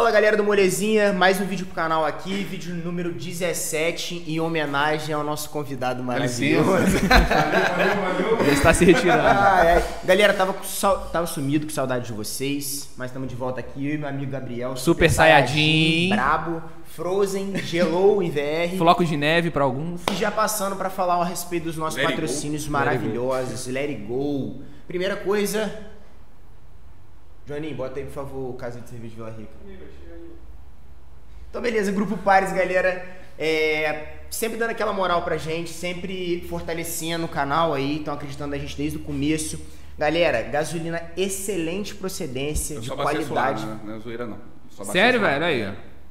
Fala galera do Molezinha, mais um vídeo pro canal aqui, vídeo número 17, em homenagem ao nosso convidado maravilhoso. Valeu, valeu, valeu. Ele está se retirando. Ah, é. Galera, tava, com sal- tava sumido com saudade de vocês, mas estamos de volta aqui, eu e meu amigo Gabriel. Super Saiyajin. Brabo, Frozen, gelou em VR. Floco de neve pra alguns. E já passando para falar a respeito dos nossos Let patrocínios maravilhosos, Let It Go. Primeira coisa, Joaninho, bota aí por favor o Casa de Cerveja Vila Rica. Então beleza, Grupo Pares, galera, é, sempre dando aquela moral pra gente, sempre fortalecendo o canal aí, estão acreditando na gente desde o começo. Galera, gasolina excelente procedência, Eu de qualidade. né? não é zoeira não. Só Sério, velho? Aí,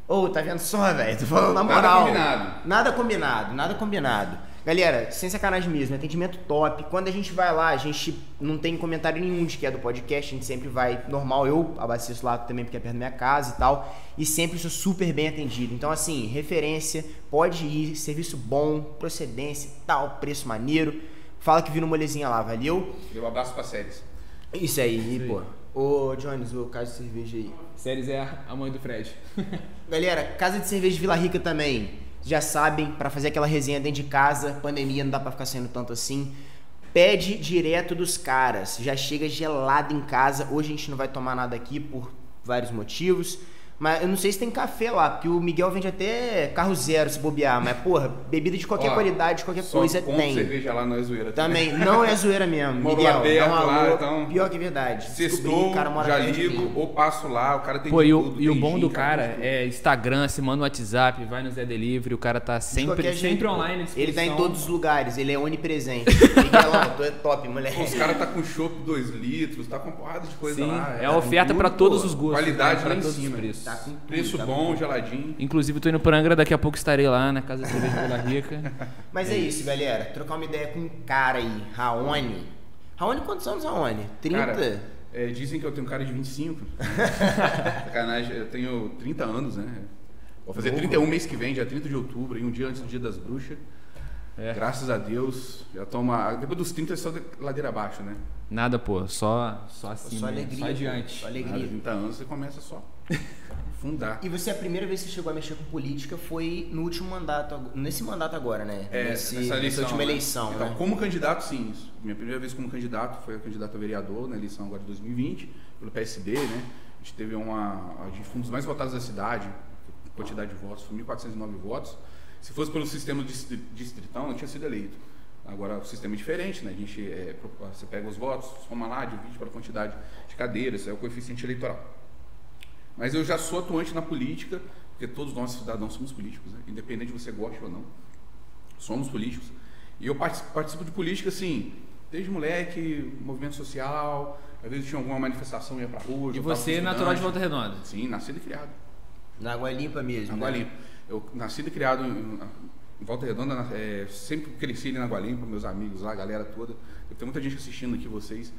ó. Ô, tá vendo só, velho? Tô falando na Nada moral. combinado. Nada combinado, nada combinado. Galera, sem sacanagem mesmo, atendimento top. Quando a gente vai lá, a gente não tem comentário nenhum de que é do podcast, a gente sempre vai normal. Eu abasteço lá também porque é perto da minha casa e tal. E sempre sou super bem atendido. Então, assim, referência, pode ir, serviço bom, procedência e tal, preço maneiro. Fala que viu no molezinha lá, valeu? Eu abraço pra séries. Isso aí, pô. Ô, Jones, o caso de cerveja aí. Séries é a mãe do Fred. Galera, Casa de Cerveja Vila Rica também. Já sabem, pra fazer aquela resenha dentro de casa, pandemia não dá pra ficar saindo tanto assim. Pede direto dos caras. Já chega gelado em casa. Hoje a gente não vai tomar nada aqui por vários motivos. Mas eu não sei se tem café lá, porque o Miguel vende até carro zero se bobear. Mas, porra, bebida de qualquer Ó, qualidade, qualquer Só coisa tem. cerveja lá, não é zoeira. Também, não é zoeira mesmo. Moro Miguel, lá um lá, alô. então- Pior que é verdade. Descobri, Sextou, o cara mora já ligo, ou passo lá, o cara tem Pô, e o, tudo, e o bom gin, do cara tudo. é Instagram, você manda um WhatsApp, vai no Zé Delivery, o cara tá sempre, sempre pô. online. Ele tá em todos os lugares, ele é onipresente. Miguelão, tu é top, moleque. Os caras tá com chopp 2 litros, tá com porrada de coisa Sim, lá. é a oferta pô. todos os gostos. Qualidade pra lá em os cima. preços. Tá com tudo, Preço tá bom, geladinho. Inclusive, tô indo pro Angra, daqui a pouco estarei lá na Casa de Cerveja Vila Rica. Mas é isso, galera. Trocar uma ideia com um cara aí, Raoni. Raoni, quantos anos, Raoni? 30? Cara, é, dizem que eu tenho cara de 25. Sacanagem, eu tenho 30 anos, né? Vou fazer 31 mês que vem, dia 30 de outubro, e um dia antes do dia das bruxas. É. Graças a Deus, já toma. Depois dos 30 é só de- ladeira abaixo, né? Nada, pô, só, só assim, só né? alegria. só adiante. Só Nada, alegria. 30 anos você começa só fundar. E você, a primeira vez que chegou a mexer com política foi no último mandato, nesse mandato agora, né? É, Nesse- nessa, eleição, última né? eleição, então, né? como candidato, sim. Isso. Minha primeira vez como candidato foi a candidato a vereador na eleição agora de 2020, pelo PSD, né? A gente teve uma. A gente foi um dos mais votados da cidade, quantidade de votos, foi 1.409 votos. Se fosse pelo sistema distri- distritão, não tinha sido eleito. Agora o sistema é diferente, né? A gente é, você pega os votos, soma lá, divide pela quantidade de cadeiras, é o coeficiente eleitoral. Mas eu já sou atuante na política, porque todos nós cidadãos somos políticos, né? independente de você goste ou não. Somos políticos. E eu participo, de política, assim, desde moleque, movimento social, às vezes tinha alguma manifestação, ia pra rua. E você, com natural de. Volta Redonda? Sim, nascido e criado. Na Água Limpa mesmo. Na Água né? Limpa. Eu nascido e criado em, em Volta Redonda, é, sempre cresci ali na Água Limpa, meus amigos lá, a galera toda. Eu tenho muita gente assistindo aqui, vocês,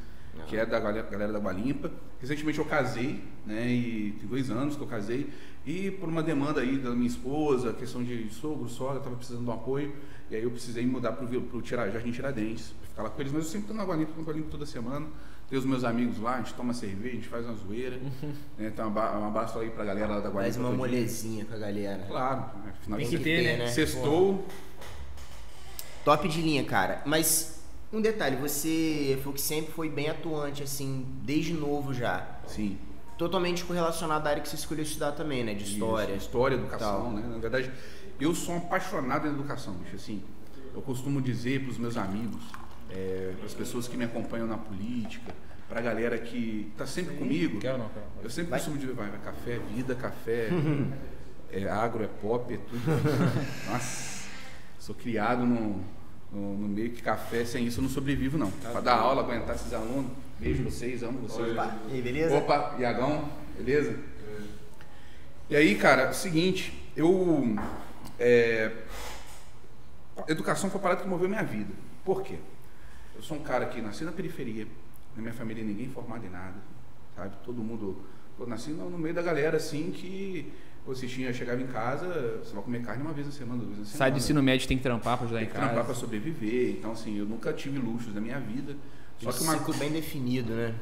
que é da galera, da Água Limpa. Recentemente eu casei, né, e tem dois anos que eu casei, e por uma demanda aí da minha esposa, questão de sogro, sogra, estava precisando de um apoio, e aí eu precisei mudar para o Jardim Tiradentes, pra ficar lá com eles, mas eu sempre estou na Água Limpa, tô na Água Limpa toda semana. Tenho os meus amigos lá, a gente toma cerveja, a gente faz uma zoeira. né, então, um aba- um abraço aí pra galera lá da Água Faz uma molezinha com a galera. Claro, né, afinal Tem que ter, né? Sextou, Top de linha, cara. Mas um detalhe, você foi que sempre foi bem atuante, assim, desde novo já. sim. Totalmente correlacionado à área que você escolheu estudar também, né? De história. Isso, história, educação, Tal. né? Na verdade, eu sou um apaixonado em educação, bicho. Assim, eu costumo dizer para os meus amigos, é, para as pessoas que me acompanham na política, para a galera que está sempre comigo. Quero não, quero não. Eu sempre Vai. costumo dizer, vai, vai, café é vida, café é agro, é pop, é tudo. Nossa, sou criado no, no, no meio que café, sem isso eu não sobrevivo, não. Para dar aula, aguentar esses alunos, beijo vocês, amo vocês. Opa, e aí, beleza? Opa, Iagão, beleza? E aí, cara, é o seguinte, eu. é, educação foi a parada que moveu minha vida. Por quê? Eu sou um cara que nasci na periferia, na minha família ninguém formado em nada, sabe? Todo mundo. Eu nasci no, no meio da galera assim que você tinha, chegava em casa, você vai comer carne uma vez na semana, duas vezes na semana. Sai do ensino médio, tem que trampar pra ajudar Tem em que trampar casa. para sobreviver. Então, assim, eu nunca tive luxos na minha vida. Só que uma, ciclo bem definido, né?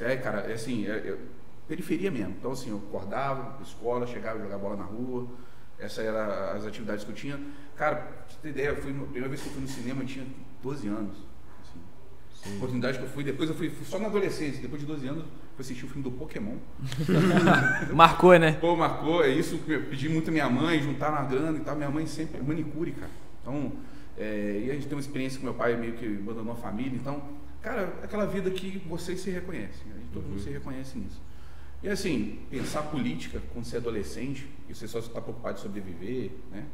é, cara, é assim, é- eu- periferia mesmo. Então, assim, eu acordava, escola, chegava, jogar bola na rua. Essas eram as atividades que eu tinha. Cara, pra você ter ideia, foi a primeira vez que eu fui no cinema, eu tinha 12 anos. Assim. Oportunidade que eu fui, depois eu fui, fui só na adolescência, depois de 12 anos, fui assistir o filme do Pokémon. Marcou, né? Pô, marcou, é isso que eu pedi muito a minha mãe, juntar na grana e tal. Minha mãe sempre é manicure, cara. Então, é, e a gente tem uma experiência com meu pai meio que abandonou a família. Então, cara, aquela vida que vocês se reconhecem. A gente, todo mundo se reconhece nisso. E assim, pensar política quando você é adolescente e você só está preocupado em sobreviver, né?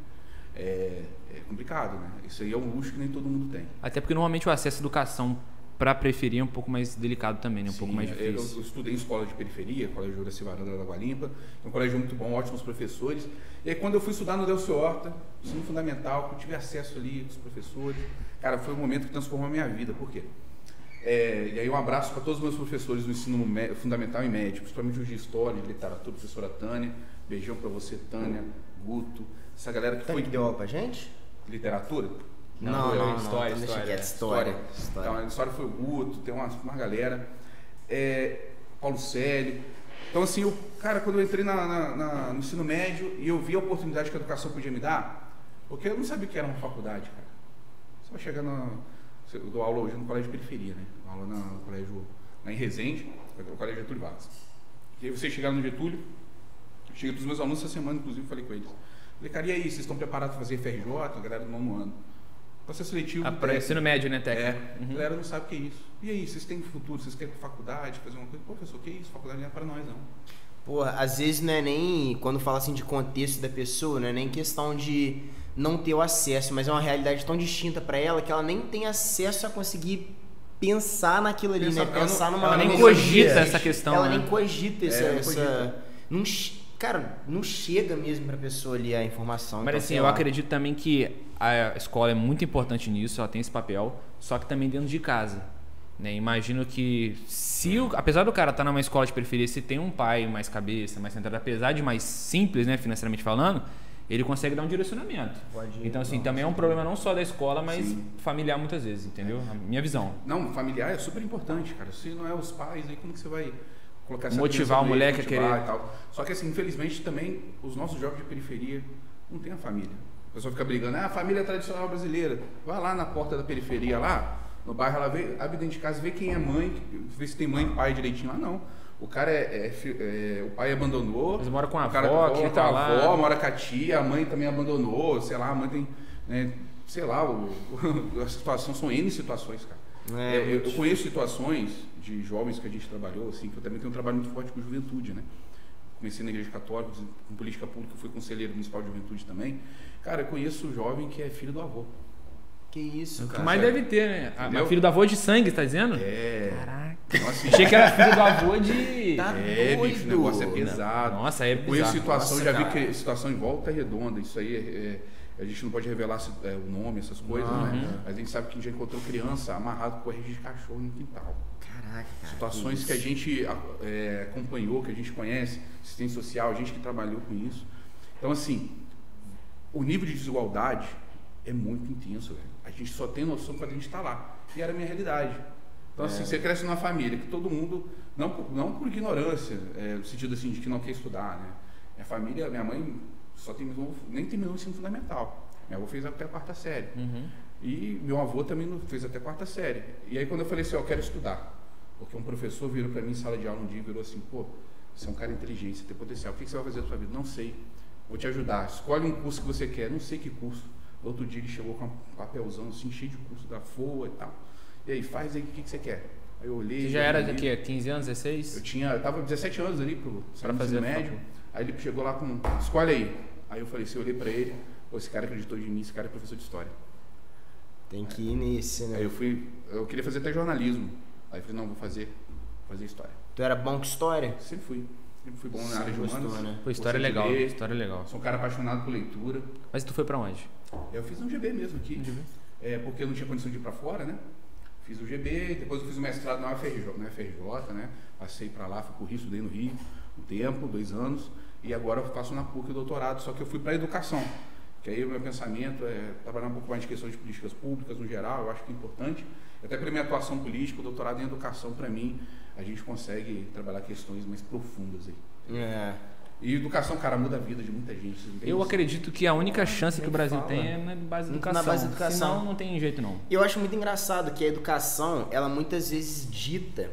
É, é complicado, né? Isso aí é um luxo que nem todo mundo tem. Até porque normalmente o acesso à educação para preferir é um pouco mais delicado também, né? Um Sim, pouco mais eu- difícil. Eu, estudei em escola de periferia, Colégio Juraci Varanda da Água Limpa, é um colégio muito bom, ótimos professores. E aí quando eu fui estudar no Delcio Horta, ensino fundamental, que eu tive acesso ali com os professores, cara, foi um momento que transformou a minha vida. Por quê? É, e aí um abraço para todos os meus professores do ensino fundamental e médio, principalmente os de história, de literatura, professora Tânia, beijão para você, Tânia, Guto, essa galera que Tá foi que deu aula pra gente? literatura. Não, Não, não, não, não. história, então deixa história, quieto, história. História. Então, a história foi o Guto, tem uma, uma galera. É, Paulo Célio. Então, assim, eu, cara, quando eu entrei na, na- na- no ensino médio e eu vi a oportunidade que a educação podia me dar, porque eu não sabia o que era uma faculdade, cara. Só chegar na. Eu dou aula hoje no colégio de periferia, né? Dou aula na- no colégio lá em Resende, o colégio Getúlio Vargas. E aí vocês chegaram no Getúlio, cheguei para os meus alunos essa semana, inclusive, falei com eles. Falei, cara, e aí, vocês estão preparados para fazer FRJ, a galera do nono ano? Processo seletivo. Ah, técnico. ensino médio, né, É, técnico? a galera não sabe o que é isso. E aí, vocês têm futuro, vocês querem faculdade, fazer uma coisa? Pô, professor, que isso? Faculdade não é para nós, não. Porra, às vezes não é nem. Quando fala assim de contexto da pessoa, não é nem questão de não ter o acesso, mas é uma realidade tão distinta pra ela que ela nem tem acesso a conseguir pensar naquilo ali, Pensar- né? ela não- Pensar numa Ela nem cogita essa questão, Ela né? nem cogita essa. É, não essa- cogita. não che- cara, não chega mesmo pra pessoa ali a informação. Mas então, assim, eu lá. acredito também que a escola é muito importante nisso, ela tem esse papel, só que também dentro de casa. Né? Imagino que se o, apesar do cara estar numa escola de periferia, se tem um pai mais cabeça, mais centrado, apesar de mais simples, né, financeiramente falando, ele consegue dar um direcionamento. Pode- então assim, também é um problema não só da escola, mas Sim. familiar muitas vezes, entendeu? A minha visão. Não, familiar é super importante, cara. Se não é os pais, aí como que você vai colocar essa Motivar o moleque a querer. E tal. Só que assim, infelizmente também, os nossos jovens de periferia não têm a família. O pessoal fica brigando, ah, a família tradicional brasileira. Vai lá na porta da periferia lá, no bairro, ela vê, abre dentro de casa, vê quem é mãe, vê se tem mãe e pai direitinho lá, não. O cara é, é é- o pai abandonou. Eles moram com a o cara avó, mora que com tá a lá. avó, mora com a tia, a mãe também abandonou, sei lá, a mãe tem, né, sei lá, o, a situação são N situações, cara. É, É, eu, eu conheço situações de jovens que a gente trabalhou, assim, que eu também tenho um trabalho muito forte com juventude, né? Comecei na igreja católica, com política pública, fui conselheiro municipal de juventude também. Cara, eu conheço um jovem que é filho do avô. Que isso, O que cara. mais deve ter, né? Ah, filho do avô de sangue, tá dizendo? É. Caraca. Então, assim, Achei que era filho do avô de. Tá é, doido. bicho, o negócio é pesado. Nossa, aí é Conheço bizarro. situação, Nossa, já vi cara. que situação em volta redonda. Isso aí é, é- a gente não pode revelar se- é, o nome, essas coisas, né? Mas a gente sabe que já encontrou criança amarrado com corrente de cachorro no quintal. Caraca, cara. Situações que a gente é, acompanhou, que a gente conhece, assistência social, a gente que trabalhou com isso. Então, assim, o nível de desigualdade é muito intenso, velho. A gente só tem noção quando a gente está lá. E era a minha realidade. Então, assim, você cresce numa família que todo mundo, não por, não por ignorância, é, no sentido assim, de que não quer estudar, né? Minha família, minha mãe só terminou, nem terminou o ensino fundamental. Minha avó fez até a quarta série. Uhum. E meu avô também não- fez até a quarta série. E aí quando eu falei assim, ó, eu quero estudar. Porque um professor virou para mim em sala de aula um dia e virou assim, pô, você é um cara inteligente, você tem potencial, o que você vai fazer da sua vida? Não sei. Vou te ajudar. Escolhe um curso que você quer, não sei que curso. Outro dia ele chegou com um papelzão assim, cheio de curso da FOA e tal. E aí, faz aí o que, que você quer. Aí eu olhei. Você já era de quê? 15 anos, 16? Eu tinha, eu tava 17 anos ali pro Pra fazer médio. Aí ele chegou lá com, escolhe aí. Aí eu falei assim, eu olhei pra ele, esse cara acreditou de mim, esse cara é professor de história. Tem que ir nesse, né? Aí eu fui, eu queria fazer até jornalismo. Aí eu falei, não, vou fazer, vou fazer história. Tu era bom com história? Sempre fui, sempre fui bom na área de humanas. né? Pô, história é legal. ler, História é legal. Sou um cara apaixonado por leitura. Mas tu foi pra onde? Eu fiz um GB mesmo aqui, é, porque eu não tinha condição de ir para fora, né? Fiz o GB, depois eu fiz o mestrado na UFRJ, na UFRJ né? Passei para lá, fui pro Rio, estudei no Rio um tempo, dois anos, e agora eu faço na PUC o doutorado, só que eu fui para educação. Que aí o meu pensamento é trabalhar um pouco mais de questões de políticas públicas no geral, eu acho que é importante. Até pela minha atuação política, o doutorado em educação, para mim, a gente consegue trabalhar questões mais profundas aí. É. E educação, cara, muda a vida de muita gente. Eu noção. acredito que a única chance que o Brasil fala. tem é na base da Na educação. base da educação. Senão não tem jeito não. Eu acho muito engraçado que a educação, ela muitas vezes dita,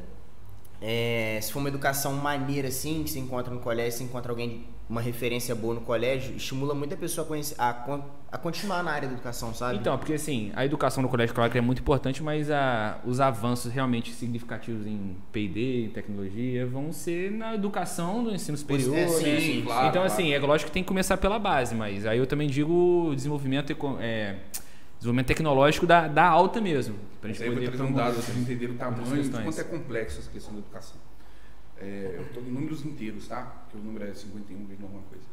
é, se for uma educação maneira assim, que você encontra no colégio, você encontra alguém, uma referência boa no colégio, estimula muita pessoa a, conhecer, a, a continuar na área da educação, sabe? Então, porque assim, a educação no colégio, claro que é muito importante, mas a, os avanços realmente significativos em P&D, em tecnologia, vão ser na educação do ensino superior, É, sim, né? sim, claro, então, claro. assim, é lógico que tem que começar pela base, mas aí eu também digo desenvolvimento, é, desenvolvimento tecnológico da, da alta mesmo, pra Mas gente eu vou poder trazer um dado, vocês entenderem o tamanho de questões. quanto é complexa essa questão da educação. É, eu estou em números inteiros, tá? Que o número é 51, alguma coisa.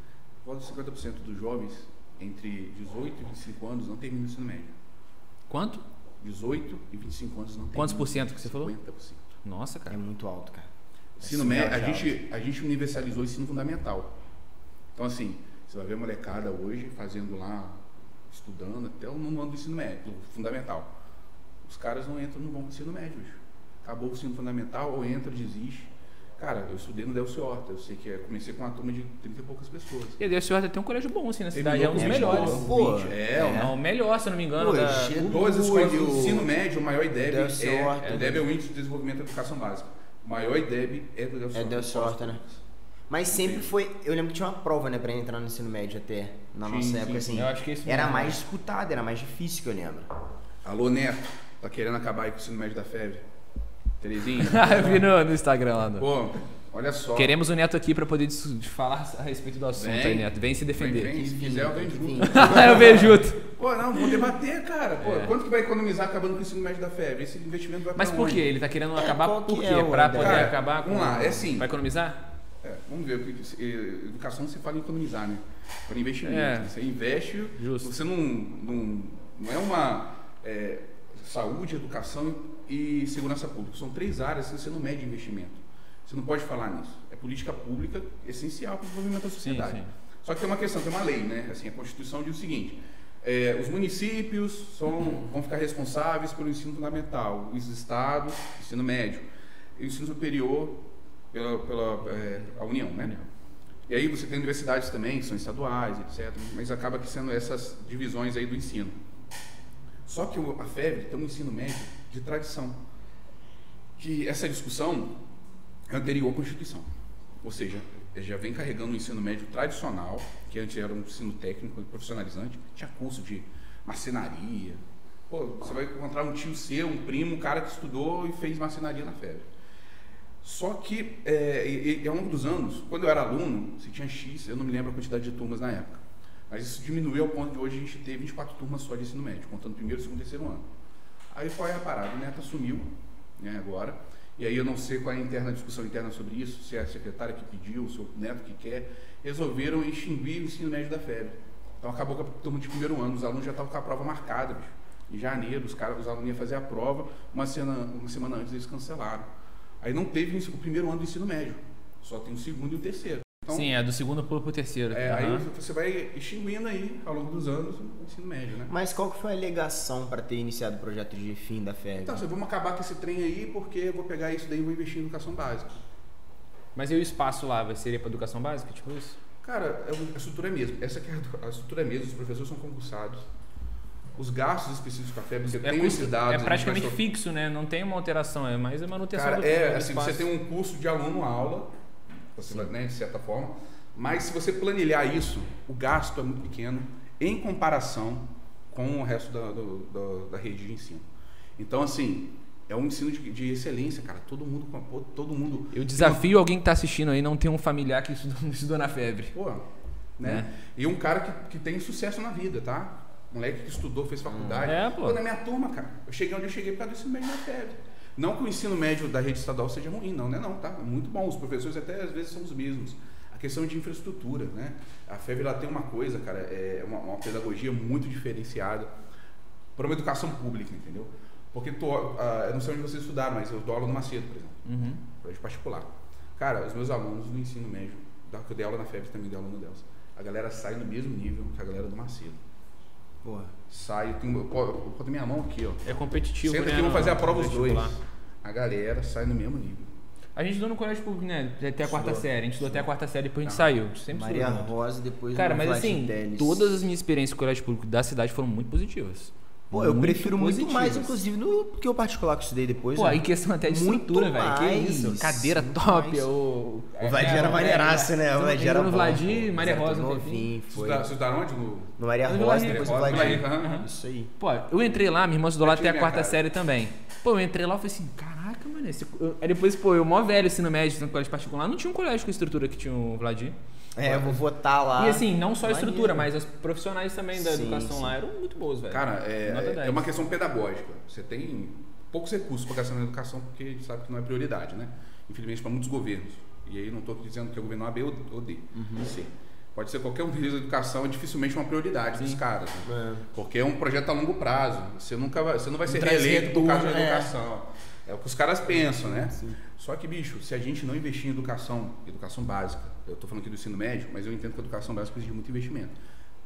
Quase 50% dos jovens entre 18 e 25 anos não terminam o ensino médio. Quanto? 18 e 25 anos não terminam. Quantos por cento que você falou? 50%. Nossa, É cara. muito alto, cara. Ensino É médio, a gente, a gente universalizou o ensino fundamental. Então, assim, você vai ver a molecada hoje fazendo lá, estudando até o nono ano do ensino médio, do fundamental. Os caras não entram, não vão pro ensino médio. Acabou o ensino fundamental, ou entra, desiste. Cara, eu estudei no Delcio Horta, eu sei que é, comecei com uma turma de 30 e poucas pessoas. E a DSO tem um colégio bom, assim, na cidade. É um dos melhores. 20, Pô, 20, é, É, o melhor, se eu não me engano. Pô, da- Todas as escolas o- ensino médio, o maior IDEB Delcio é, Horta. o IDEB é o Índice de Desenvolvimento da Educação Básica. O maior IDEB é do Delcio É Horta. Delcio Horta, né? Mas sempre foi. Eu lembro que tinha uma prova, né, pra entrar no ensino médio até. Na Sim, nossa sim, época, sim. assim. Eu acho que é isso Era mesmo. mais disputado, era mais difícil que eu lembro. Alô, Neto, tá querendo acabar aí com o ensino médio da FEB? Terezinha? eu vi no, no Instagram lá. do- Pô, olha só. Queremos o Neto aqui pra poder falar a respeito do assunto Vem. aí, Neto. Vem se Vem, defender. vem, se quiser eu venho junto. eu vejo junto. Pô, não, vamos debater, cara. Pô, É. quanto que vai economizar acabando com o ensino médio da FEB? Esse investimento vai Mas por onde? quê? Ele tá querendo acabar qual por que quê? é pra poder Cara, acabar com. vamos lá, é assim. Vai economizar? É, vamos ver, porque eh, educação você fala em economizar, né? Para investimento. É. Você investe, Justo. você não, não, não é uma é, saúde, educação e segurança pública. São três áreas que você não mede investimento. Você não pode falar nisso. É política pública essencial para o desenvolvimento da sociedade. sim. Só que tem uma questão, tem uma lei, né? Assim, a Constituição diz o seguinte: é, os municípios são, vão ficar responsáveis pelo ensino fundamental, os estados, ensino médio, e o ensino superior pela, pela é, a União, né? E aí você tem universidades também, que são estaduais, etc. Mas acaba que sendo essas divisões aí do ensino. Só que a FEB tem um ensino médio de tradição. Que essa discussão é anterior à Constituição. Ou seja, ele já vem carregando o ensino médio tradicional, que antes era um ensino técnico profissionalizante, tinha curso de marcenaria. Pô, você vai encontrar um tio seu, um primo, um cara que estudou e fez marcenaria na FEB. Só que, é, e- ao longo dos anos, quando eu era aluno, você tinha X, eu não me lembro a quantidade de turmas na época. Mas isso diminuiu ao ponto de hoje a gente ter 24 turmas só de ensino médio, contando primeiro, segundo e terceiro ano. Aí qual é a parada? O Neto assumiu, né, agora. E aí eu não sei qual é a interna a discussão interna sobre isso, se é a secretária que pediu, se é o Neto que quer. Resolveram extinguir o ensino médio da FEB. Então acabou com a turma de primeiro ano, os alunos já estavam com a prova marcada, bicho. Em janeiro, os, caras, os alunos iam fazer a prova, uma, uma semana antes eles cancelaram. Aí não teve o primeiro ano do ensino médio, só tem o segundo e o terceiro. Então, Sim, é do segundo pulo pro terceiro. é, Aham. aí você vai extinguindo aí, ao longo dos anos, o ensino médio, né? Mas qual que foi a alegação pra ter iniciado o projeto de fim da FEB? Então, assim, vamos acabar com esse trem aí, porque eu vou pegar isso daí e vou investir em educação básica. Mas e o espaço lá? Vai ser pra educação básica? Tipo isso? Cara, é o- a estrutura é mesmo. Essa que é a, a estrutura é mesmo, os professores são concursados. Os gastos específicos com a FEB, você É, tem custo- esses dados. é praticamente fixo, né? Não tem uma alteração, é mais a manutenção Cara, do é, do assim, espaço. você tem um curso de aluno-aula, né, de certa forma, mas se você planilhar isso, o gasto é muito pequeno em comparação com o resto da, do- da, da rede de ensino. Então, assim, é um ensino de, de excelência, cara. Todo mundo, todo mundo Eu desafio alguém que tá assistindo aí não ter um familiar que estudou, estudou na febre. Pô, né? E um cara que, que tem sucesso na vida, tá? Moleque que estudou, fez faculdade. É, pô. na minha turma, cara, eu cheguei onde eu cheguei por causa do ensino médio da FEB. Não que o ensino médio da rede estadual seja ruim, não, né? Não, tá? É muito bom. Os professores até às vezes são os mesmos. A questão de infraestrutura, né? A FEB ela tem uma coisa, cara, é uma, uma pedagogia muito diferenciada para uma educação pública, entendeu? Porque tô, ah, eu não sei onde vocês estudaram, mas eu dou aula no Macedo, por exemplo Uhum. colégio particular. Cara, os meus alunos do ensino médio, que eu dei aula na FEB também dei aula no Delsa, a galera sai no mesmo nível que a galera do Macedo. Porra. Sai, tem, eu boto minha mão aqui, ó. É competitivo, Senta né? aqui, vamos fazer a prova os dois. A galera sai no mesmo nível. A gente estudou no colégio público, né? Até a quarta Estudou. série. A gente estudou até a quarta série, depois a gente Tá. saiu. Sempre Maria estudou. Rosa, depois Cara, mas assim, todas as minhas experiências com o colégio público da cidade foram muito positivas. Pô, eu Muito prefiro muito mais, inclusive, no que o particular que eu estudei depois. Pô, né? aí questão até de Muito estrutura, velho. Que isso? Cadeira top, mais. o... O Vladir era maneiraço, né? O Vladir era no bom, Vladir, pô. Maria Rosa, novinho, foi. Vocês estudaram onde? No... No Maria No Rosa, depois o Rosa, Vladir. Vladir, aham. Isso aí. Pô, eu entrei lá, minha irmã estudou lá até a quarta série também. Pô, eu entrei lá e falei assim, caraca, mano, esse... eu- Aí depois, pô, eu mó velho, ensino médio, no colégio particular, não tinha um colégio com a estrutura que tinha o Vladir. É, eu vou votar lá. E assim, não só a estrutura, mas as profissionais também da Sim, educação sim. lá eram muito boas, velho. Cara, é, é- 10. é uma questão pedagógica. Você tem poucos recursos para gastar na educação porque a gente sabe que não é prioridade, né? Infelizmente para muitos governos. E aí não estou dizendo que é o governo A, B ou D. Uhum. C. Pode ser qualquer um deles da educação, é dificilmente uma prioridade dos caras. né? Porque é um projeto a longo prazo. Você nunca vai, você não vai ser reeleito por causa da é. educação. É o que os caras pensam, né? Só que, bicho, se a gente não investir em educação, educação básica, eu estou falando aqui do ensino médio, mas eu entendo que a educação básica exige muito investimento.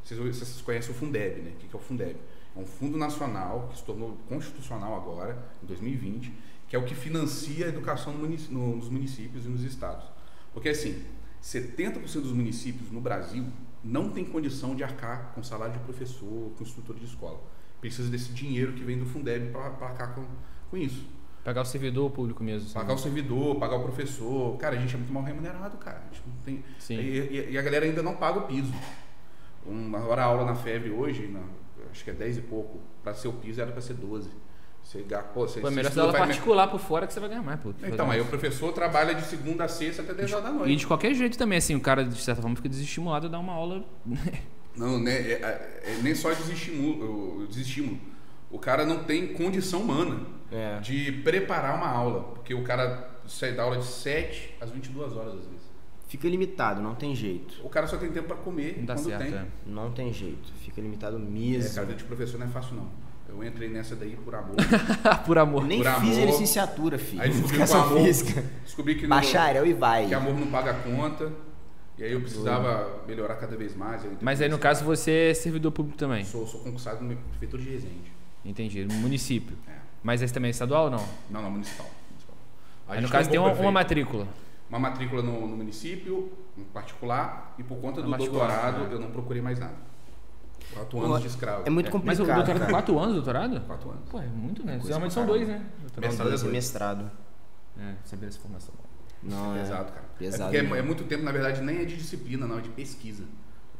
Vocês, vocês conhecem o Fundeb, né? O que é o Fundeb? É um fundo nacional que se tornou constitucional agora, em 2020, que é o que financia a educação no munici- no- nos municípios e nos estados. Porque, assim, 70% dos municípios no Brasil não tem condição de arcar com salário de professor, com estrutura de escola. Precisa desse dinheiro que vem do Fundeb para arcar com, com isso. Pagar o servidor público mesmo. assim. Pagar o servidor, pagar o professor. Cara, a gente é muito mal remunerado, cara. A gente não tem... Sim. E, e- e a galera ainda não paga o piso. Uma hora a aula na FEB hoje, na- acho que é 10 e pouco. Para ser o piso era para ser 12. Você, pô, você, Pô, é melhor você aula faz me- particular por fora que você vai ganhar mais, pô. Então, aí o professor trabalha de segunda a sexta até 10 horas da E noite. de qualquer jeito também, assim, o cara, de certa forma, fica desestimulado a dar uma aula. Não, né, é, é- é nem só desestímulo, o desestímulo. O cara não tem condição humana É. de preparar uma aula. Porque o cara sai da aula de 7 às 22 horas, às vezes. Fica limitado, não tem jeito. O cara só tem tempo para comer Não dá quando certo, tem. é. Não tem jeito. Fica limitado É, mesmo. cara, vida de professor não é fácil, não. Eu entrei nessa daí por amor. por amor. Nem por fiz amor. licenciatura, filho. Aí descobri que amor, física. descobri que, Bacharel e vai. que amor não paga a conta. E aí eu precisava melhorar cada vez mais. Mas aí, no caso, você é servidor público também. Sou, sou concursado no prefeitura de Resende. Entendi. No município. É. Mas esse também é estadual ou não? Não, não, municipal. municipal. Aí, no caso, tem uma, uma matrícula. Uma matrícula no, no município, em particular, e por conta do doutorado, né? eu não procurei mais nada. Quatro Pô, anos de escravo. É muito É, complicado. Mas o doutorado tem quatro anos, doutorado? Quatro anos. Pô, é muito, né? Geralmente são dois, né? Doutorado. Mestrado Dois e dois. mestrado. É, saber essa formação. Não, é. Pesado, cara. Pesado é porque é, mesmo. é muito tempo, na verdade, nem é de disciplina, não, é de pesquisa.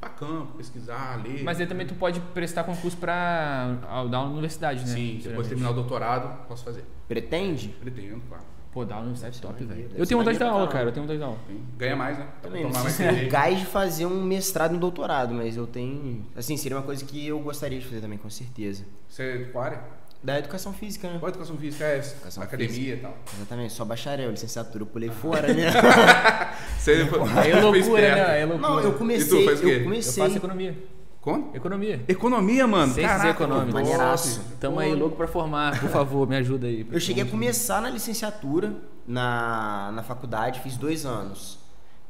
Pra campo, pesquisar, ler. Mas aí também tu pode prestar concurso pra ah, dar na universidade, né? Sim, depois terminar o doutorado, posso fazer. Pretende? Pretendo, claro. Pô, dar aula na universidade é top, velho. Eu tenho vontade de dar aula, cara. Eu tenho vontade de dar aula. Ganha mais, né? Também, não tomar sei mais se é gás de fazer um mestrado e um doutorado, mas eu tenho. Assim, seria uma coisa que eu gostaria de fazer também, com certeza. Você é de qual área? Da educação física, né? Qual educação física é essa? Educação Academia e tal. Exatamente, só bacharel, licenciatura, eu pulei fora, né? Você foi, Aí é loucura, né? É loucura. Não, eu E comecei. tu, faz o quê? Eu Eu comecei. faço economia. Como? Economia. Economia, mano. Ciências Caraca, econômicas. Maneiraço. Tamo aí louco pra formar. Por favor, me ajuda aí. Eu cheguei a começar na licenciatura na, na faculdade, fiz dois anos.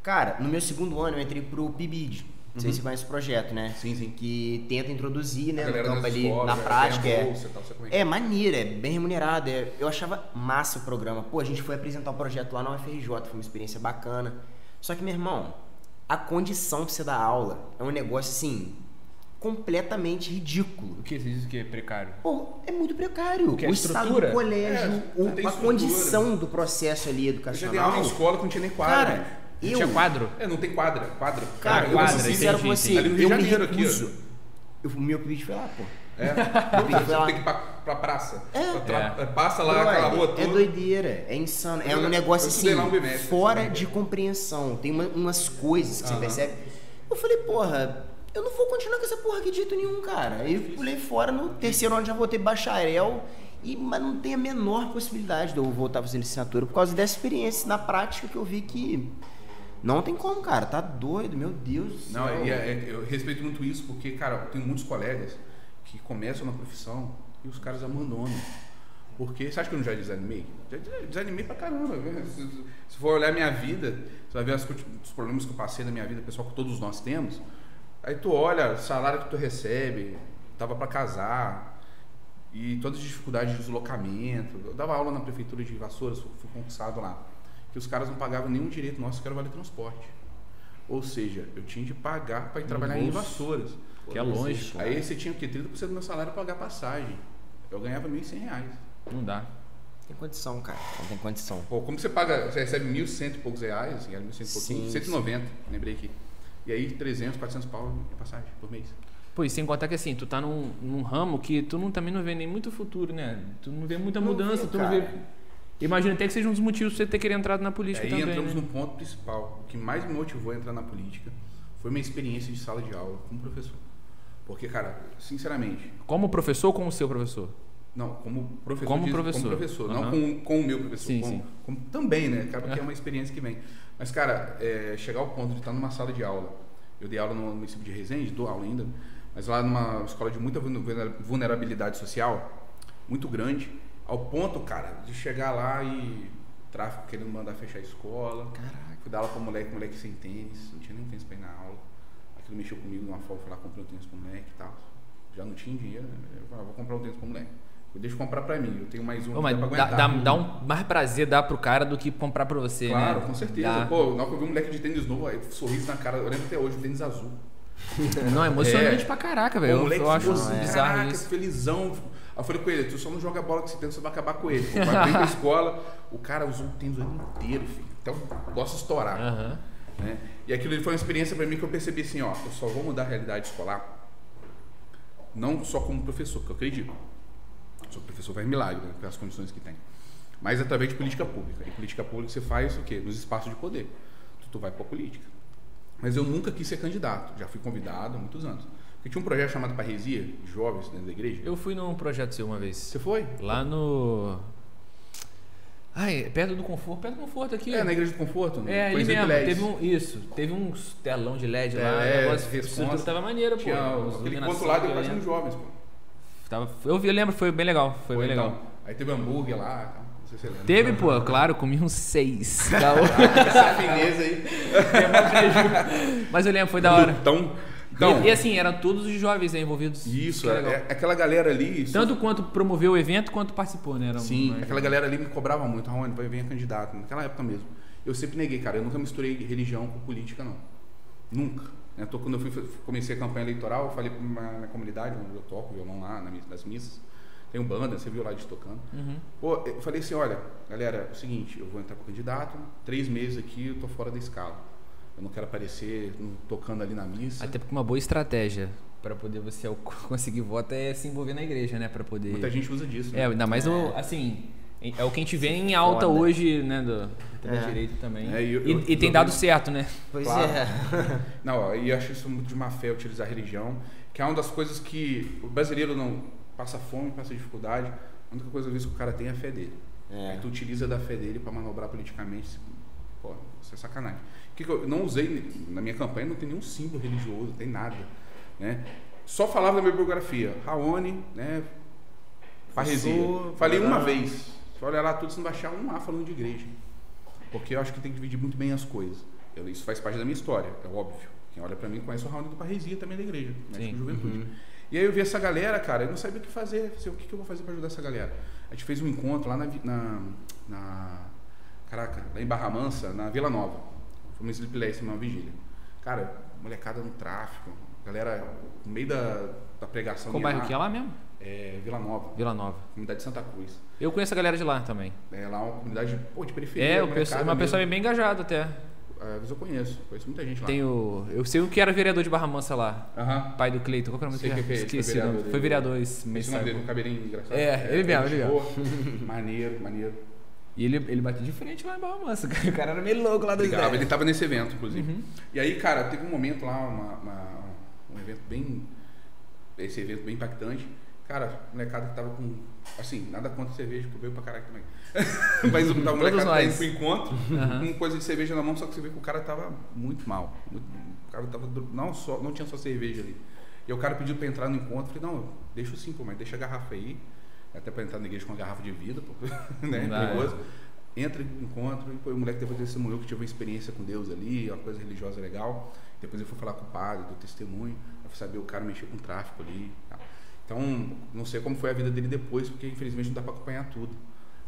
Cara, no meu segundo ano eu entrei pro PIBID. Não sei se você conhece o projeto, né? Sim, sim. Que tenta introduzir, né, no campo ali, escolas, na ganha prática. É, bolsa tal, é que é maneiro, é bem remunerado. é- eu achava massa o programa. Pô, a gente foi apresentar o projeto lá na UFRJ, foi uma experiência bacana. Só que, meu irmão, a condição pra você dar aula é um negócio assim, completamente ridículo. O que? Você diz que? Precário. Pô, é muito precário. que é o estado do colégio, É, o- a estrutura. condição do processo ali Eu já dei educacional. aula em escola que não tinha nem quadra. Cara, né? Eu, tinha quadro? É, não tem quadra. Quadra. cara, eu quadra, vou ser sincero com você. Ali no Rio eu de me Janeiro aqui, ó. Eu, o meu pedido foi lá, pô. É. Tem que ir pra, pra praça. É. Tra- Passa lá aquela rua toda. É doideira, é insano. É um negócio assim, um fora de compreensão. Tem uma- umas coisas que você percebe. Eu falei, porra, eu não vou continuar com essa porra aqui de jeito nenhum, cara. Aí eu pulei fora no terceiro ano já voltei bacharel. E, mas não tem a menor possibilidade de eu voltar fazer licenciatura por causa dessa experiência na prática que eu vi que não tem como, cara. Tá doido, meu Deus do céu. Não, e é- é- eu respeito muito isso, porque, cara, eu tenho muitos colegas que começam na profissão e os caras abandonam. Porque, você acha que eu não já desanimei? Já desanimei pra caramba. Se, se for olhar minha vida, você vai ver as os problemas que eu passei na minha vida, pessoal, que todos nós temos. Aí tu olha o salário que tu recebe, tava para casar e todas as dificuldades de deslocamento. Eu dava aula na prefeitura de Vassouras, fui concursado lá. Que os caras não pagavam nenhum direito nosso que era vale transporte. Ou seja, eu tinha de pagar para ir trabalhar em Vassouras. Que é longe. Aí você tinha o quê? 30% do meu salário para pagar passagem. Eu ganhava 1.100 reais. Não dá. Tem condição, cara. Não tem condição. Pô, como você paga, você recebe 1.100 e poucos reais, assim, era 1.100 e pouquinho, Sim, 190, lembrei aqui. E aí 300, 400 pau de passagem por mês. Pô, e sem contar que assim, tu tá num, num ramo que tu não, também não vê nem muito futuro, né? Tu não vê muita Não mudança, vê, tu não vê. Cara. Imagina até que seja um dos motivos você ter querido entrar na política aí também. entramos né? no ponto principal. O que mais me motivou a entrar na política foi minha experiência de sala de aula como professor. Porque, cara, sinceramente, Como professor ou como seu professor? não, como professor, Como diz- professor. como professor não Aham. com, com o meu professor, Sim, como, sim. como também, né? Acaba que é uma experiência que vem. Mas, cara, é, chegar ao ponto de estar numa sala de aula, eu dei aula no município de Resende, dou aula ainda, mas lá numa escola de muita vulner- vulnerabilidade social, muito grande, ao ponto, cara, de chegar lá e tráfico querendo mandar fechar a escola. Caraca. Fui dar aula pra moleque, moleque sem tênis, não tinha nem tênis pra ir na aula. Aquilo mexeu comigo numa folga, fui lá comprei um tênis pro moleque e tal. Já não tinha dinheiro, né? eu falei, ah, vou comprar um tênis pro moleque. Eu deixo comprar pra mim, eu tenho mais um Pô, mas dá aguentar. dá, dá um mais prazer dar pro cara do que comprar pra você, Claro, né? com certeza. Dá. Pô, na hora que eu vi um moleque de tênis novo, aí sorriso na cara, eu lembro até hoje, tênis azul. Não, é emocionante É. pra caraca, velho. Eu, eu acho assim, bizarro caraca, isso. felizão. Eu falei com ele, tu só não joga bola com esse tênis, você vai acabar com ele. Pô, vai pra escola, o cara usou o tênis o ano inteiro, filho. Então, gosta de estourar. Aham. né? E aquilo foi uma experiência para mim que eu percebi assim, ó, eu só vou mudar a realidade escolar não só como professor, porque eu acredito. Sou professor faz milagre, né, pelas condições que tem. Mas através de política pública. E política pública você faz o quê? Nos espaços de poder. Tu, tu vai para política. Mas eu nunca quis ser candidato. Já fui convidado há muitos anos. Porque tinha um projeto chamado Parresia, de jovens dentro da igreja. Eu fui num projeto seu uma vez. Você foi? Lá no. Ai, perto do conforto, perto do conforto aqui. É, na igreja do conforto? É, ali mesmo. Teve um, isso. Teve uns telão de LED lá. É, o negócio, a responsa. estrutura tava maneira, pô. Tinha aquele ponto lá que deu eu quase uns jovens, pô. Tava, eu, vi, eu lembro, foi bem legal. Foi Foi, bem legal. então. Aí teve hambúrguer lá, não sei se você lembra. Teve, pô, claro, comi uns seis. Essa fineza aí. Mas eu lembro, foi da hora. Então, então e, e assim, eram todos os jovens né, envolvidos. isso, é, é aquela galera ali. isso- Tanto quanto promoveu o evento, quanto participou, né? Era Sim, aquela galera ali me cobrava muito, Raoni, vai vir candidato, naquela época mesmo. Eu sempre neguei, cara, eu nunca misturei religião com política, não. Nunca. né? Tô- quando eu fui, comecei a campanha eleitoral, eu falei pra minha, minha comunidade, onde eu toco violão lá nas missas, tem um banda, você viu lá de tocando. Uhum. Pô, eu falei assim, olha, galera, é o seguinte, eu vou entrar pro candidato, três meses aqui, eu tô fora da escala. Eu não quero aparecer tocando ali na missa. Até porque uma boa estratégia pra poder você conseguir voto é se envolver na igreja, né? Pra poder. Muita gente usa disso, né? É, ainda mais o, assim, é o que a gente vê em alta Foda. hoje, né, do, da É. direita também. É, e eu- e, eu- e tem dado certo, né? Pois Claro. é. Não, e eu acho isso muito de má fé utilizar a religião, que é uma das coisas que o brasileiro não passa fome, passa dificuldade. A única coisa que o cara tem é a fé dele. É. Aí tu utiliza da fé dele para manobrar politicamente. Pô, isso é sacanagem. Que que eu não usei na minha campanha, não tem nenhum símbolo religioso, não tem nada. Né? Só falava da minha biografia. Raoni, né? Parresia. Falei uma blá. vez. Se olhar lá tudo, você não vai achar um A falando de igreja. Porque eu acho que tem que dividir muito bem as coisas. Eu- isso faz parte da minha história, é óbvio. Quem olha pra mim conhece o Raoni do Parresia também da igreja, com juventude. Uhum. E aí eu vi essa galera, cara, eu não sabia o que fazer. Eu Falei, o que, que eu vou fazer pra ajudar essa galera? A gente fez um encontro lá na, na, na- Caraca, lá em Barra Mansa, na Vila Nova. Foi uma sleep less, uma vigília. Cara, molecada no tráfico, galera no meio da, da pregação. Qual bairro que é lá mesmo? É Vila Nova, Vila Nova. comunidade de Santa Cruz. Eu conheço a galera de lá também. É lá uma comunidade pô, de periferia. É, uma mesmo. pessoa bem engajada até. Às vezes eu conheço, conheço muita gente lá. Tem o, eu sei o que era vereador de Barra Mansa lá. Aham. Pai do Cleiton. Qual que era o nome dele? que é, foi Esqueci nome. vereador Foi vereador esse mês. Esse nome dele, um cabelinho engraçado. É, ele mesmo, ele boa. maneiro, maneiro. E ele, ele bateu de frente lá em Barra Mansa. O cara era meio louco lá do Brigava, ele tava nesse evento, inclusive. Uhum. E aí, cara, teve um momento lá, uma- uma- um evento bem. Esse evento bem impactante. Cara, o molecada que tava com. Assim, nada contra cerveja, que eu bebo pra caralho também. Mas o tava o molecada tá indo pro encontro, Aham. com coisa de cerveja na mão, só que você vê que o cara tava muito mal. Muito- o cara tava. Não, só, não tinha só cerveja ali. E o cara pediu pra entrar no encontro. Eu falei, não, deixa sim, pô, mas deixa a garrafa aí. Até pra entrar na igreja com uma garrafa de vida, pô. né? Dá, Perigoso. Entra em encontro, e pô, o moleque depois testemunhou que tive uma experiência com Deus ali, uma coisa religiosa legal. Depois ele foi falar com o padre, do testemunho, pra saber o cara mexer com tráfico ali. tal. Então, não sei como foi a vida dele depois, porque infelizmente não dá para acompanhar tudo.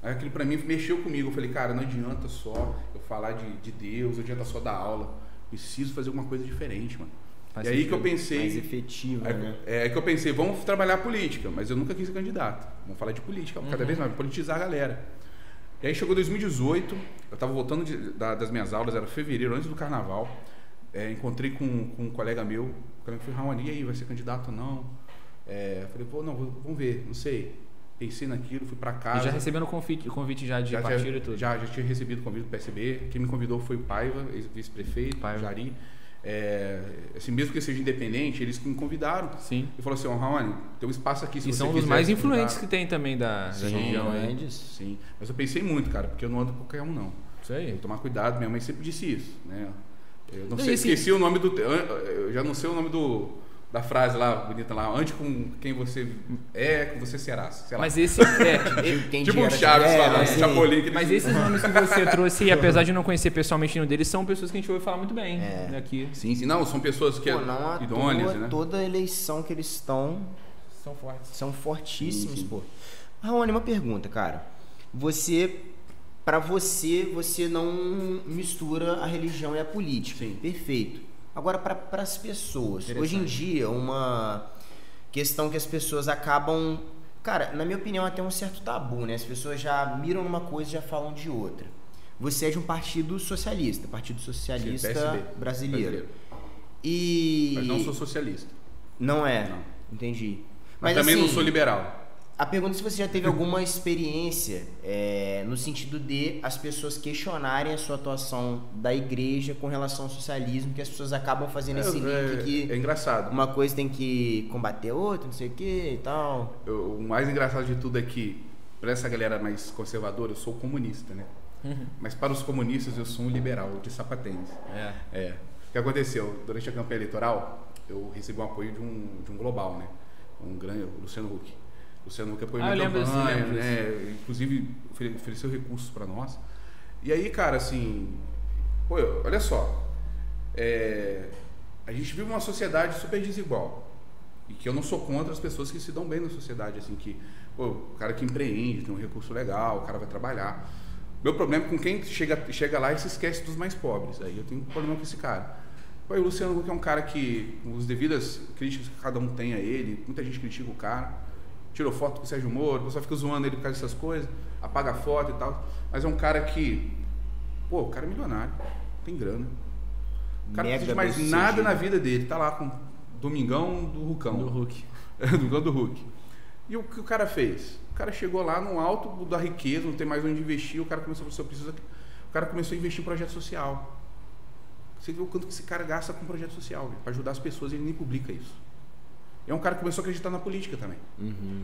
Aí aquilo para mim mexeu comigo. Eu falei, cara, não adianta só eu falar de, de Deus, não adianta só dar aula. Preciso fazer alguma coisa diferente, mano. Faz e aí que eu pensei. Mais efetiva, Aí, né? é aí que eu pensei, vamos trabalhar política, mas eu nunca quis ser candidato. Vamos falar de política, cada vez mais, politizar a galera. E aí chegou 2018, eu estava voltando de- da- das minhas aulas, era fevereiro, antes do carnaval. É, encontrei com, com um colega meu, o colega falou, Raoni, e aí, vai ser candidato ou não? É, falei, pô, não, vamos ver, não sei. Pensei naquilo, fui para E casa. já recebendo o convite, convite já de Já, partido já, e tudo. já, já tinha recebido o convite do PSB. Quem me convidou foi o Paiva, ex- vice-prefeito, Paiva. Jari. É, assim, mesmo que eu seja independente, eles me convidaram. Sim. E falou assim, ó, Raoni, tem um espaço aqui se E você são quiser mais influentes candidatar." que tem também da, da Sim, região aí. Grandes. Sim, mas eu pensei muito, cara, porque eu não ando com qualquer um, não. Isso Tem aí. que tomar cuidado, minha mãe sempre disse isso, né? Eu não E sei, esse- esqueci o nome do... Eu já não sei o nome do... Da frase lá, bonita lá, ande com quem você é, com você será. Sei lá. Mas esse. É, Quem tipo um gera- Chaves é, falando, assim, Chapolin. que mas esses nomes que você trouxe, apesar de não conhecer pessoalmente nenhum deles, são pessoas que a gente ouve falar muito bem É. daqui. Sim, sim, não, são pessoas que Pô, é não idôneas, toa, né? toda eleição que eles estão São fortes. são fortíssimos, Sim, sim. pô. Raoni, uma pergunta, cara. Você, pra você, você não mistura a religião e a política. Sim. Perfeito. Agora, para as pessoas, hoje em dia, uma questão que as pessoas acabam. Cara, na minha opinião, até um certo tabu, né? As pessoas já miram numa coisa e já falam de outra. Você é de um partido socialista, Partido Socialista PSB, brasileiro. E. Mas não sou socialista. Não é. Não. Entendi. Mas, também não assim, sou liberal. A pergunta é se você já teve alguma experiência é, no sentido de as pessoas questionarem a sua atuação da igreja com relação ao socialismo, que as pessoas acabam fazendo esse link é, que é engraçado. uma coisa tem que combater outra, não sei o que e tal. Eu- o mais engraçado de tudo é que, para essa galera mais conservadora, eu sou comunista, né? Mas para os comunistas, eu sou um liberal de sapatênis. É. É. O que aconteceu? Durante a campanha eleitoral, eu recebi o apoio de um, de um global, né? Um grande, o Luciano Huck. O Luciano Huck apoiou Ah, campanha, lembro né? Inclusive, ofere- ofereceu recursos para nós. E aí, cara, assim... Pô, olha só. É, a gente vive uma sociedade super desigual. E que eu não sou contra as pessoas que se dão bem na sociedade, assim, que... Pô, o cara que empreende, tem um recurso legal, o cara vai trabalhar. Meu problema é com quem chega, chega lá e se esquece dos mais pobres. Aí eu tenho um problema com esse cara. Pô, o Luciano Huck é um cara que, com as devidas críticas que cada um tem a ele, muita gente critica o cara, tirou foto com o Sérgio Moro, o pessoal fica zoando ele por causa dessas coisas, apaga a foto e tal. Mas é um cara que, pô, o cara é milionário, tem grana. O cara não Mega precisa de mais nada na vida dele, tá lá com Domingão do Rucão. Do Hulk. Domingão do Hulk. E o que o cara fez? O cara chegou lá no alto da riqueza, não tem mais onde investir, o cara começou a falar, "Eu preciso aqui." O cara começou a investir em projeto social. Você vê o quanto que esse cara gasta com projeto social, para ajudar as pessoas, ele nem publica isso. E é um cara que começou a acreditar na política também.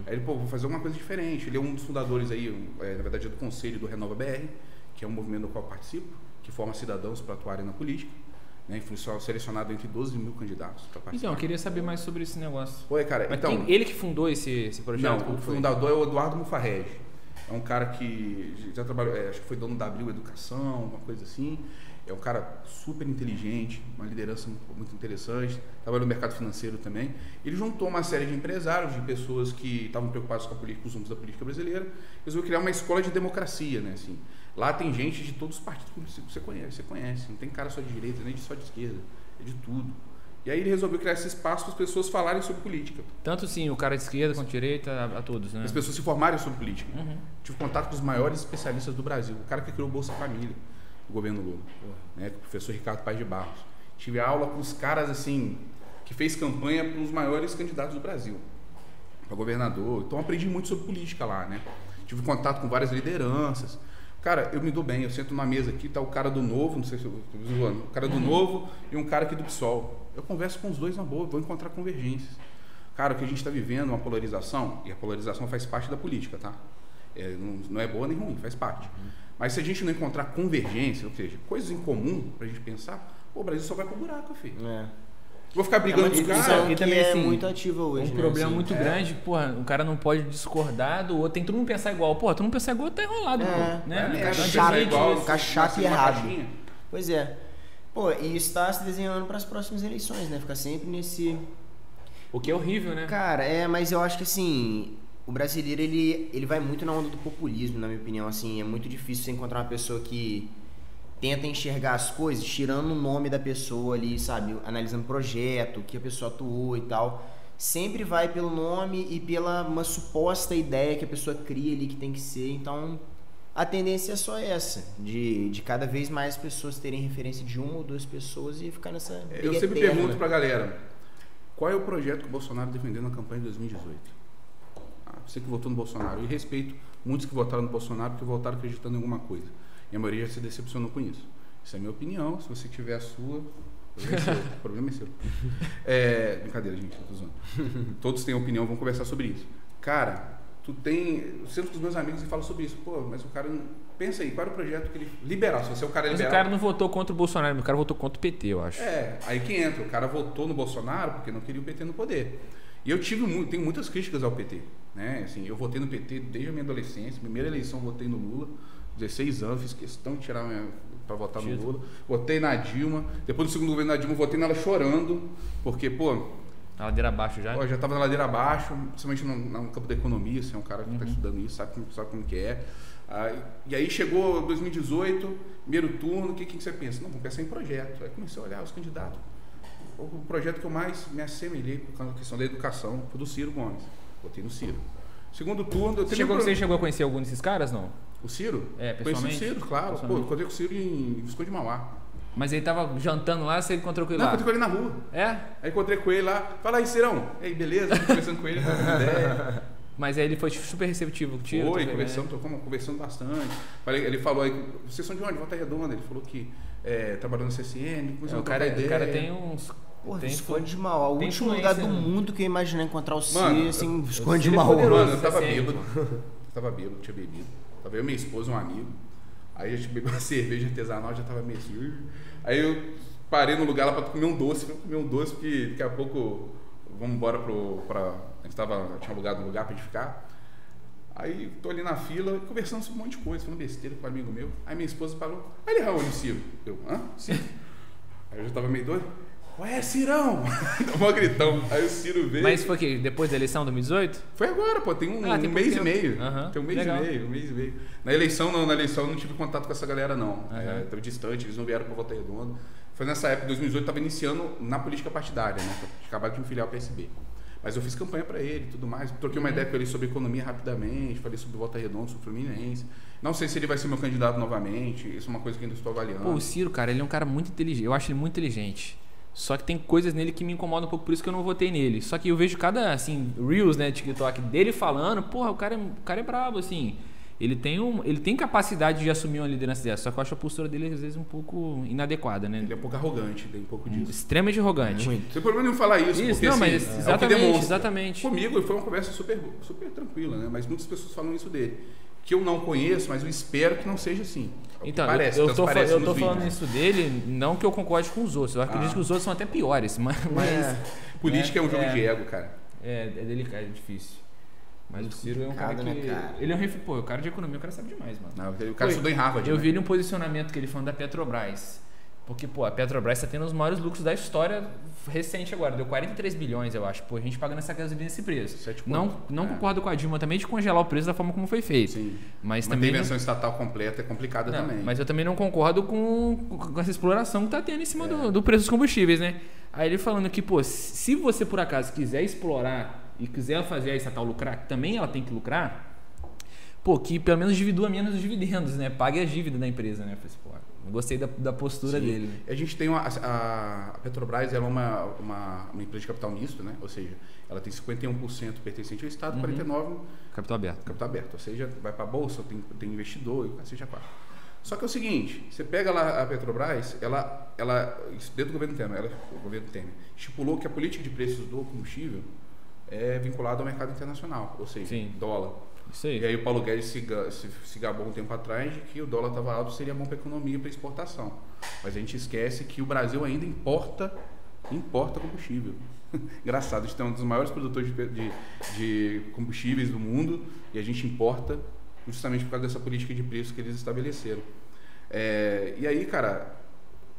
Aí ele, pô, vou fazer alguma coisa diferente. Ele é um dos fundadores aí, é, na verdade é do conselho do Renova BR, que é um movimento do qual eu participo, que forma cidadãos para atuarem na política. Né, selecionado entre 12 mil candidatos para participar. Então, eu queria saber mais sobre esse negócio. Pô, cara, Mas então, ele que fundou esse, esse projeto? não, o fundador é o Eduardo Mufarrege. É um cara que já trabalhou, é, acho que foi dono da Abril Educação, uma coisa assim. É um cara super inteligente, uma liderança muito- interessante. Trabalhou no mercado financeiro também. Ele juntou uma série de empresários, de pessoas que estavam preocupadas com a política, os rumos da política brasileira. Resolveu criar uma escola de democracia, né? Assim, lá tem gente de todos os partidos que você conhece, você conhece. Não tem cara só de direita, nem de só de esquerda. É de tudo. E aí ele resolveu criar esse espaço para as pessoas falarem sobre política. Tanto sim, o cara de esquerda quanto de direita, a, a todos, né? as pessoas se formarem sobre política. Uhum. Tive contato com os maiores especialistas do Brasil. O cara que criou o Bolsa Família, o governo Lula, né, com o professor Ricardo Paz de Barros. Tive aula com os caras assim que fez campanha para os maiores candidatos do Brasil, para governador. Então aprendi muito sobre política lá, né? Tive contato com várias lideranças. Cara, eu me dou bem. Eu sento numa mesa aqui, tá o cara do Novo, não sei se eu tô zoando, o cara do Novo e um cara aqui do PSOL. Eu converso com os dois na boa, vou encontrar convergências. Cara, o que a gente está vivendo é uma polarização, e a polarização faz parte da política, tá? É, não, não é boa nem ruim, faz parte. Mas se a gente não encontrar convergência, ou seja, coisas em comum pra gente pensar, pô, o Brasil só vai pro buraco, filho. É. Vou ficar É brigando uma com caras. e que também, é assim, muito ativa hoje, um né, problema assim. muito grande, porra, o cara não pode discordar do outro, tem todo mundo pensar igual. Porra, tu não pensar igual, tá enrolado, É, pô. Né? É, cara, chato, igual, fica chato e errado. caixinha. Pois é. Pô, e isso está se desenhando para as próximas eleições, né? Fica sempre nesse O que é horrível, né? Cara, é, mas eu acho que assim, o brasileiro ele, ele vai muito na onda do populismo, na minha opinião. Assim, é muito difícil você encontrar uma pessoa que tenta enxergar as coisas tirando o nome da pessoa ali, sabe? Analisando o projeto, que a pessoa atuou e tal. Sempre vai pelo nome e pela uma suposta ideia que a pessoa cria ali que tem que ser. Então, a tendência é só essa, de, de cada vez mais pessoas terem referência de uma ou duas pessoas e ficar nessa. Eu sempre eterna. pergunto pra galera: qual é o projeto que o Bolsonaro defendeu na campanha de 2018? Você que votou no Bolsonaro. E respeito muitos que votaram no Bolsonaro porque votaram acreditando em alguma coisa. E a maioria já se decepcionou com isso. Isso é a minha opinião. Se você tiver a sua, o problema é seu. É, brincadeira, gente, tô zoando. Todos têm opinião, vamos conversar sobre isso. Cara, tu tem. Eu sento com os meus amigos e falo sobre isso. Pô, mas o cara. Pensa aí, qual era o projeto que ele. Liberal, se você é o cara liberal. Mas o cara não votou contra o Bolsonaro, o cara votou contra o PT, eu acho. É, aí que entra. O cara votou no Bolsonaro porque não queria o PT no poder. E eu tive muito, tenho muitas críticas ao PT. Né? Assim, eu votei no PT desde a minha adolescência. Primeira eleição votei no Lula. 16 anos, fiz questão de tirar para votar no Lula. Votei na Dilma. Depois do segundo governo da Dilma, votei nela chorando. Porque, pô, na ladeira abaixo já? Pô, já estava na ladeira abaixo, principalmente no, no, campo da economia, você é um cara que está uhum. estudando isso, sabe, sabe como que é. Ah, e aí chegou 2018, primeiro turno, o que, que você pensa? Não, vou pensar em projeto. Aí comecei a olhar os candidatos. O projeto que eu mais me assemelhei causa da questão da educação foi do Ciro Gomes. Votei no Ciro. Segundo turno, eu chegou, Você chegou a conhecer algum desses caras, não? O Ciro? É, pessoalmente? Conheci o Ciro, claro. Pô, encontrei com o Ciro em Visconde de Mauá. Mas ele tava jantando lá, você encontrou com ele Não, lá? Não, encontrei com ele na rua. É? Aí encontrei com ele lá. Fala aí, Cirão. Ei, beleza? Conversando com ele, ideia. Mas aí ele foi super receptivo contigo? Foi, conversando, né? conversando bastante. Falei, ele falou aí, vocês são de onde? Volta Redonda. Ele falou que é, trabalhou no CSN, é, o, cara, o cara tem uns... Porra, tem Visconde de Mauá. O último lugar do mundo que eu imaginei encontrar o Ciro, assim, Visconde de Mauá. Mano, eu tava bêbado. Eu tava bêbado, tinha bebido. Tava eu, minha esposa, um amigo. Aí a gente bebeu uma cerveja artesanal, já tava meio assim. Aí eu parei no lugar lá pra comer um doce. Falei, comer um doce, porque daqui a pouco vamos embora pro. Pra, a gente tava, tinha alugado um lugar pra gente ficar. Aí tô ali na fila, conversando sobre um monte de coisa, falando besteira com um amigo meu. Aí minha esposa falou, ele Raul, Ciro. Eu, hã? Ciro? Aí eu já tava meio doido. Ué, Cirão! Dá um gritão. Aí o Ciro veio. Mas foi que depois da eleição de 2018? Foi agora, pô. Tem um, ah, tem um mês tempo. e meio. Uhum. Tem um mês Legal. e meio, um mês e meio. Na eleição, não, na eleição eu não tive contato com essa galera, não. Uhum. É, tava distante, eles não vieram pra Volta Redonda. Foi nessa época, 2018, tava iniciando na política partidária, né? Acabaram de me filiar ao PSB. Mas eu fiz campanha para ele e tudo mais. Troquei uma uhum. ideia com ele sobre economia rapidamente, falei sobre Volta Redonda, sobre Fluminense. Não sei se ele vai ser meu candidato novamente, isso é uma coisa que ainda estou avaliando. Pô, o Ciro, cara, ele é um cara muito inteligente. Eu acho ele muito inteligente. Só que tem coisas nele que me incomodam um pouco, por isso que eu não votei nele. Só que eu vejo cada, assim, Reels, né, TikTok dele falando, porra, o cara é, o cara é brabo, assim. Ele tem, um, ele tem capacidade de assumir uma liderança dessa, só que eu acho a postura dele, às vezes, um pouco inadequada, né? Ele é um pouco arrogante, tem um pouco disso. Extremamente arrogante. Muito. Não tem problema nenhum falar isso, isso porque, não, assim, mas é exatamente, exatamente. Comigo foi uma conversa super, super tranquila, né? Mas muitas pessoas falam isso dele que eu não conheço, mas eu espero que não seja assim. É então, parece, eu, eu tô, eu tô falando isso dele, não que eu concorde com os outros. Eu acredito ah. que os outros são até piores, mas. mas é. Política é, é, um jogo é, de ego, cara. É, é delicado, é difícil. Mas o Ciro é um cara que. Né, cara? Ele é um pô, o cara de economia, o cara sabe demais, mano. Não, o cara estudou em Harvard. Eu né? vi ele um posicionamento que ele falando da Petrobras. Porque, pô, a Petrobras está tendo os maiores lucros da história recente agora. Deu 43 bilhões, eu acho. Pô, a gente pagando essa gasolina nesse preço. Não, não é. concordo com a Dilma também de congelar o preço da forma como foi feito. Sim. Mas Uma também intervenção não... estatal completa é complicada não, também. Mas eu também não concordo com, com essa exploração que está tendo em cima é. do, do preço dos combustíveis, né? Aí ele falando que, pô, se você por acaso quiser explorar e quiser fazer a estatal lucrar, que também ela tem que lucrar, pô, que pelo menos dividua menos os dividendos, né? Pague a dívida da empresa, né? Eu falei, assim, pô, Gostei da, da postura Sim. dele. A gente tem uma, a, a Petrobras é uma, uma, uma, empresa de capital misto, né? Ou seja, ela tem 51% pertencente ao Estado, uhum. 49% capital aberto. Capital aberto. Ou seja, vai para a bolsa, tem, tem investidor, seja quatro. Só que é o seguinte, você pega lá a Petrobras, ela, ela dentro do governo Temer, ela, o governo Temer, estipulou que a política de preços do combustível é vinculada ao mercado internacional, ou seja, Sim. dólar. Isso aí. E aí o Paulo Guedes se, se, se gabou um tempo atrás de que o dólar estava alto seria bom para a economia para exportação. Mas a gente esquece que o Brasil ainda importa importa combustível. Engraçado, a gente é um dos maiores produtores de, de, de, combustíveis do mundo e a gente importa justamente por causa dessa política de preço que eles estabeleceram. É, e aí, cara,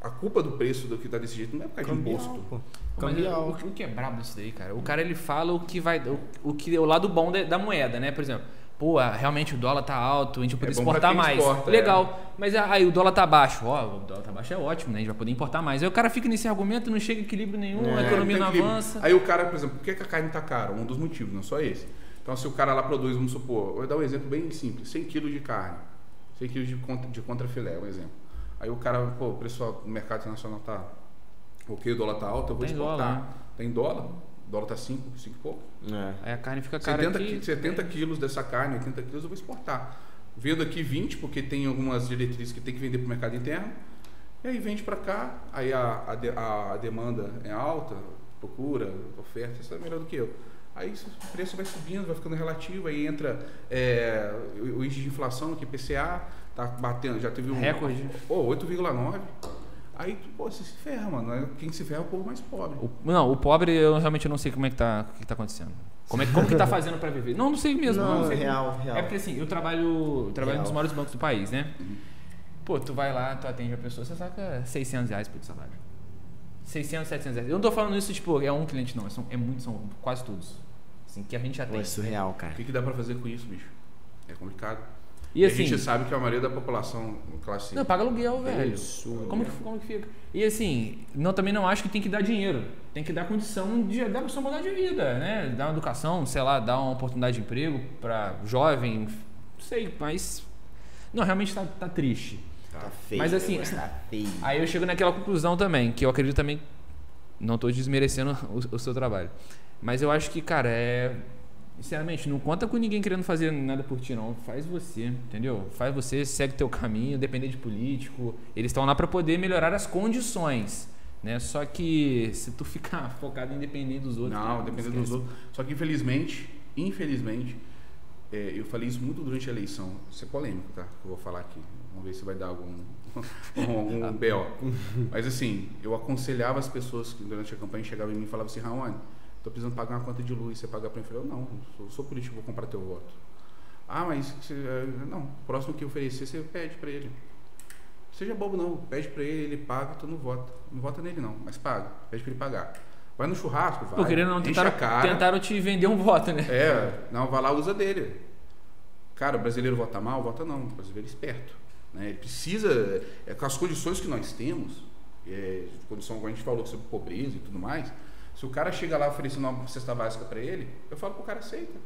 a culpa do preço do que tá desse jeito não é por causa de imposto. pô. Mas Cambial. o, o que é brabo disso daí, cara? O cara ele fala o que vai. O, o que o lado bom da, da moeda, né? Por exemplo, pô, realmente o dólar tá alto, a gente vai poder É bom pra exportar mais. exporta, Legal. Mas ah, aí o dólar tá baixo. Ó, o dólar tá baixo é ótimo, né? A gente vai poder importar mais. Aí o cara fica nesse argumento, não chega a equilíbrio nenhum, a É, economia tem não equilíbrio. avança. Aí o cara, por exemplo, por que que a carne tá cara? Um dos motivos, não só esse. Então, se o cara lá produz, vamos supor, vou dar um exemplo bem simples: 100 kg de carne, 100 kg de, contra, de contrafilé, um exemplo. Aí o cara, pô, o preço no mercado internacional tá. Ok, o dólar tá alto, eu vou Tem exportar. dólar, né? Tem dólar? O dólar tá 5, 5 e pouco. É. Aí a carne fica cara 70, aqui. qui- 70 quilos dessa carne, 80 quilos eu vou exportar. Vendo aqui 20, porque tem algumas diretrizes que tem que vender para o mercado interno. E aí vende para cá, aí a, a, de- a demanda é alta, procura, oferta, isso é melhor do que eu. Aí o preço vai subindo, vai ficando relativo, aí entra é, o índice de inflação, que é IPCA, tá batendo, já teve um. Recorde. Pô, 8,9. Aí, pô, você se ferra, mano. Quem se ferra é o povo mais pobre. O- não, o pobre eu realmente não sei como é que tá, o que tá acontecendo. Como, é, como que tá fazendo pra viver? Não, não sei mesmo. Não, não sei real, como. real. É porque assim, eu trabalho, eu trabalho Real. nos maiores bancos do país, né? Pô, tu vai lá, tu atende a pessoa, você saca 600 reais por salário. 600, 700 reais. Eu não tô falando isso, tipo, é um cliente não, são, é muito, são quase todos. Assim, que a gente Pô, é atende. surreal, O cara. que, que dá para fazer com isso, bicho? É complicado. E a assim, gente sabe que a maioria da população classe não, paga aluguel, É velho. absurdo, Como que, como que fica? E assim, não, também não acho que tem que dar dinheiro. Tem que dar condição de dar pessoa mudar de vida, né? Dar uma educação, sei lá, dar uma oportunidade de emprego para jovem, não sei, mas. Não, realmente tá, tá triste. Tá feio. Mas assim, Tá feio. Aí eu chego naquela conclusão também, que eu acredito também. Não tô desmerecendo o, o seu trabalho. Mas eu acho que, cara, é. Sinceramente, não conta com ninguém querendo fazer nada por ti, não. Faz você, entendeu? Faz você, segue teu caminho, depender de político. Eles estão lá para poder melhorar as condições. Né? Só que se tu ficar focado em depender dos outros. Não, dependendo esquece. dos outros. Só que infelizmente, infelizmente, é, eu falei isso muito durante a eleição. Isso é polêmico, tá? Que eu vou falar aqui. Vamos ver se vai dar algum, algum BO. Mas assim, eu aconselhava as pessoas que durante a campanha chegavam em mim e falavam assim, Raoni, tô precisando pagar uma conta de luz, você pagar para? Eu falei, não, sou, sou político, vou comprar teu voto. Ah, mas eh, não, o próximo que oferecer, você pede para ele. Seja bobo não, pede para ele, ele paga, tu não vota. Não vota nele não, mas paga, pede para ele pagar. Vai no churrasco, vai. Pô, querendo não, tentaram, cara. tentaram te vender um voto, né? É, não, vai lá, usa dele. Cara, o brasileiro vota mal? Vota não. O brasileiro é esperto. Né? Ele precisa, é, com as condições que nós temos, é, condição como a gente falou sobre pobreza e tudo mais, se o cara chega lá oferecendo uma cesta básica pra ele, eu falo pro cara aceita.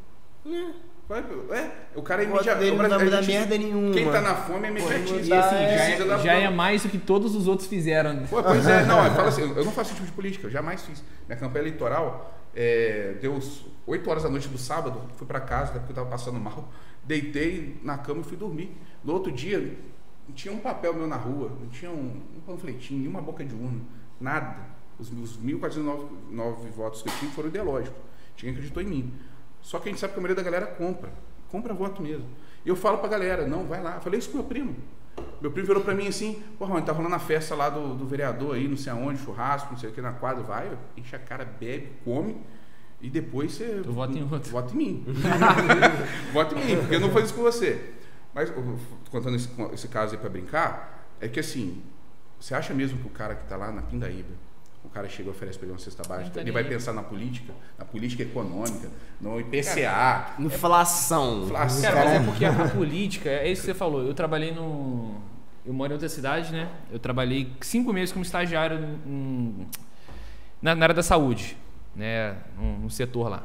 Vai, é, o cara é o não vai merda nenhuma. Quem tá na fome é imediatista. Assim, já, Precisa da- é, já é mais do que todos os outros fizeram. né? Pô, pois é, não, eu assim, eu não faço esse tipo de política, eu jamais fiz. Minha campanha eleitoral é, deu 8 horas da noite do sábado, fui pra casa, porque eu tava passando mal, deitei na cama e fui dormir. No outro dia, não tinha um papel meu na rua, não tinha um, um panfletinho, nenhuma boca de urna, nada. Os, os 1.409 votos que eu tive foram ideológicos. Tinha quem acreditou em mim. Só que a gente sabe que a maioria da galera compra. Compra voto mesmo. E eu falo pra galera, não, vai lá. Eu falei isso com meu primo. Meu primo virou pra mim assim, porra, mano, tá rolando a festa lá do, do vereador aí, não sei aonde, churrasco, não sei o que, na quadra, vai, enche a cara, bebe, come, e depois você. Tu vota em outro. Vota em mim. vota em mim, porque eu não faço isso com você. Mas, contando esse, esse caso aí pra brincar, é que assim, você acha mesmo que o cara que tá lá na Pindaíba, o cara chega e oferece pra ele uma cesta básica, ele vai pensar na política, na política econômica, no IPCA. Inflação. Inflação. Cara, mas é porque a, a política, é isso que você falou. Eu trabalhei no. Eu moro em outra cidade, né? Eu trabalhei cinco meses como estagiário em- na, na área da saúde, né? No, no setor lá.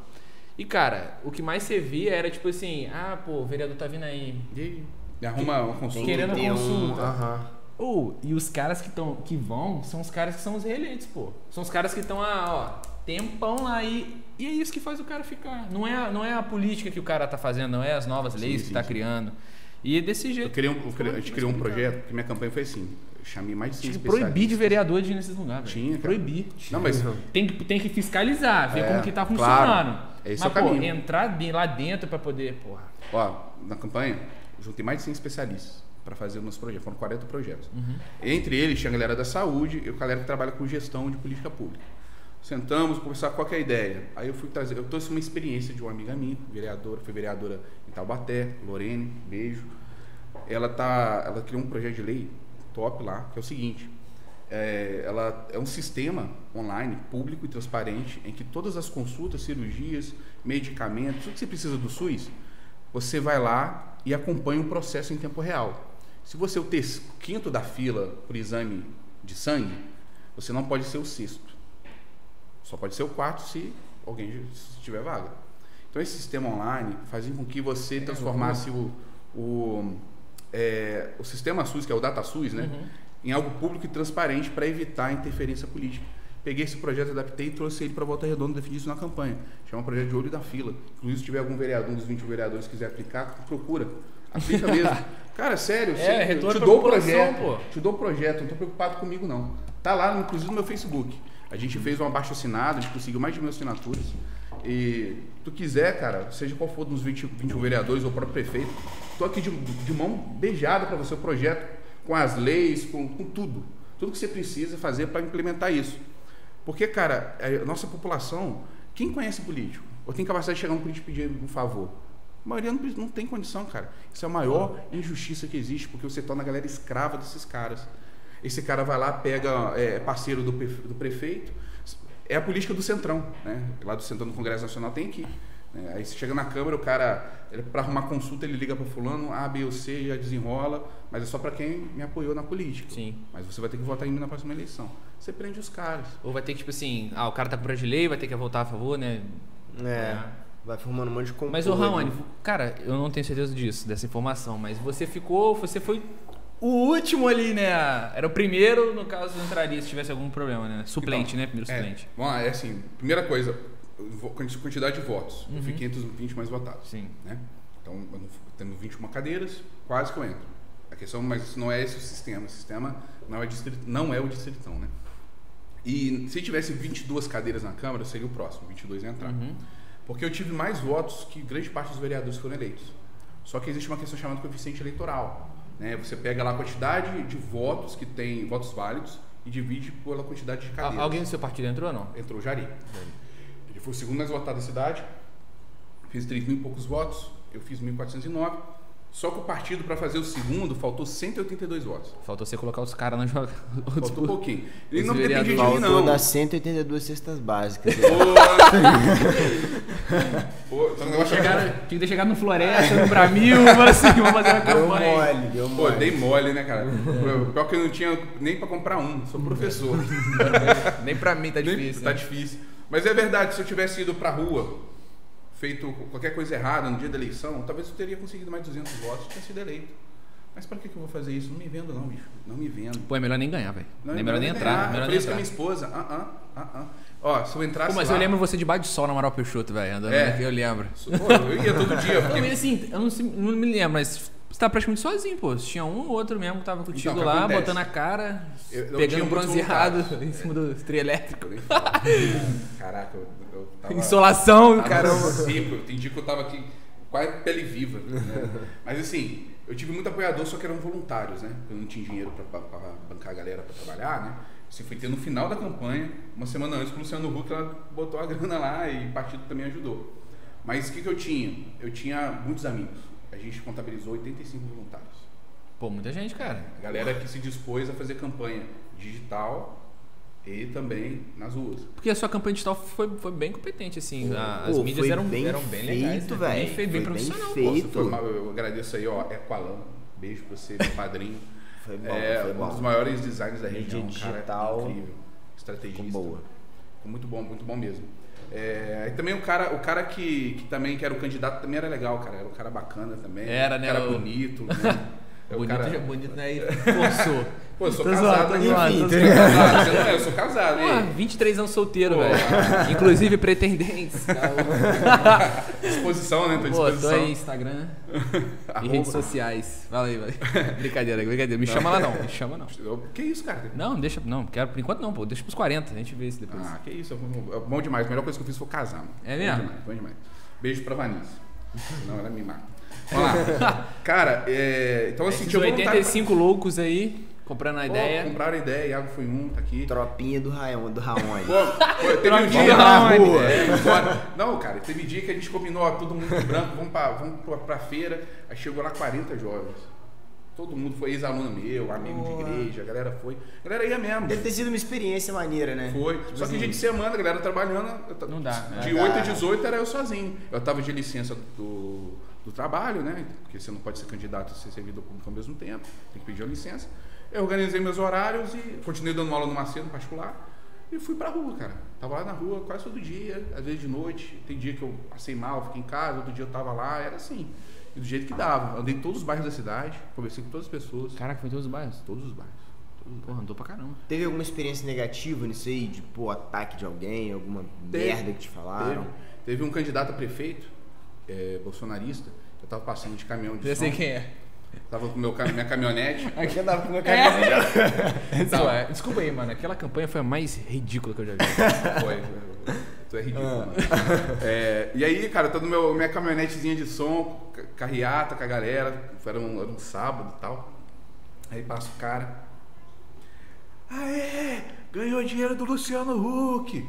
E, cara, o que mais você via era tipo assim: ah, pô, o vereador tá vindo aí. E aí? E arruma uma consulta. Querendo ter um- consulta. Aham. Ou, e os caras que, tão, que vão são os caras que são os reeleitos, pô. São os caras que estão, ó, tempão lá e, e é isso que faz o cara ficar. Não é, a- não é a política que o cara tá fazendo, não é as novas Sim, leis sim, que tá sim. criando. E é desse Eu jeito. criei um, eu criei- a gente criou um projeto, que minha campanha foi assim. Eu chamei mais de Tinha cinco que proibir de vereador de ir nesses lugares. Tinha, cara. Proibir. Não, mas Tem que, tem que fiscalizar, ver É, como que tá claro. funcionando. Esse Mas, é o pô, caminho. entrar de- lá dentro pra poder, porra. Ó, na campanha, eu juntei mais de 100 especialistas para fazer meus projetos. Foram 40 projetos. Entre eles tinha a galera da saúde e a galera que trabalha com gestão de política pública. Sentamos, conversar qual que é a ideia. Aí eu fui trazer, eu trouxe uma experiência de uma amiga minha, vereadora, foi vereadora em Taubaté, Lorene, beijo. Ela tá, ela criou um projeto de lei top lá, que é o seguinte: é, ela é um sistema online, público e transparente, em que todas as consultas, cirurgias, medicamentos, tudo que você precisa do SUS, você vai lá e acompanha o processo em tempo real. Se você é o ter- quinto da fila por exame de sangue, você não pode ser o sexto. Só pode ser o quarto se alguém se tiver vaga. Então esse sistema online fazia com que você transformasse o, o, é, o sistema SUS, que é o DataSUS, né, em algo público e transparente para evitar a interferência política. Peguei esse projeto, adaptei e trouxe ele para Volta Redonda, defini isso na campanha. Chama projeto de olho da fila. Inclusive, se tiver algum vereador, um dos 20 vereadores que quiser aplicar, procura. Aplica mesmo. Cara, sério, É, sério, retorno te dou o projeto. pô. Te dou o projeto, não estou preocupado comigo não. Tá lá, inclusive no meu Facebook. A gente fez um abaixo assinado, a gente conseguiu mais de mil assinaturas. E tu quiser, cara, seja qual for dos 20, 21 vereadores ou o próprio prefeito, tô aqui de, de mão beijada para você o projeto, com as leis, com, com tudo. Tudo que você precisa fazer para implementar isso. Porque, cara, a nossa população, quem conhece político? Ou tem capacidade de chegar no político e pedir um favor? A maioria não, não tem condição, cara. Isso é a maior injustiça que existe, porque você torna a galera escrava desses caras. Esse cara vai lá, pega, é parceiro do, do prefeito. É a política do Centrão, né? Lá do Centrão do Congresso Nacional tem aqui. né? Aí você chega na Câmara, o cara, para arrumar consulta, ele liga para fulano, A, B ou C, já desenrola, mas é só para quem me apoiou na política. Sim. Mas você vai ter que votar em mim na próxima eleição. Você prende os caras. Ou vai ter que, tipo assim, ah, o cara tá com lei, vai ter que votar a favor, né? É, vai formando um monte de complô. Mas, ali. Raoni, cara, eu não tenho certeza disso, dessa informação, mas você ficou, você foi o último ali, né? Era o primeiro, no caso, entraria se tivesse algum problema, né? Suplente, né? Primeiro É, suplente. vamos lá, é assim, primeira coisa, quantidade de votos. Eu Uhum. fui 520 mais votados. Sim. Né? Então, eu tendo 21 cadeiras, quase que eu entro. A questão, mas não é esse o sistema. O sistema não é, distrit, não é o distritão, né? E se tivesse 22 cadeiras na Câmara, eu seria o próximo, 22 ia entrar. Uhum. Porque eu tive mais votos que grande parte dos vereadores que foram eleitos. Só que existe uma questão chamada coeficiente eleitoral. Né? Você pega lá a quantidade de votos que tem, votos válidos, e divide pela quantidade de cadeiras. Alguém do seu partido entrou ou não? Entrou o Jari. Ele foi o segundo mais votado da cidade, fez 3 mil e poucos votos, eu fiz 1.409. Só que o partido, para fazer o segundo, faltou 182 votos. Faltou você colocar os caras na jogada. Faltou um pouquinho. Ele não dependia de mim, Faltou não. das 182 cestas básicas. Pô, Pô, então o negócio Chegaram, tinha que ter chegado no Floresta, no Bramil, assim, vamos fazer uma deu campanha. mole, deu Pô, mole. dei mole, né, cara? Pô, Pior que eu não tinha nem pra comprar um, sou professor. Nem pra mim tá Nem- difícil. Tá né? difícil. Mas é verdade, se eu tivesse ido pra rua, feito qualquer coisa errada no dia da eleição, talvez eu teria conseguido mais 200 votos e tinha sido eleito. Mas pra que, que eu vou fazer isso? Não me vendo, não, bicho. Não me vendo. Pô, é melhor nem ganhar, velho. Não, Nem melhor nem entrar. Eu Melhor falei nem isso a entrar. minha esposa. Ah, ah, ah, ah. Ó, se eu entrasse Pô, mas lá... eu lembro você debaixo de sol na Amaral Peixoto, velho, andando. É. Eu lembro. Pô, eu ia todo dia. Porque... mas assim, eu não, sei- não me lembro, mas você tava praticamente sozinho, pô. Tinha um ou outro mesmo que tava contigo Então, o que lá, acontece? botando a cara, Eu- eu pegando bronzeado em cima do trio elétrico. Caraca, eu, eu tava... Insolação, Tava caramba. seco, eu entendi que eu tava aqui quase pele viva. né? Mas assim, eu tive muito apoiador, só que eram voluntários, né? Eu não tinha dinheiro pra, pra- pra bancar a galera pra trabalhar, né? Assim, foi ter no final da campanha, uma semana antes, o Luciano Huck ela botou a grana lá e o partido também ajudou. Mas o que, que eu tinha? Eu tinha muitos amigos. A gente contabilizou 85 voluntários. Pô, muita gente, cara. A galera que se dispôs a fazer campanha digital e também nas ruas. Porque a sua campanha digital foi, foi bem competente, assim. a- As Pô, mídias eram bem eram bem feito, legais. né? velho. Bem feito, bem Foi bem profissional. feito. Pô, foi eu agradeço aí, ó, Equalan. Beijo pra você, meu padrinho. Foi bom, é foi um bom. dos maiores designers da Mídia região, um cara digital incrível, estrategista. Ficou boa. Ficou muito bom, muito bom mesmo. É, também o cara, o cara que, que também que era o candidato também era legal, cara. Era um cara bacana também. Era, um né, cara o- bonito. Né? É bonito, cara- já- bonito, né? E forçou. Pô, eu sou Tô casado, né? zoando, Enfim, você é você não é, eu sou casado, Pô, hein? 23 anos solteiro, Pô. velho. Inclusive pretendentes. Disposição, né? Tô à Pô, tô disposição. aí, Instagram e Arroba. redes sociais. Fala aí, velho. brincadeira, brincadeira. Me chama lá não, me chama não. Que isso, cara? Não, deixa, não, quero por enquanto não, pô. Deixa pros 40, a gente vê isso depois. Ah, que isso. é bom demais. A melhor coisa que eu fiz foi casar, mano. É Bom mesmo? demais, bom demais. Beijo pra Vanessa. Não, ela me mata. Vamos lá. Cara, é, então assim, Esses tinha voluntário 85 loucos aí, comprando a pra... ideia. Pô, compraram a ideia, Iago foi um, tá aqui. Tropinha do Raon, do Raoni. Pô, pô, teve um dia na rua. É. Não, cara, teve dia que a gente combinou, ó, todo mundo de branco, vamos pra, vamos pra, pra feira. Aí chegou lá 40 jovens. Todo mundo foi ex-aluno meu, amigo de Boa. igreja, a galera foi. A galera ia mesmo. Deve ter sido uma experiência maneira, né? Foi. Tipo Só que dia de semana, a galera trabalhando. Não dá, né? De Não 8 dá. a 18 era eu sozinho. Eu tava de licença do, do trabalho, né? Porque você não pode ser candidato e ser servidor público ao mesmo tempo. Tem que pedir a licença. Eu organizei meus horários e continuei dando aula no Macedo particular. E fui pra rua, cara. Tava lá na rua quase todo dia, às vezes de noite. Tem dia que eu passei mal, fiquei em casa, outro dia eu tava lá, era assim. E do jeito que dava. Andei em todos os bairros da cidade, conversei com todas as pessoas. Caraca, foi em todos os bairros. Todos os bairros. Porra, andou pra caramba. Teve alguma experiência negativa nisso aí? De, pô, ataque de alguém, alguma Teve. merda que te falaram? Teve, teve um candidato a prefeito, é, bolsonarista. Eu tava passando de caminhão de Já sei som. quem é. Tava com meu, minha caminhonete. Aqui eu tava com meu É. Não, é, desculpa aí, mano. Aquela campanha foi a mais ridícula que eu já vi. Foi. Tu é ridículo, mano. É, e aí, cara, eu tô no meu, minha caminhonetezinha de som, ca- carreata com a galera. Era um, era um sábado e tal. Aí passa o cara. Aê! Ganhou dinheiro do Luciano Huck!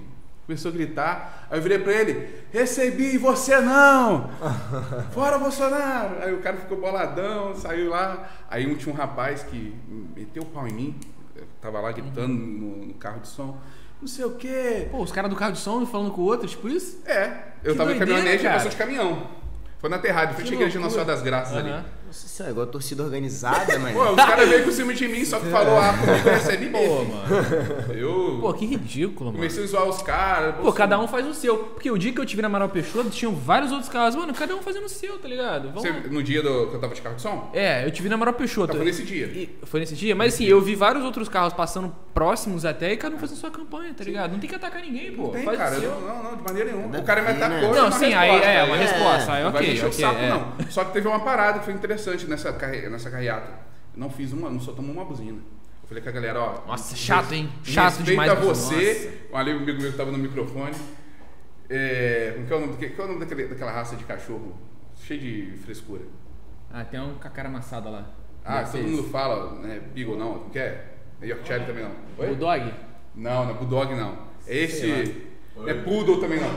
Começou a gritar. Aí eu virei pra ele: Recebi você não! Fora Bolsonaro! Aí o cara ficou boladão, saiu lá. Aí um, tinha um rapaz que meteu o pau em mim. Eu tava lá gritando no, no carro de som. Não sei o quê. Pô, os caras do carro de som falando com o outro, tipo isso? É, eu Que tava em doideira, caminhonete e passou de caminhão. Foi na Terrada, foi Que de igreja Nossa das Graças ali. Nossa senhora, igual a torcida organizada, mano. Pô, os caras veio por cima de mim, só que falou ah, comigo eu recebi Pô, mano. Eu Pô, que ridículo, mano. comecei a zoar os caras. Pô, cada um faz o seu. Porque o dia que eu tive na Amaral Peixoto, tinham vários outros carros. Mano, cada um fazendo o seu, tá ligado? Vamos Você, no dia do, que eu tava de carro de som? É, eu tive na Amaral Peixoto. Tava nesse dia. E- foi nesse dia? Mas assim, eu vi vários outros carros passando próximos até e cada um fazendo sua campanha, tá ligado? Não tem que atacar ninguém, pô. Não tem, Faz cara. o seu. eu Não, não, de maneira nenhuma. O cara me atacou. né? é Não, sim, aí resposta, é uma aí resposta. Aí Não vai ok, ok. saco, é. não. Só que teve uma parada que foi interessante nessa, carre... nessa carreata. Não fiz uma, não só tomou uma buzina. Eu falei com a galera, ó. Nossa, chato, hein? Chato respeito demais. a isso. você, um amigo meu que tava no microfone. É, como que é o nome, daquele- qual é o nome daquele- daquela raça de cachorro? Cheio de frescura. Ah, tem um com a cara amassada lá. Ah, todo mundo fala, né? Beagle não, como que é? Yorkshire também não. Oi? Bulldog? Não, não é Bulldog não. É esse. Não é Poodle também não.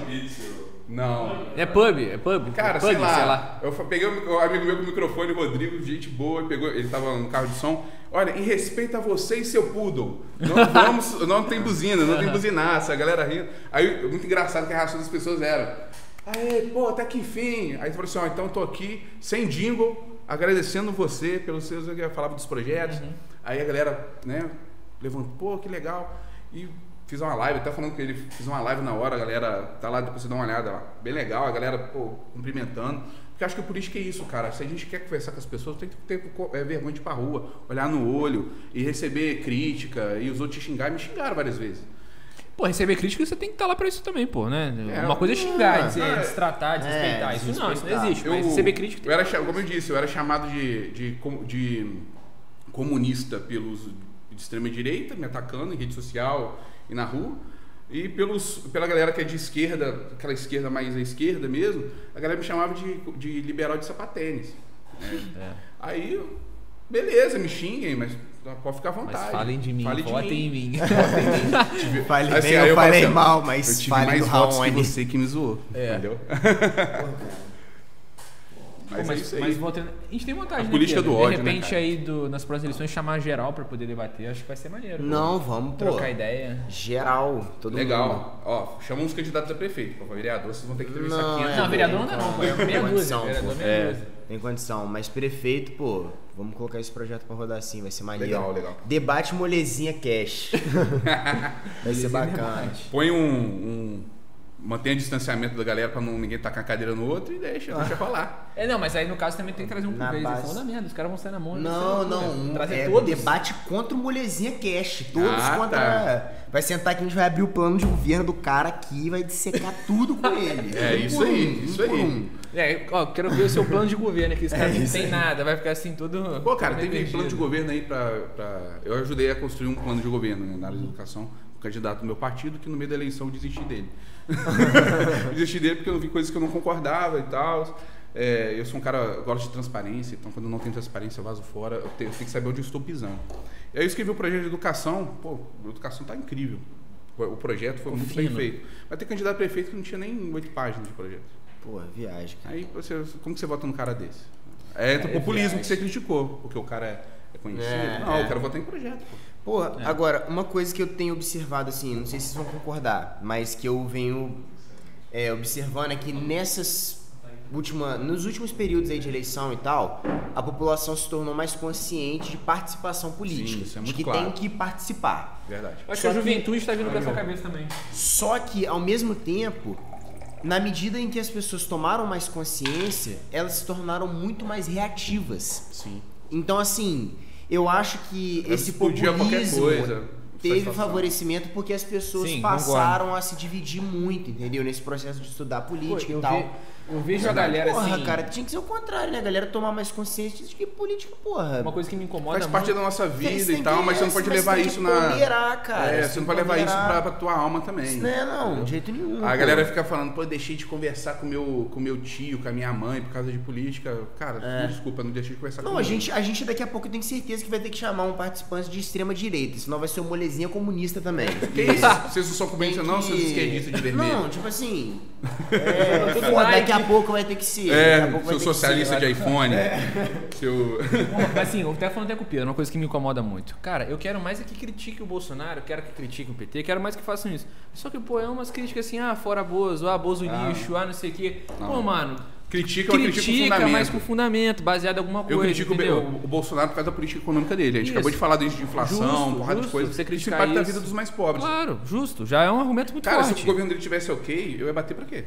Não. É pub, é pub. Cara, pub, sei, lá, Eu fa- peguei o o amigo meu com o microfone, Rodrigo, gente boa, ele pegou, ele tava no carro de som. Olha, em respeito a você e seu poodle, não vamos, não tem buzina, não tem buzinaça, a galera rindo. Aí, muito engraçado que a reação das pessoas era, Aê, pô, até que enfim. Aí ele falou assim, ó, então eu tô aqui, sem jingle, agradecendo você pelos seus, eu falava dos projetos. Aí a galera, né, levantou, pô, que legal. E fiz uma live, até falando com ele, fiz uma live na hora, a galera tá lá, depois você dá uma olhada lá. Bem legal, a galera, pô, cumprimentando. Porque eu acho que política é isso, cara. Se a gente quer conversar com as pessoas, tem que ter é, vergonha de ir pra rua, olhar no olho e receber crítica. E os outros te xingar, me xingaram várias vezes. Pô, receber crítica você tem que estar lá pra isso também, pô, né? É, Uma coisa é xingar, dizer, é. destratar, É, desrespeitar. isso não, isso não existe. Mas receber crítica tem eu era, como eu disse, eu era chamado de, de, de comunista pelos de extrema direita, me atacando em rede social e na rua. E pelos, pela galera que é de esquerda, aquela esquerda mais à esquerda mesmo, a galera me chamava de, de liberal de sapatênis. né? É. Aí, beleza, me xinguem, mas pode ficar à vontade. Mas falem de mim, Falem de votem mim. em mim. Falei Assim, bem, eu falei assim, mal, Eu mas tive falei mais do votos que Raoni. você que me zoou. É. Entendeu? Pô, Mas, é mas, aí. mas voltando- a gente tem vontade, A né, política Pedro? do ódio, De né, repente cara? aí do- nas próximas eleições chamar geral pra poder debater, acho que vai ser maneiro. pô. Não, vamos, pô. Trocar ideia. Geral, todo mundo. Legal. Ó, chama uns candidatos a prefeito. Pra vereador, vocês vão ter que entrevistar Não, 500. é, Não, vereador não dá não, pô. É meia dúzia. Vereador pô. meia É, dúzia. tem condição. Mas prefeito, pô, vamos colocar esse projeto pra rodar assim, vai ser maneiro. Legal, legal. Debate molezinha cash. vai ser bacana. Põe um, um- Mantenha o distanciamento da galera pra não, ninguém tacar a cadeira no outro e deixa, deixa rolar. É, não, mas aí no caso também tem que trazer um por Na vez. base. Da merda, os caras vão sair na mão. Não, não. loucura. um- Trazer é todos. debate contra o molezinha cash. Todos Ah, contra. tá. Vai sentar aqui, a gente vai abrir o plano de governo do cara aqui e vai dissecar tudo com ele. É, Um isso por aí, um, isso um aí. um. É, ó, quero ver o seu plano de governo aqui. Esse cara É não tem aí. nada, vai ficar assim tudo. Pô, cara, teve perdido. plano de governo aí pra, pra- Eu ajudei a construir um plano de governo né, na área de educação. Um candidato do meu partido que no meio da eleição eu desisti dele. desisti dele porque eu vi coisas que eu não concordava e tal. É, eu sou um cara, eu gosto de transparência, então quando não tem transparência eu vazo fora, eu tenho, eu tenho que saber onde eu estou pisando. E aí eu escrevi o projeto de educação, pô, a educação tá incrível. O o projeto foi muito bem feito. Mas tem candidato a prefeito que não tinha nem oito páginas de projeto. Pô, viagem, cara. Aí você, como que você vota num cara desse? É o É populismo viagem. que você criticou, porque o cara é, é conhecido. É, não, eu quero votar em projeto, pô. Pô, É. agora, uma coisa que eu tenho observado, assim, não sei se vocês vão concordar, mas que eu venho é, observando é que nessas última, nos últimos períodos aí de eleição e tal, a população se tornou mais consciente de participação política, isso é de que claro. tem que participar. Verdade. Acho Só que a juventude está vindo com essa cabeça também. Só que, ao mesmo tempo, na medida em que as pessoas tomaram mais consciência, elas se tornaram muito mais reativas. Sim. Então, assim, eu acho que Elas esse populismo teve favorecimento porque as pessoas Sim, passaram a se dividir muito, entendeu? Nesse processo de estudar política eu, e tal. ve- eu vejo a galera porra, assim. cara, tinha que ser o contrário, né? A galera tomar mais consciência de que política, porra. Uma coisa que me incomoda Faz parte muito. da nossa Você vida tem e tal, que- mas você não pode levar tem isso que na. ponderar, cara. É, Você você não pode levar isso ponderar. pra, pra tua alma também. Isso não é, não, de jeito nenhum. A pô. galera fica falando, pô, eu deixei de conversar com meu, com meu tio, com a minha mãe por causa de política. Cara, É. desculpa, não deixei de conversar Não, com a gente, a gente daqui a pouco tem certeza que vai ter que chamar um participante de extrema direita, senão vai ser uma molezinha comunista também. Que isso? Vocês não são comunistas, não, seus esquerdistas de vermelho. Não, tipo assim. É, foda, daqui a pouco vai ter que ser. a É, vai seu socialista de iPhone. Seu. Mas assim, eu até falando até com o Pedro, uma coisa que me incomoda muito. Cara, eu quero mais é que critique o Bolsonaro, eu quero que critique o PT, quero mais que façam isso. Só que, pô, é umas críticas assim, ah, fora Bozo, ah, Bozo Ah. lixo, ah, não sei o quê. Não. Pô, mano, Critica, critica com mas com fundamento, baseado em alguma Eu coisa, critico o, entendeu? o- o Bolsonaro por causa da política econômica dele. A gente Isso. acabou de falar disso de inflação, Justo, porrada de justo, coisas. você Isso impacta a isso. vida dos mais pobres. Claro, justo, já é um argumento muito Cara, forte. se o governo dele tivesse ok, eu ia bater pra quê?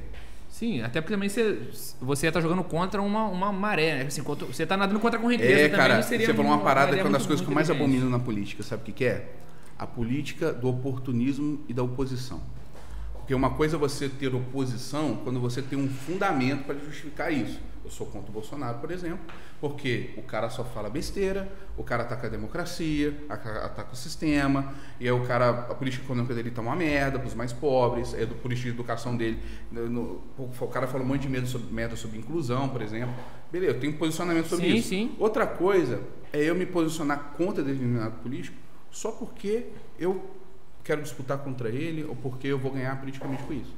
Sim, até porque também você, você tá jogando contra uma, uma maré, né? Assim, contra- você tá nadando contra a correnteza É, também, cara, seria você falou uma parada que é uma das muito- coisas que eu mais abomino na política, sabe o que, que é? A política do oportunismo e da oposição. Porque uma coisa é você ter oposição quando você tem um fundamento para justificar isso. Eu sou contra o Bolsonaro, por exemplo, porque o cara só fala besteira, o cara ataca a democracia, aca- ataca o sistema, e aí o cara, a política econômica dele tá uma merda para os mais pobres, é do política de educação dele, no- no- o cara fala um monte de merda sobre, merda sobre inclusão, por exemplo. Beleza, eu tenho posicionamento sobre Sim, isso. sim. Outra coisa é eu me posicionar contra determinado político só porque eu quero disputar contra ele ou porque eu vou ganhar politicamente com isso.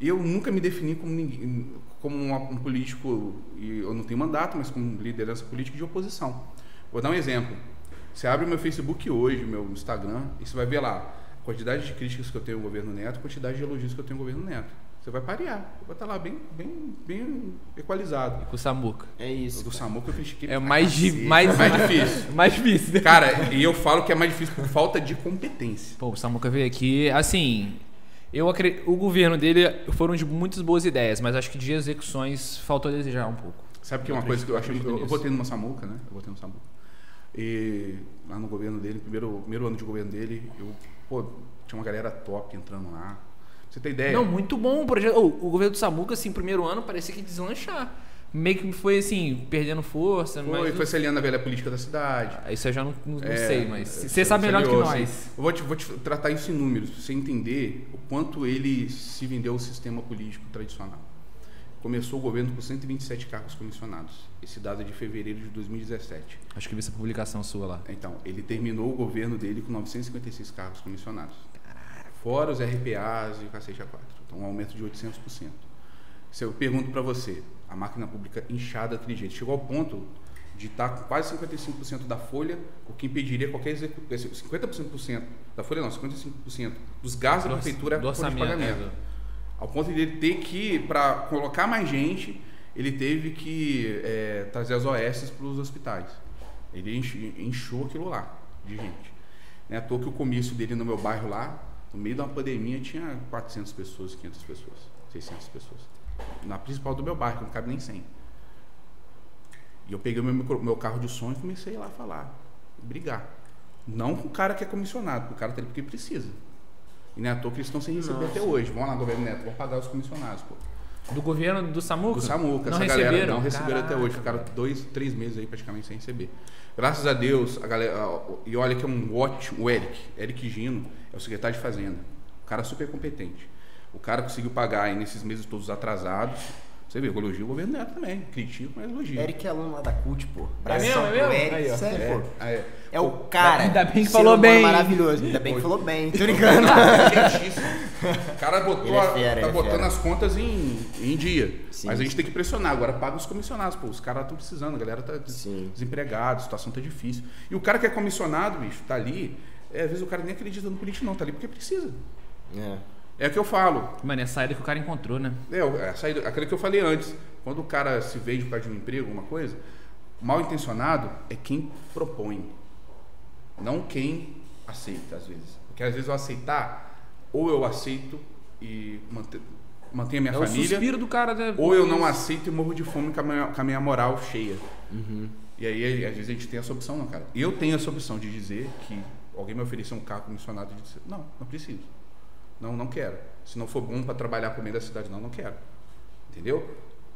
Eu nunca me defini como, ninguém, como um político, e eu não tenho mandato, mas como liderança política de oposição. Vou dar um exemplo. Você abre o meu Facebook hoje, meu Instagram, e você vai ver lá a quantidade de críticas que eu tenho ao governo Neto, a quantidade de elogios que eu tenho ao governo Neto. Você vai parear, vai estar lá bem, bem, bem equalizado. Com o Samuca. É isso. O do Samuca eu critiquei. É pra mais, di- mais, mais difícil. mais difícil. né? Cara, e eu falo que é mais difícil por falta de competência. Pô, o Samuca veio aqui, assim, eu acre- o governo dele foram de muitas boas ideias, mas acho que de execuções faltou a desejar um pouco. Sabe que é uma coisa que eu acho. acredito Eu, eu votei numa Samuca, né? Eu votei no Samuca. E lá no governo dele, primeiro, primeiro ano de governo dele, eu, pô, tinha uma galera top entrando lá. Você tem ideia? Não, muito bom o projeto. Ô, o governo do Samuca, assim, primeiro ano, parecia que deslanchar. Meio que foi, assim, perdendo força, Foi, mas... foi se alinhando a velha política da cidade. Ah, Isso eu já não, não- É, sei, mas é, você sabe melhor do que nós. assim. Eu vou te, vou te tratar isso em números, pra você entender o quanto ele se vendeu ao sistema político tradicional. Começou o governo com 127 cargos comissionados. Esse dado é de fevereiro de 2017. Acho que vi essa publicação sua lá. Então, ele terminou o governo dele com 956 cargos comissionados. Fora os RPAs e o cacete a quatro. Então, um aumento de 800%. Se eu pergunto para você, a máquina pública inchada jeito, chegou ao ponto de estar com quase 55% da folha, o que impediria qualquer execução. 50% da folha não, 55% dos gastos da prefeitura do é folha de orçamento, pagamento. né? Ao ponto de ele ter que, para colocar mais gente, ele teve que é, trazer as OS para os hospitais. Ele inchou aquilo lá de gente. Não é à toa que o comício dele no meu bairro lá, no meio de uma pandemia, tinha 400 pessoas, 500 pessoas, 600 pessoas. Na principal do meu bairro, não cabe nem 100. E eu peguei meu, micro- meu carro de som e comecei lá a falar, brigar. Não com o cara que é comissionado, com o cara tá ali porque precisa. E não é à toa que eles estão sem receber Nossa. até hoje. Vão lá, governo Neto, vão pagar os comissionados, pô. Do governo do Samuca? Do Samuca, não essa receberam? galera não receberam até Caraca, hoje. Ficaram dois, três meses aí praticamente sem receber. Graças a Deus, a galera. E olha que é um ótimo. O Eric, Eric Gino, é o secretário de Fazenda. Um cara super competente. O cara conseguiu pagar aí nesses meses todos atrasados. Você vê, eu elogio o governo Neto também. Critico, mas elogio. Eric é aluno lá da CUT, pô. mesmo, é mesmo? Eric, Aí, sério, É, pô. é. É o cara. Ainda bem que falou humano bem. maravilhoso. Ainda bem que falou bem. Tô brincando. Quentíssimo. O cara botou, é fera, tá é botando as contas em, em dia. Sim, Mas a gente sim. tem que pressionar. Agora paga os comissionados. Pô, os caras estão precisando, a galera tá Sim. desempregada, a situação tá difícil. E o cara que é comissionado, bicho, tá ali. é, às vezes o cara nem acredita no político, não, tá ali porque precisa. É. É o que eu falo. Mano, é a saída que o cara encontrou, né? É, o- é a saída, aquele que eu falei antes. Quando o cara se vende por causa de um emprego, alguma coisa, mal intencionado é quem propõe, não quem aceita, às vezes. Porque às vezes eu aceitar, ou eu aceito e mante- mantenho a minha É o família, suspiro do cara, né? ou eu não aceito e morro de fome com a minha, com a minha moral cheia. E aí, às vezes, a gente tem essa opção, não, cara. Eu tenho essa opção de dizer que alguém me oferecer um carro comissionado e dizer, não, não preciso. Não, não quero. Se não for bom para trabalhar por meio da cidade, não, não quero. Entendeu?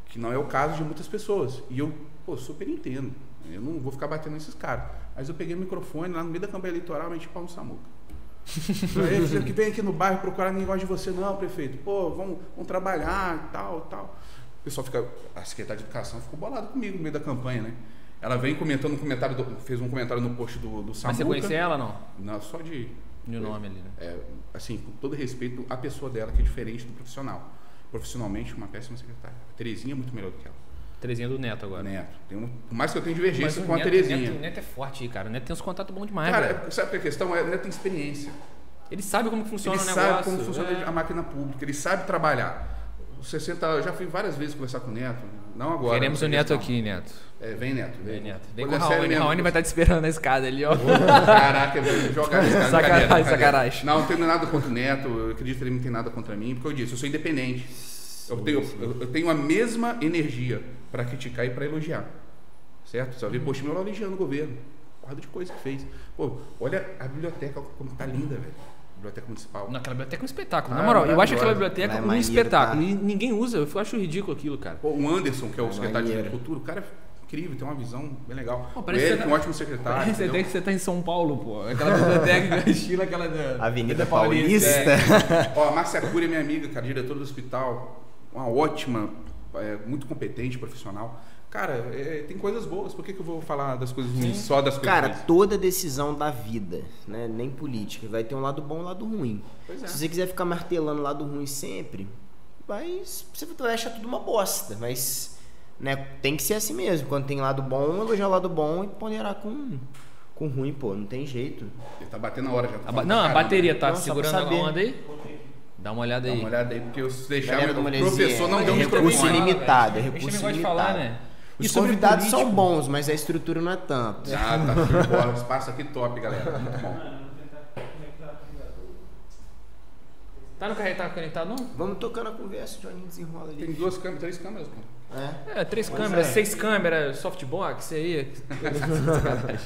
Que não é o caso de muitas pessoas. E eu, pô, super entendo. Eu não vou ficar batendo nesses caras. Mas eu peguei o microfone lá no meio da campanha eleitoral e meti pau no Samuca. Dizendo que vem aqui no bairro procurar ninguém gosta de você, não, prefeito. Pô, vamos, vamos trabalhar e tal, tal. O pessoal fica. A secretária de educação ficou bolada comigo no meio da campanha, né? Ela vem comentando um comentário, do- fez um comentário no post do, do Samuca. Mas você conhecia ela não? Não, só de. De nome ali, né? É, assim, com todo respeito, a pessoa dela que é diferente do profissional. Profissionalmente, uma péssima secretária. A Terezinha é muito melhor do que ela. Terezinha do Neto agora. Neto. Tem um, por mais que eu tenha divergência o com a Neto, Terezinha. Neto, Neto é forte aí, cara. O Neto tem uns contatos bons demais, Cara, é- sabe o que a questão é? Neto tem experiência. Ele sabe como funciona ele o sabe negócio. como funciona é. a máquina pública, ele sabe trabalhar. Os 60, eu já fui várias vezes conversar com o Neto, não agora. Queremos o Neto questão. aqui, Neto. É, vem Neto, vem. Vem, Neto. Vem com o Raoni. mesmo, Raoni vai estar te esperando na escada ali, ó. Caraca, eu vou jogar esse cara. Sacanagem, brincadeira. sacanagem. Não, não tenho nada contra o Neto, eu acredito que ele não tem nada contra mim, porque eu disse, eu sou independente. Eu tenho, eu, eu tenho a mesma energia para criticar e para elogiar. Certo? Você vai ver, poxa, meu lá elogiando o governo. Porrada de coisa que fez. Pô, olha a biblioteca como tá linda, velho. Biblioteca municipal. Naquela biblioteca é um espetáculo. Na Ah, moral, eu acho aquela biblioteca é um maneiro, espetáculo. tá? E ninguém usa. Eu acho ridículo aquilo, cara. Pô, o Anderson, que é o É secretário de maneiro. Agricultura, o cara incrível, tem uma visão bem legal. Pô, que você um tá- ótimo secretário. Parece até entendeu? que você tá em São Paulo, pô. Aquela biblioteca, estilo aquela da Avenida da Paulista. é. Ó, a Márcia Cury é minha amiga, cara, diretora do hospital. Uma ótima, é, muito competente, profissional. Cara, é, tem coisas boas. Por que, que eu vou falar das coisas ruins? Só das coisas Cara, ruins? toda decisão da vida, né, nem política, vai ter um lado bom e um lado ruim. Pois é. Se você quiser ficar martelando o lado ruim sempre, vai, você vai achar tudo uma bosta. Mas né, tem que ser assim mesmo. Quando tem lado bom, elogiar o lado bom e ponderar com, com ruim, pô. Não tem jeito. Ele tá batendo a hora já. tá A ba- falando Não, a bateria tá segurando a onda aí? Dá uma olhada Dá aí. uma olhada aí, porque eu se deixar Galera meu do o professor não deu um recurso ilimitado, é A gente recurso também gosta de ilimitado. falar, né? Os E convidados são bons, mas a estrutura não é tanto. Ah, tá show de bola. Espaço aqui top, galera. Muito bom. Tá no carregar tá conectado, não? Vamos tocando a conversa, o Johnny desenrola Tem ali. duas câmeras, três câmeras, pô. É. É, três Pois câmeras, é. seis câmeras, softbox, isso aí.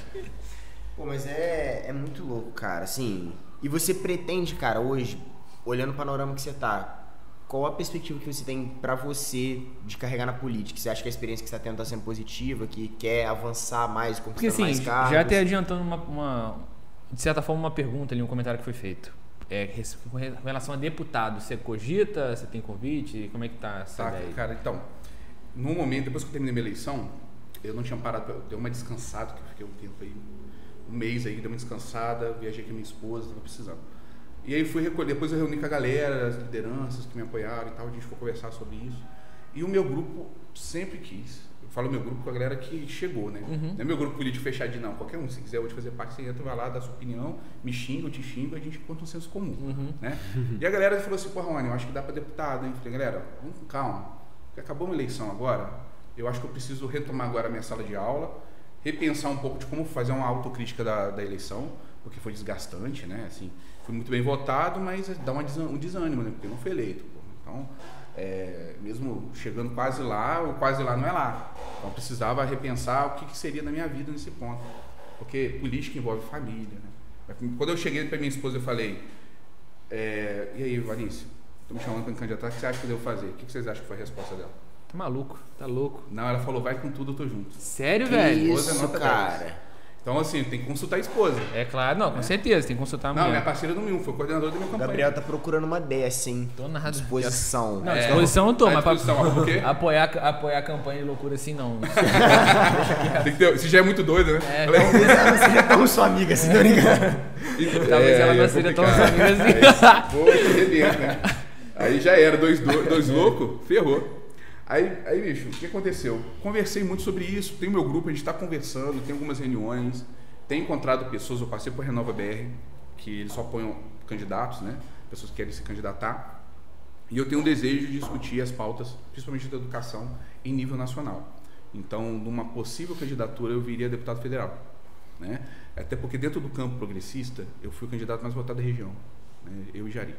Pô, mas é, é muito louco, cara. Assim, e você pretende, cara, hoje, olhando o panorama que você tá, qual a perspectiva que você tem pra você de carregar na política? Você acha que a experiência que você tá tendo tá sendo positiva, que quer avançar mais, Porque conquistar assim, mais cargos? já até adiantando uma, uma- de certa forma, uma pergunta ali, um comentário que foi feito. É, com re- com relação a deputado, você cogita, você tem convite? Como é que tá essa Tá, ideia? cara, então, no momento, depois que eu terminei minha eleição, eu não tinha parado, pra- deu uma descansada, que eu fiquei um tempo aí, um mês aí, dei uma descansada, viajei com a minha esposa, tava precisando. E aí fui recolher, depois eu reuni com a galera, as lideranças que me apoiaram e tal, a gente foi conversar sobre isso. E o meu grupo sempre quis, eu falo meu grupo com a galera que chegou, né? Uhum. Não é meu grupo político fechadinho, não. Qualquer um, se quiser hoje fazer parte, você entra, vai lá, dá sua opinião, me xinga, eu te xingo, a gente encontra um senso comum, Uhum. né? E a galera falou assim, pô, Rony, eu acho que dá para deputado, hein? Falei, galera, vamos com calma. Porque acabou uma eleição agora, eu acho que eu preciso retomar agora a minha sala de aula, repensar um pouco de como fazer uma autocrítica da, da eleição, porque foi desgastante, né? Assim, fui muito bem votado, mas dá uma um desânimo, né? Porque não foi eleito. pô. Então, é, mesmo chegando quase lá, o quase lá não é lá. Então, eu precisava repensar o que, que seria na minha vida nesse ponto. Porque política envolve família, né? Quando eu cheguei para minha esposa, eu falei, é, e aí, Valícia, estou me chamando para me candidatar, o que você acha que eu devo fazer? O que que vocês acham que foi a resposta dela? Tá maluco, tá louco. Não, ela falou, vai com tudo, eu tô junto. Sério, Que velho? É isso, nota cara. Então, assim, tem que consultar a esposa. É claro, não, com certeza, tem que consultar a Não, minha mulher. parceira do Milton, foi coordenadora da minha O campanha. Gabriel tá procurando uma dessa, hein? Tô nada. Disposição. Não, É. disposição eu tô, À mas pra disposição, mas por quê? apoiar, apoiar a campanha de loucura assim não. Tem que ter, você já é muito doido, né? É. Talvez ela não seja tão sua amiga, se não me engano. Talvez ela não é seja tão complicado. amiga assim. Aí, Pô, que né? Aí já era, dois, dois, dois loucos, ferrou. Aí, aí, bicho, o que aconteceu? Conversei muito sobre isso, tem o meu grupo, a gente está conversando, tem algumas reuniões, tem encontrado pessoas, eu passei por Renova BR, que eles só apoiam candidatos, né? Pessoas que querem se candidatar. E eu tenho um desejo de discutir as pautas, principalmente da educação, em nível nacional. Então, numa possível candidatura, eu viria deputado federal. Né? Até porque dentro do campo progressista, eu fui o candidato mais votado da região, né? eu e Jari.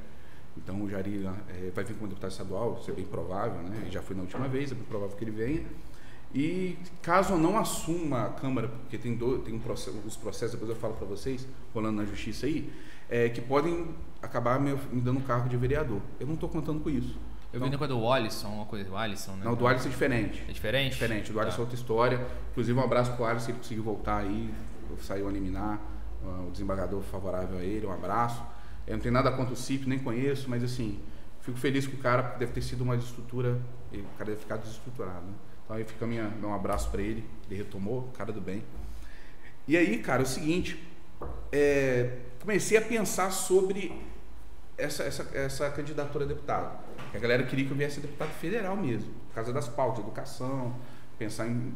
Então o Jari eh, vai vir como deputado estadual, isso é bem provável, né? Ele já foi na última vez, é bem provável que ele venha. E caso eu não assuma a Câmara, porque tem, do, tem um processo, os processos, depois eu falo para vocês, rolando na justiça aí, é, que podem acabar me, me dando um cargo de vereador. Eu não estou contando com isso. Eu vi negócio do Alisson, uma coisa, o Alisson, né? Não, o do Alisson é diferente. É diferente? Diferente, o do Alisson é Tá. outra história. Inclusive, um abraço pro Alisson, se ele conseguiu voltar aí, saiu a liminar, o desembargador favorável a ele, um abraço. Eu não tenho nada contra o CIP, nem conheço, mas assim, fico feliz com o cara, deve ter sido uma desestrutura, e o cara deve ficar desestruturado. Né? Então aí fica minha, meu abraço para ele, ele retomou, cara do bem. E aí, cara, é o seguinte, é, comecei a pensar sobre essa, essa, essa candidatura a deputado. Que a galera queria que eu viesse a deputado federal mesmo, por causa das pautas, educação, pensar em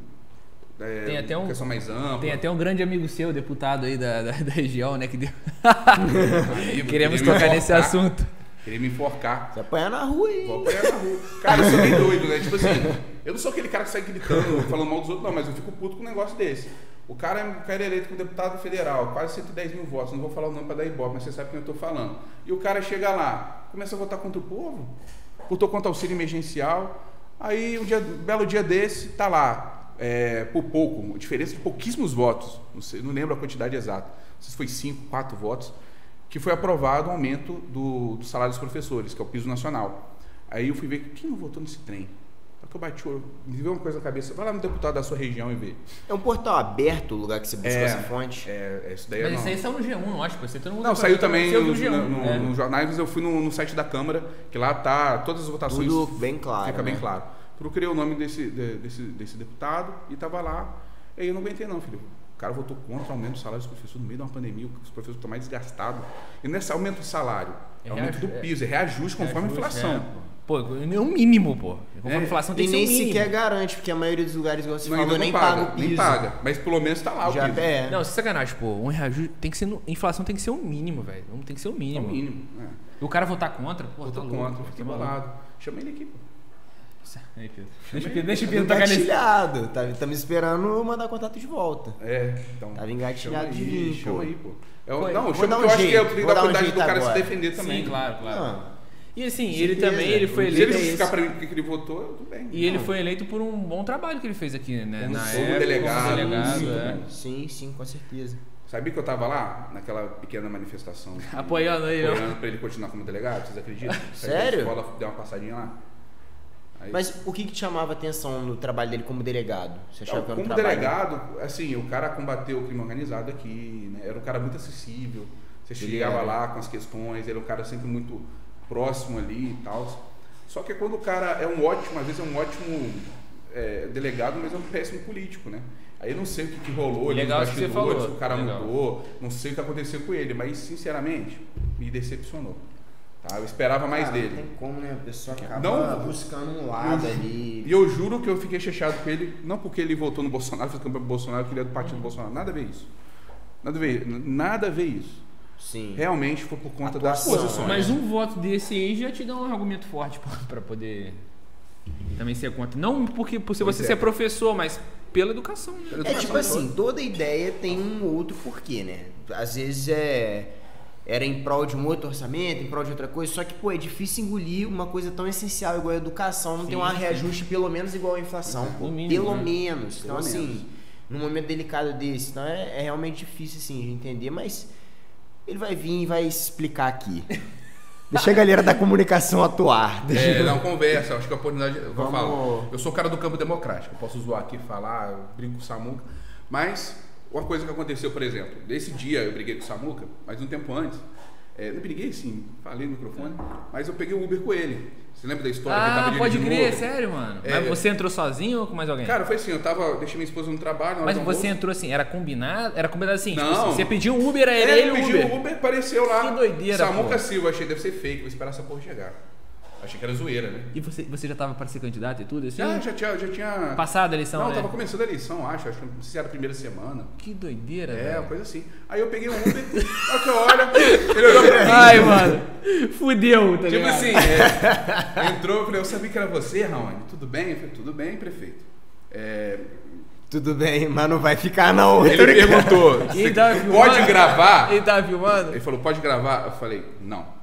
é, Tem até um- questão mais ampla. Tem até um grande amigo seu, deputado aí da, da, da região, né? Que deu... Amigo, Queremos tocar nesse enforcar, assunto. Queria me enforcar. Você apanhar na rua aí. Vou apanhar na rua. Cara, eu sou bem doido, né? Tipo assim, eu não sou aquele cara que sai gritando, falando mal dos outros, não, mas eu fico puto com um negócio desse. O cara, o cara é eleito como deputado federal, quase 110 mil votos, não vou falar o nome para dar ibope, mas você sabe quem eu tô falando. E o cara chega lá, começa a votar contra o povo, votou contra o auxílio emergencial, aí um dia, um belo dia desse, tá lá, é, por pouco, diferença de pouquíssimos votos, não, sei, não lembro a quantidade exata, não sei se foi 5, 4 votos, que foi aprovado o aumento do, do salário dos professores, que é o piso nacional. Aí eu fui ver quem não votou nesse trem. Só que eu bati o olho, me veio uma coisa na cabeça, vai lá no deputado da sua região e vê. É um portal aberto o lugar que você buscou É. essa fonte? É, é isso daí Mas não. isso aí saiu no G1, não acho, aí todo mundo Não, saiu também Você no, ouviu o G1, no, é. nos jornais, mas eu fui no, no site da Câmara, que lá tá todas as votações. Tudo bem claro. Fica bem né? claro. Procurei o nome desse, de- desse, desse deputado e tava lá. E aí eu não aguentei não, filho. O cara votou contra o aumento do salário dos professores no meio de uma pandemia, os professores estão mais desgastados. E não é só aumento do salário, é, É aumento do piso, é reajuste conforme a Reajuste, inflação. é, pô. É o mínimo, pô. Conforme É. a inflação tem E que ser nem o mínimo. sequer garante, porque a maioria dos lugares, igual você Não, falou, nem paga, paga, o piso. nem paga. Mas pelo menos tá lá o Já piso. é. Não, sem sacanagem, pô. Um reajuste tem que ser. No, inflação tem que ser o mínimo, velho. Tem que ser o É o mínimo. mínimo. É. E o cara votar contra, pô, Votou tá louco, contra, fiquei tá maluco. bolado. Chamei ele aqui, pô. Aí, Pedro. Deixa o Pedro, deixa o Pedro tocar nesse. engatilhado. Tá, Estamos esperando eu mandar contato de volta. É, então. Tava engatilhado de aí, mim, Chama pô. aí, pô. É o- Pô, não, chama que um eu acho que jeito, eu tenho vou da dar um do cara se agora. defender também. Sim, claro, claro. Ah, E assim, ele certeza. também, ele foi Se Se eleito. ele é justificar esse. pra mim porque ele votou, tudo bem. E ele foi eleito por um bom trabalho que ele fez aqui, né? Como- Na como época, delegado, delegado, muito é. Sim, sim, com certeza. Sabia que eu tava lá, naquela pequena manifestação? Apoiando ó. Apoiando pra ele continuar como delegado, vocês acreditam? Sério? escola, deu uma passadinha lá. Aí- Mas o que, que te chamava a atenção no trabalho dele como delegado? Você achava que era um como trabalho... delegado, assim, o cara combateu o crime organizado aqui, né? Era um cara muito acessível. Você Ele chegava era. lá com as questões, ele era um cara sempre muito próximo ali e tal. Só que quando o cara é um ótimo, às vezes é um ótimo é, delegado, mas é um péssimo político, né? Aí eu não sei o que, que rolou ali nos Legal isso que você bastidores, falou. o cara Legal. mudou, não sei o que aconteceu com ele, mas sinceramente me decepcionou. Tá? Eu esperava mais Ah, dele. Não tem como, né? A pessoa acaba Não- buscando um lado ali. E eu juro que eu fiquei chateado com ele, não porque ele votou no Bolsonaro, fez campanha pro Bolsonaro, que ele é do partido do Bolsonaro. Nada a ver isso. Nada a ver, nada a ver isso. Sim. Realmente foi por conta das Atuação, posições. Mas um voto desse aí já te dá um argumento forte pra, pra poder também ser contra. Não porque por se Pois você é. ser professor, mas pela educação, né? É educação tipo assim, toda ideia tem um outro porquê, né? Às vezes é era em prol de um outro orçamento, em prol de outra coisa, só que, pô, é difícil engolir uma coisa tão essencial igual a educação, não Sim, tem um sim. reajuste pelo menos igual a inflação, pô. Mínimo, pelo né? menos. Então, Pelo assim, menos. num momento delicado desse, então é, é realmente difícil, assim, de entender, mas ele vai vir e vai explicar aqui. Deixa a galera da comunicação atuar. Deixa É, não, conversa, acho que a oportunidade. Eu Vamos- falo, eu sou o cara do campo democrático, eu posso zoar aqui, falar, brinco com o Samuca, mas Uma coisa que aconteceu, por exemplo, nesse dia eu briguei com o Samuca, mas um tempo antes, é, não briguei sim, falei no microfone, mas eu peguei o Uber com ele. Você lembra da história que Ah, tava pode crer, sério, mano. É. Mas você entrou sozinho ou com mais alguém? Cara, foi assim, eu tava, deixei minha esposa no trabalho, Mas você entrou assim, era combinado? Era combinado assim, tipo Não. assim, você pediu um Uber, era É, ele o Uber. o Uber, apareceu lá. Que doideira, Samuca pô. Silva, achei, deve ser fake, vou esperar essa porra chegar. Achei que era zoeira, né? E você, você já tava para ser candidato e tudo? Assim? Já, já tinha, já tinha... Passada a eleição, Não, né? tava começando a eleição, acho, acho que não sei se era a primeira semana. Que doideira, É, velho. uma coisa assim. Aí eu peguei um Uber, olha que olha, ele olhou pra mim. Ai, mano. Fudeu, tá Tipo ligado? assim, é, entrou, eu falei, eu sabia que era você, Raoni. Tudo bem? Eu falei, tudo bem, prefeito. É, Tudo bem, mas não vai ficar não. ele perguntou, você Ele tava pode filmando? gravar? Ele tava filmando? Ele falou, pode gravar? Eu falei, não.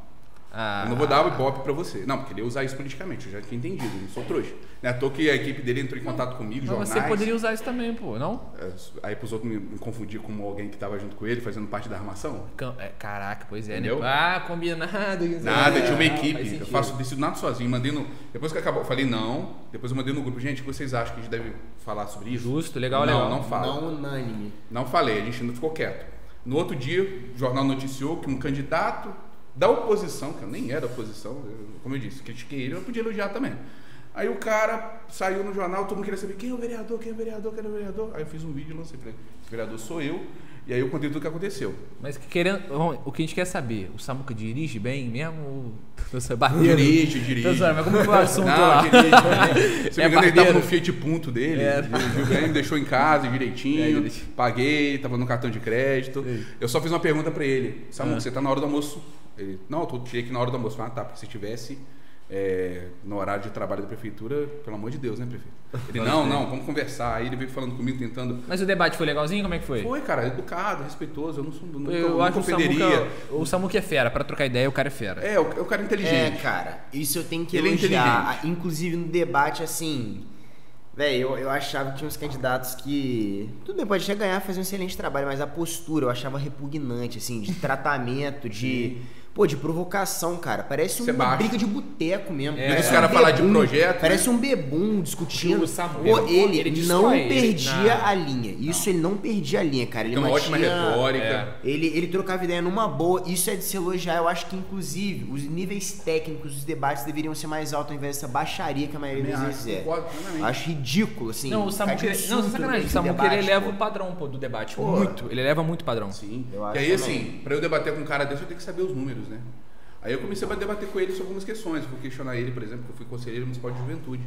Ah, Eu não vou dar o ibope pra você. Não, porque ele ia usar isso politicamente, eu já tinha entendido, não sou trouxa. Não é à toa que a equipe dele entrou em contato comigo, Mas jornais. você poderia usar isso também, pô, não? É, Aí pros outros me, me confundir com alguém que tava junto com ele, fazendo parte da armação. É, Caraca, pois é, Entendeu? né? Ah, combinado. Nada, tinha uma equipe. Eu faço decido nada sozinho. Mandei no. Depois que acabou, eu falei não. Depois eu mandei no grupo, gente, o que vocês acham que a gente deve falar sobre isso? Justo, legal, não, legal. Não fala. Não Não. unânime. falei, a gente não ficou quieto. No outro dia, o jornal noticiou que um candidato da oposição, que eu nem era oposição, eu- como eu disse, critiquei ele, eu podia elogiar também. Aí o cara saiu no jornal, todo mundo queria saber quem é o vereador, quem é o vereador, quem é o vereador. Aí eu fiz um vídeo e lancei. Falei, esse vereador sou eu. E aí eu contei tudo o que aconteceu. Mas querendo, o que a gente quer saber, o Samuca dirige bem mesmo? Você é barbeiro? Dirige, dirige. Zoando, mas como foi o assunto Não, lá? dirige. Se É me engano, ele tava no Fiat Punto dele. É. Dirigiu bem, me deixou em casa É, direitinho. direitinho. paguei, tava no cartão de crédito. Eu só fiz uma pergunta pra ele. Samu, Ah. você tá na hora do almoço? Ele, não, eu tô, tirei aqui na hora do almoço. Ah, tá, porque se tivesse é, no horário de trabalho da prefeitura, pelo amor de Deus, né, prefeito? Ele, não, não, vamos conversar. Aí ele veio falando comigo, tentando. Mas o debate foi legalzinho? Como é que foi? Foi, cara, educado, respeitoso. Eu não sou, nunca, eu nunca acho que o. Samuca, o Samuca é fera, pra trocar ideia o cara é fera. É, o, o cara É, é inteligente. cara, isso eu tenho que Ele é elogiar. Inclusive no debate, assim. Véi, eu, eu achava que tinha uns candidatos que. Tudo bem, pode até ganhar, fazer um excelente trabalho, mas a postura eu achava repugnante, assim, de tratamento, de. Pô, de provocação, cara. Parece uma Sebastião. briga de boteco mesmo. É. Parece Os caras falar de projeto, Parece um bebum discutindo. O Samuel, Pô, ele, ele não perdia Não. a linha. Isso ele não perdia a linha, cara. Ele Tem uma ótima retórica. É. ele, ele trocava ideia numa boa, isso é de se elogiar. Eu acho que, inclusive, os níveis técnicos dos debates deveriam ser mais altos ao invés dessa baixaria que a maioria das acho, vezes é. Acho ridículo, assim. Não, o ele- não, sacanagem, o eleva o padrão pô, do debate, Pô. muito. Ele eleva muito o padrão. Sim. Eu e acho aí, também. assim, pra eu debater com um cara desse, eu tenho que saber os números, né? Aí eu comecei a debater com ele sobre algumas questões. Vou questionar ele, por exemplo, que eu fui conselheiro municipal de juventude.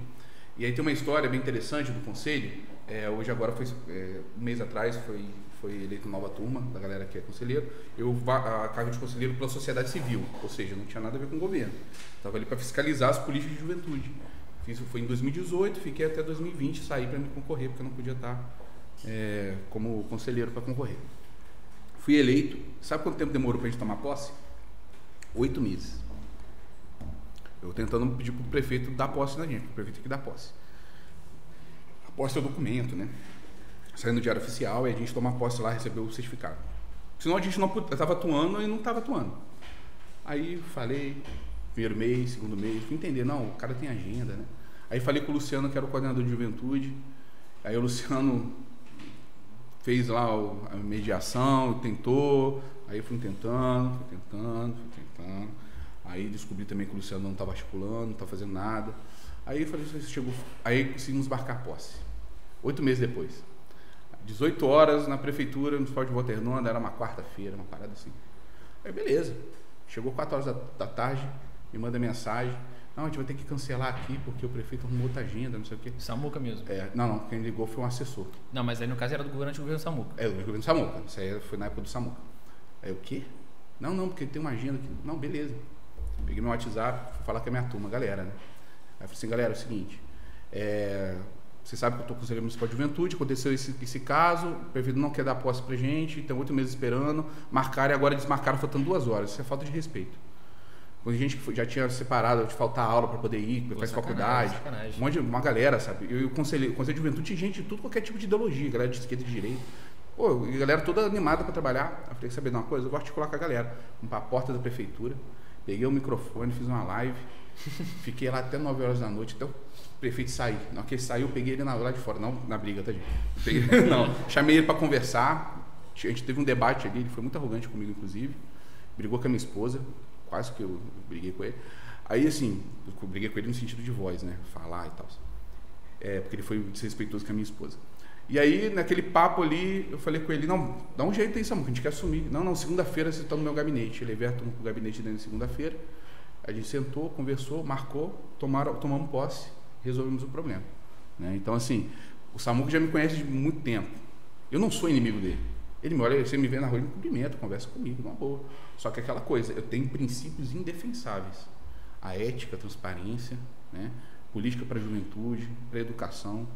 E aí tem uma história bem interessante do conselho. É, hoje, agora, foi é, um mês atrás, foi, foi eleito nova turma da galera que é conselheiro. Eu a cargo de conselheiro pela sociedade civil, ou seja, não tinha nada a ver com o governo. Estava ali para fiscalizar as políticas de juventude. Fiz, foi em 2018, fiquei até 2020, saí para me concorrer, porque eu não podia estar é, como conselheiro para concorrer. Fui eleito. Sabe quanto tempo demorou para a gente tomar posse? Oito meses. Eu tentando pedir pro prefeito dar posse na gente, pro prefeito que dar posse. A posse é o documento, né? Saindo no diário oficial e a gente toma posse lá, recebeu o certificado. Senão a gente não estava atuando e não estava atuando. Aí falei, primeiro mês, segundo mês, fui entender, não, o cara tem agenda, né? Aí falei com o Luciano, que era o coordenador de juventude. Aí o Luciano fez lá a mediação, tentou, aí fui tentando, fui tentando, fui Aí descobri também que o Luciano não estava articulando, não estava fazendo nada. Aí eu falei, "Isso chegou, aí conseguimos marcar posse. Oito meses depois. 18 horas na prefeitura, no Hospital de era uma quarta-feira, uma parada assim. Aí beleza. Chegou 4 horas da, da tarde, me manda mensagem. Não, a gente vai ter que cancelar aqui porque o prefeito arrumou outra agenda, não sei o quê. Samuca mesmo. É, não, não, quem ligou foi um assessor. Não, mas aí no caso era do governo do governo Samuca. É, o governo Samuca. Isso aí foi na época do Samuca. Aí o quê? Não, não, porque tem uma agenda aqui. Não, beleza. Peguei meu WhatsApp, fui falar com a minha turma, galera, né? Aí falei assim, galera, é o seguinte. É, você sabe que eu estou com o Conselho Municipal de Juventude, aconteceu esse, esse caso, o prefeito não quer dar posse pra gente, tem oito meses esperando, marcaram e agora desmarcaram faltando duas horas. Isso é falta de respeito. Com gente que foi- já tinha separado de faltar aula para poder ir, Pô, faz faculdade. sacanagem. Um monte de, uma galera, sabe? Eu, e o conselho, o conselho de juventude tinha gente de tudo, qualquer tipo de ideologia, galera de esquerda e de direita. Pô, e a galera toda animada para trabalhar. Eu falei, saber de uma coisa? Eu vou articular com a galera. Vamos para a porta da prefeitura, peguei o microfone, fiz uma live. Fiquei lá até 9 horas da noite, até o prefeito sair. Na hora que ele saiu, eu peguei ele na, lá de fora, não na briga, tá, gente? Peguei, não, chamei ele para conversar. A gente teve um debate ali, ele foi muito arrogante comigo, inclusive. Brigou com a minha esposa, quase que eu briguei com ele. Aí, assim, eu briguei com ele no sentido de voz, né? Falar e tal. É, porque ele foi desrespeitoso com a minha esposa. E aí, naquele papo ali, eu falei com ele, não, dá um jeito aí, Samu, a gente quer assumir. Não, não, segunda-feira você está no meu gabinete. Levei a turma pro gabinete dele na segunda-feira. A gente sentou, conversou, marcou, tomaram, tomamos posse, resolvemos o problema. Né? Então, assim, o Samuco já me conhece de muito tempo. Eu não sou inimigo dele. Ele me olha, você me vê na rua, ele me cumprimenta, conversa comigo, uma boa. Só que é aquela coisa, eu tenho princípios indefensáveis. A ética, a transparência, né? política para a juventude, para a educação.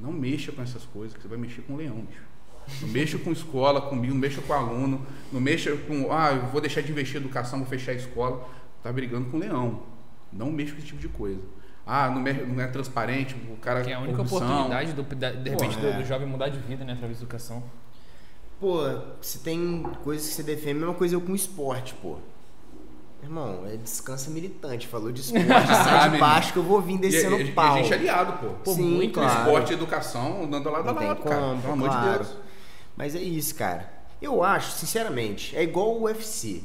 Não mexa com essas coisas, que você vai mexer com o leão, bicho. Não mexa com escola comigo, não mexa com aluno, não mexa com, ah, eu vou deixar de investir em educação, vou fechar a escola. Tá brigando com o leão. Não mexa com esse tipo de coisa. Ah, não, me- não é transparente, o cara. Que é a única corrupção. oportunidade, do, da- de repente, do, é. do jovem mudar de vida, né? Através da educação. Pô, você tem coisas que você defende, a mesma coisa eu com esporte, pô. Irmão, é descansa militante. Falou de esporte, sai de menino. baixo que eu vou vir descendo e- e pau. a gente é aliado, pô. Pô, Sim, muito claro. esporte e educação andando lado a lado, como, cara. Pelo amor de claro. Deus. Mas é isso, cara. Eu acho, sinceramente, é igual o UFC.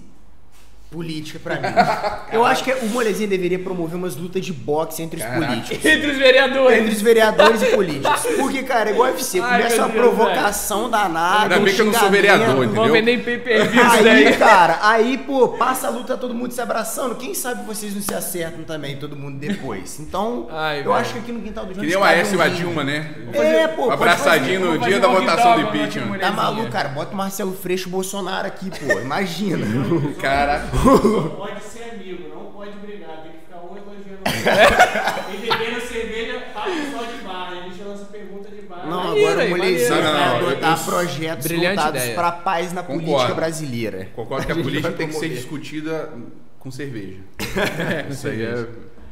Política pra mim. Eu acho que o Molezinha deveria promover umas lutas de boxe entre os Caraca. políticos. Entre os vereadores. Entre os vereadores e políticos. Porque, cara, é igual UFC. Ai, Começa uma Deus, provocação danada. Ainda um bem que eu não sou vereador, Não entendeu? vão vender em pay-per-view Aí, daí. cara, aí, pô, passa a luta todo mundo se abraçando. Quem sabe vocês não se acertam também, todo mundo depois. Então, Ai, eu velho. acho que aqui no Quintal do Que Jones nem o Aécio e a. Dilma, né? É, pô, Abraçadinho no dia da votação do impeachment. Tá maluco, cara? Bota o Marcelo Freixo Bolsonaro aqui, pô. Imagina. Pode ser amigo, não pode brigar, tem que ficar um elogiando o outro. E bebendo cerveja, papo só de bar, a gente lança pergunta de bar. Não, Maneiro agora aí, o maneiro. vai Não, não, adotar eu- projetos Brilhante voltados ideia. pra paz na Concordo. política brasileira. concordo que a política tem que ser discutida com cerveja. Isso aí é.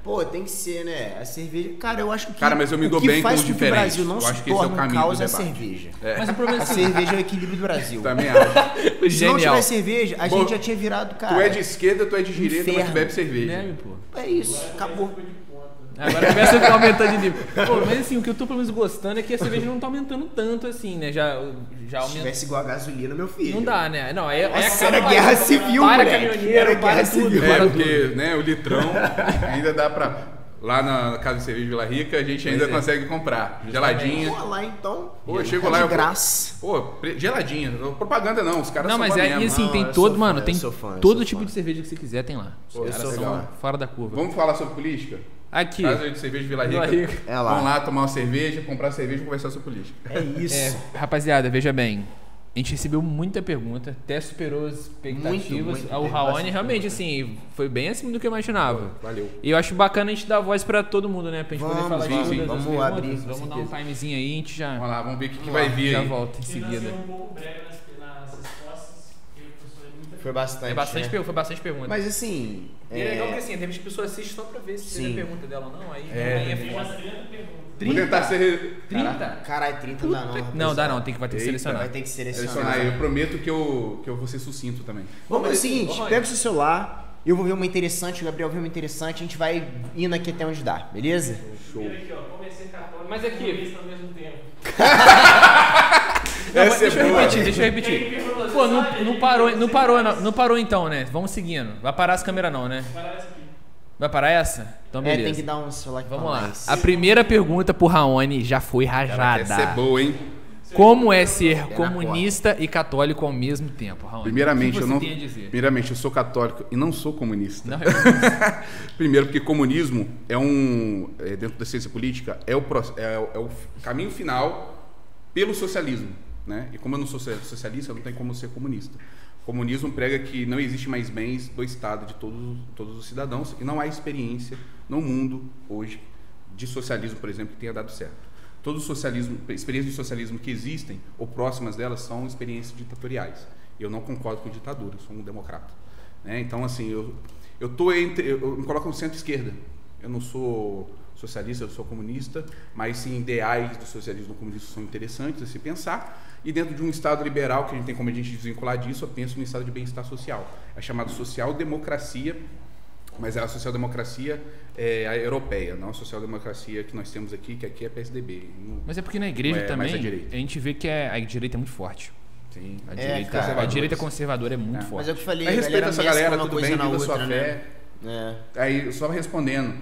Pô, tem que ser, né? A cerveja. Cara, eu acho que. Cara, mas eu me dou bem com o com que o. Brasil não Eu se acho que esse é o torne caminho caos do é a cerveja. Mas o problema é A assim, cerveja é o equilíbrio do Brasil. Também acho. Se não tiver cerveja, a Bom, gente já tinha virado, cara. Tu é de esquerda, tu é de direita, mas tu bebe cerveja. Né, pô? É isso, acabou. Agora começa a aumentar de nível. Pô, mas assim, o que eu tô pelo menos gostando é que a cerveja não tá aumentando tanto assim, né? Já, já Se aumenta. tivesse igual a gasolina, meu filho. Não dá, né? Não, aí Nossa, acaba era o guerra país. civil, Para moleque. caminhoneiro, Era para guerra tudo. civil. É, porque né, o litrão ainda dá pra. Lá na casa de cerveja Vila Rica, a gente ainda é. consegue comprar. Geladinha. Pô, lá então. Pô, eu chego lá, de eu- graça. Pô, geladinha. Propaganda não, os caras Não, são mas bom é, mesmo. e assim, Não, tem todo, mano, fã, tem todo tipo fã. de cerveja que você quiser, tem lá. Os Pô, eu caras sou são legal. fora da curva. Vamos falar sobre política? Aqui. Casa de cerveja Vila Vila Rica. Rica. É lá. Vamos lá tomar uma cerveja, comprar cerveja e conversar sobre política. É isso. É, rapaziada, veja bem. A gente recebeu muita pergunta, até superou as expectativas. Muito, muito, o Raoni realmente, assim, foi bem acima do que eu imaginava. Valeu. E eu acho bacana a gente dar voz pra todo mundo, né? Pra gente poder Vamos, falar vamos, de todas vamos perguntas. abrir, Vamos dar um timezinho aí a gente já, Vamos lá, vamos ver o que, que vai lá, vir já aí. volta em seguida. um pouco breve nas, nas respostas, porque o professor é muita Foi bastante. É bastante, né? foi bastante pergunta. Mas assim. E é legal porque é... assim, de repente a pessoa assiste só pra ver se Sim. tem a pergunta dela ou não. Aí, É. aí é foda. 30 perguntas. Vou tentar ser. 30? Caralho, 30 não dá não. Não, dá não, tem que, vai ter que Eita, selecionar. Vai ter que selecionar. Selecionar. Eu prometo que eu, que eu vou ser sucinto também. Vamos fazer o seguinte: pega o seu celular, eu vou ver uma interessante, o Gabriel vê uma interessante, a gente vai indo aqui até onde dá, beleza? Primeiro aqui, ó, comecei católico Mas aqui- comunista ao mesmo tempo. Não, mas é deixa eu repetir, deixa eu repetir. Pô, não, não parou, não parou, não, não parou então, né? Vamos seguindo. Vai parar as câmeras não, né? Vai parar essa? Então É, tem beleza. que dar um celular aqui Vamos lá. A primeira pergunta pro Raoni já foi Essa é rajada. boa, hein? Como é ser na comunista e católico ao mesmo tempo, Raoni? Primeiramente, eu não. Primeiramente, eu sou católico e não sou comunista. Não, Primeiro, porque comunismo é um. é, dentro da ciência política, é o, é, é o caminho final pelo socialismo. Né? E como eu não sou so- socialista, não tenho como ser comunista. O comunismo prega que não existe mais bens do Estado de todos, todos os cidadãos e não há experiência no mundo hoje de socialismo, por exemplo, que tenha dado certo. Todos os socialismo, experiências de socialismo que existem ou próximas delas são experiências ditatoriais. Eu não concordo com ditadura, sou um democrata. Né? Então, assim, eu, eu tô entre, eu, eu me coloco no centro-esquerda. Eu não sou socialista, eu sou comunista, mas sim ideais do socialismo e do comunismo são interessantes a se pensar. E dentro de um Estado liberal, que a gente tem como a gente desvincular disso, eu penso no Estado de bem-estar social. É chamado social-democracia, Mas é a social-democracia é a europeia, não a social-democracia que nós temos aqui, que aqui é PSDB. Não- Mas é porque na igreja É, também direita. a gente vê que é, a direita é muito forte. Sim. A, É, direita, cara. a direita conservadora é muito É. Mas forte. é o que eu falei, Mas a respeita galera essa mescla galera, tudo bem, na viva outra, sua né? fé. É. Aí, só respondendo,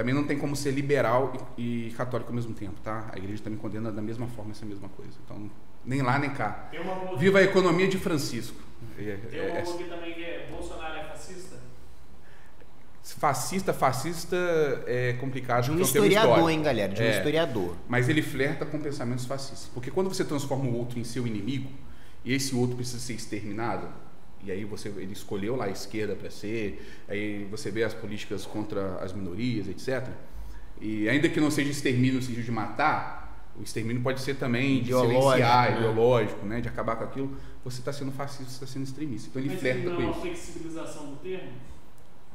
também não tem como ser liberal e, e católico ao mesmo tempo, tá? A igreja também condena da mesma forma essa mesma coisa. Então, nem lá nem cá. Tem Viva a economia de Francisco. É- Tem é- uma é- aqui também que é Bolsonaro é fascista? fascista, fascista é complicado. De um é historiador, hein, galera? De um É. historiador. Mas ele flerta com pensamentos fascistas. Porque quando você transforma o outro em seu inimigo, e esse outro precisa ser exterminado, e aí você ele escolheu lá a esquerda para ser, aí você vê as políticas contra as minorias, etc. E ainda que não seja extermínio no sentido de matar, o extermínio pode ser também de Ideológico, silenciar, né? ideológico, né? de acabar com aquilo. Você está sendo fascista, você está sendo extremista. Então ele Mas flerta não é com uma isso. flexibilização do termo?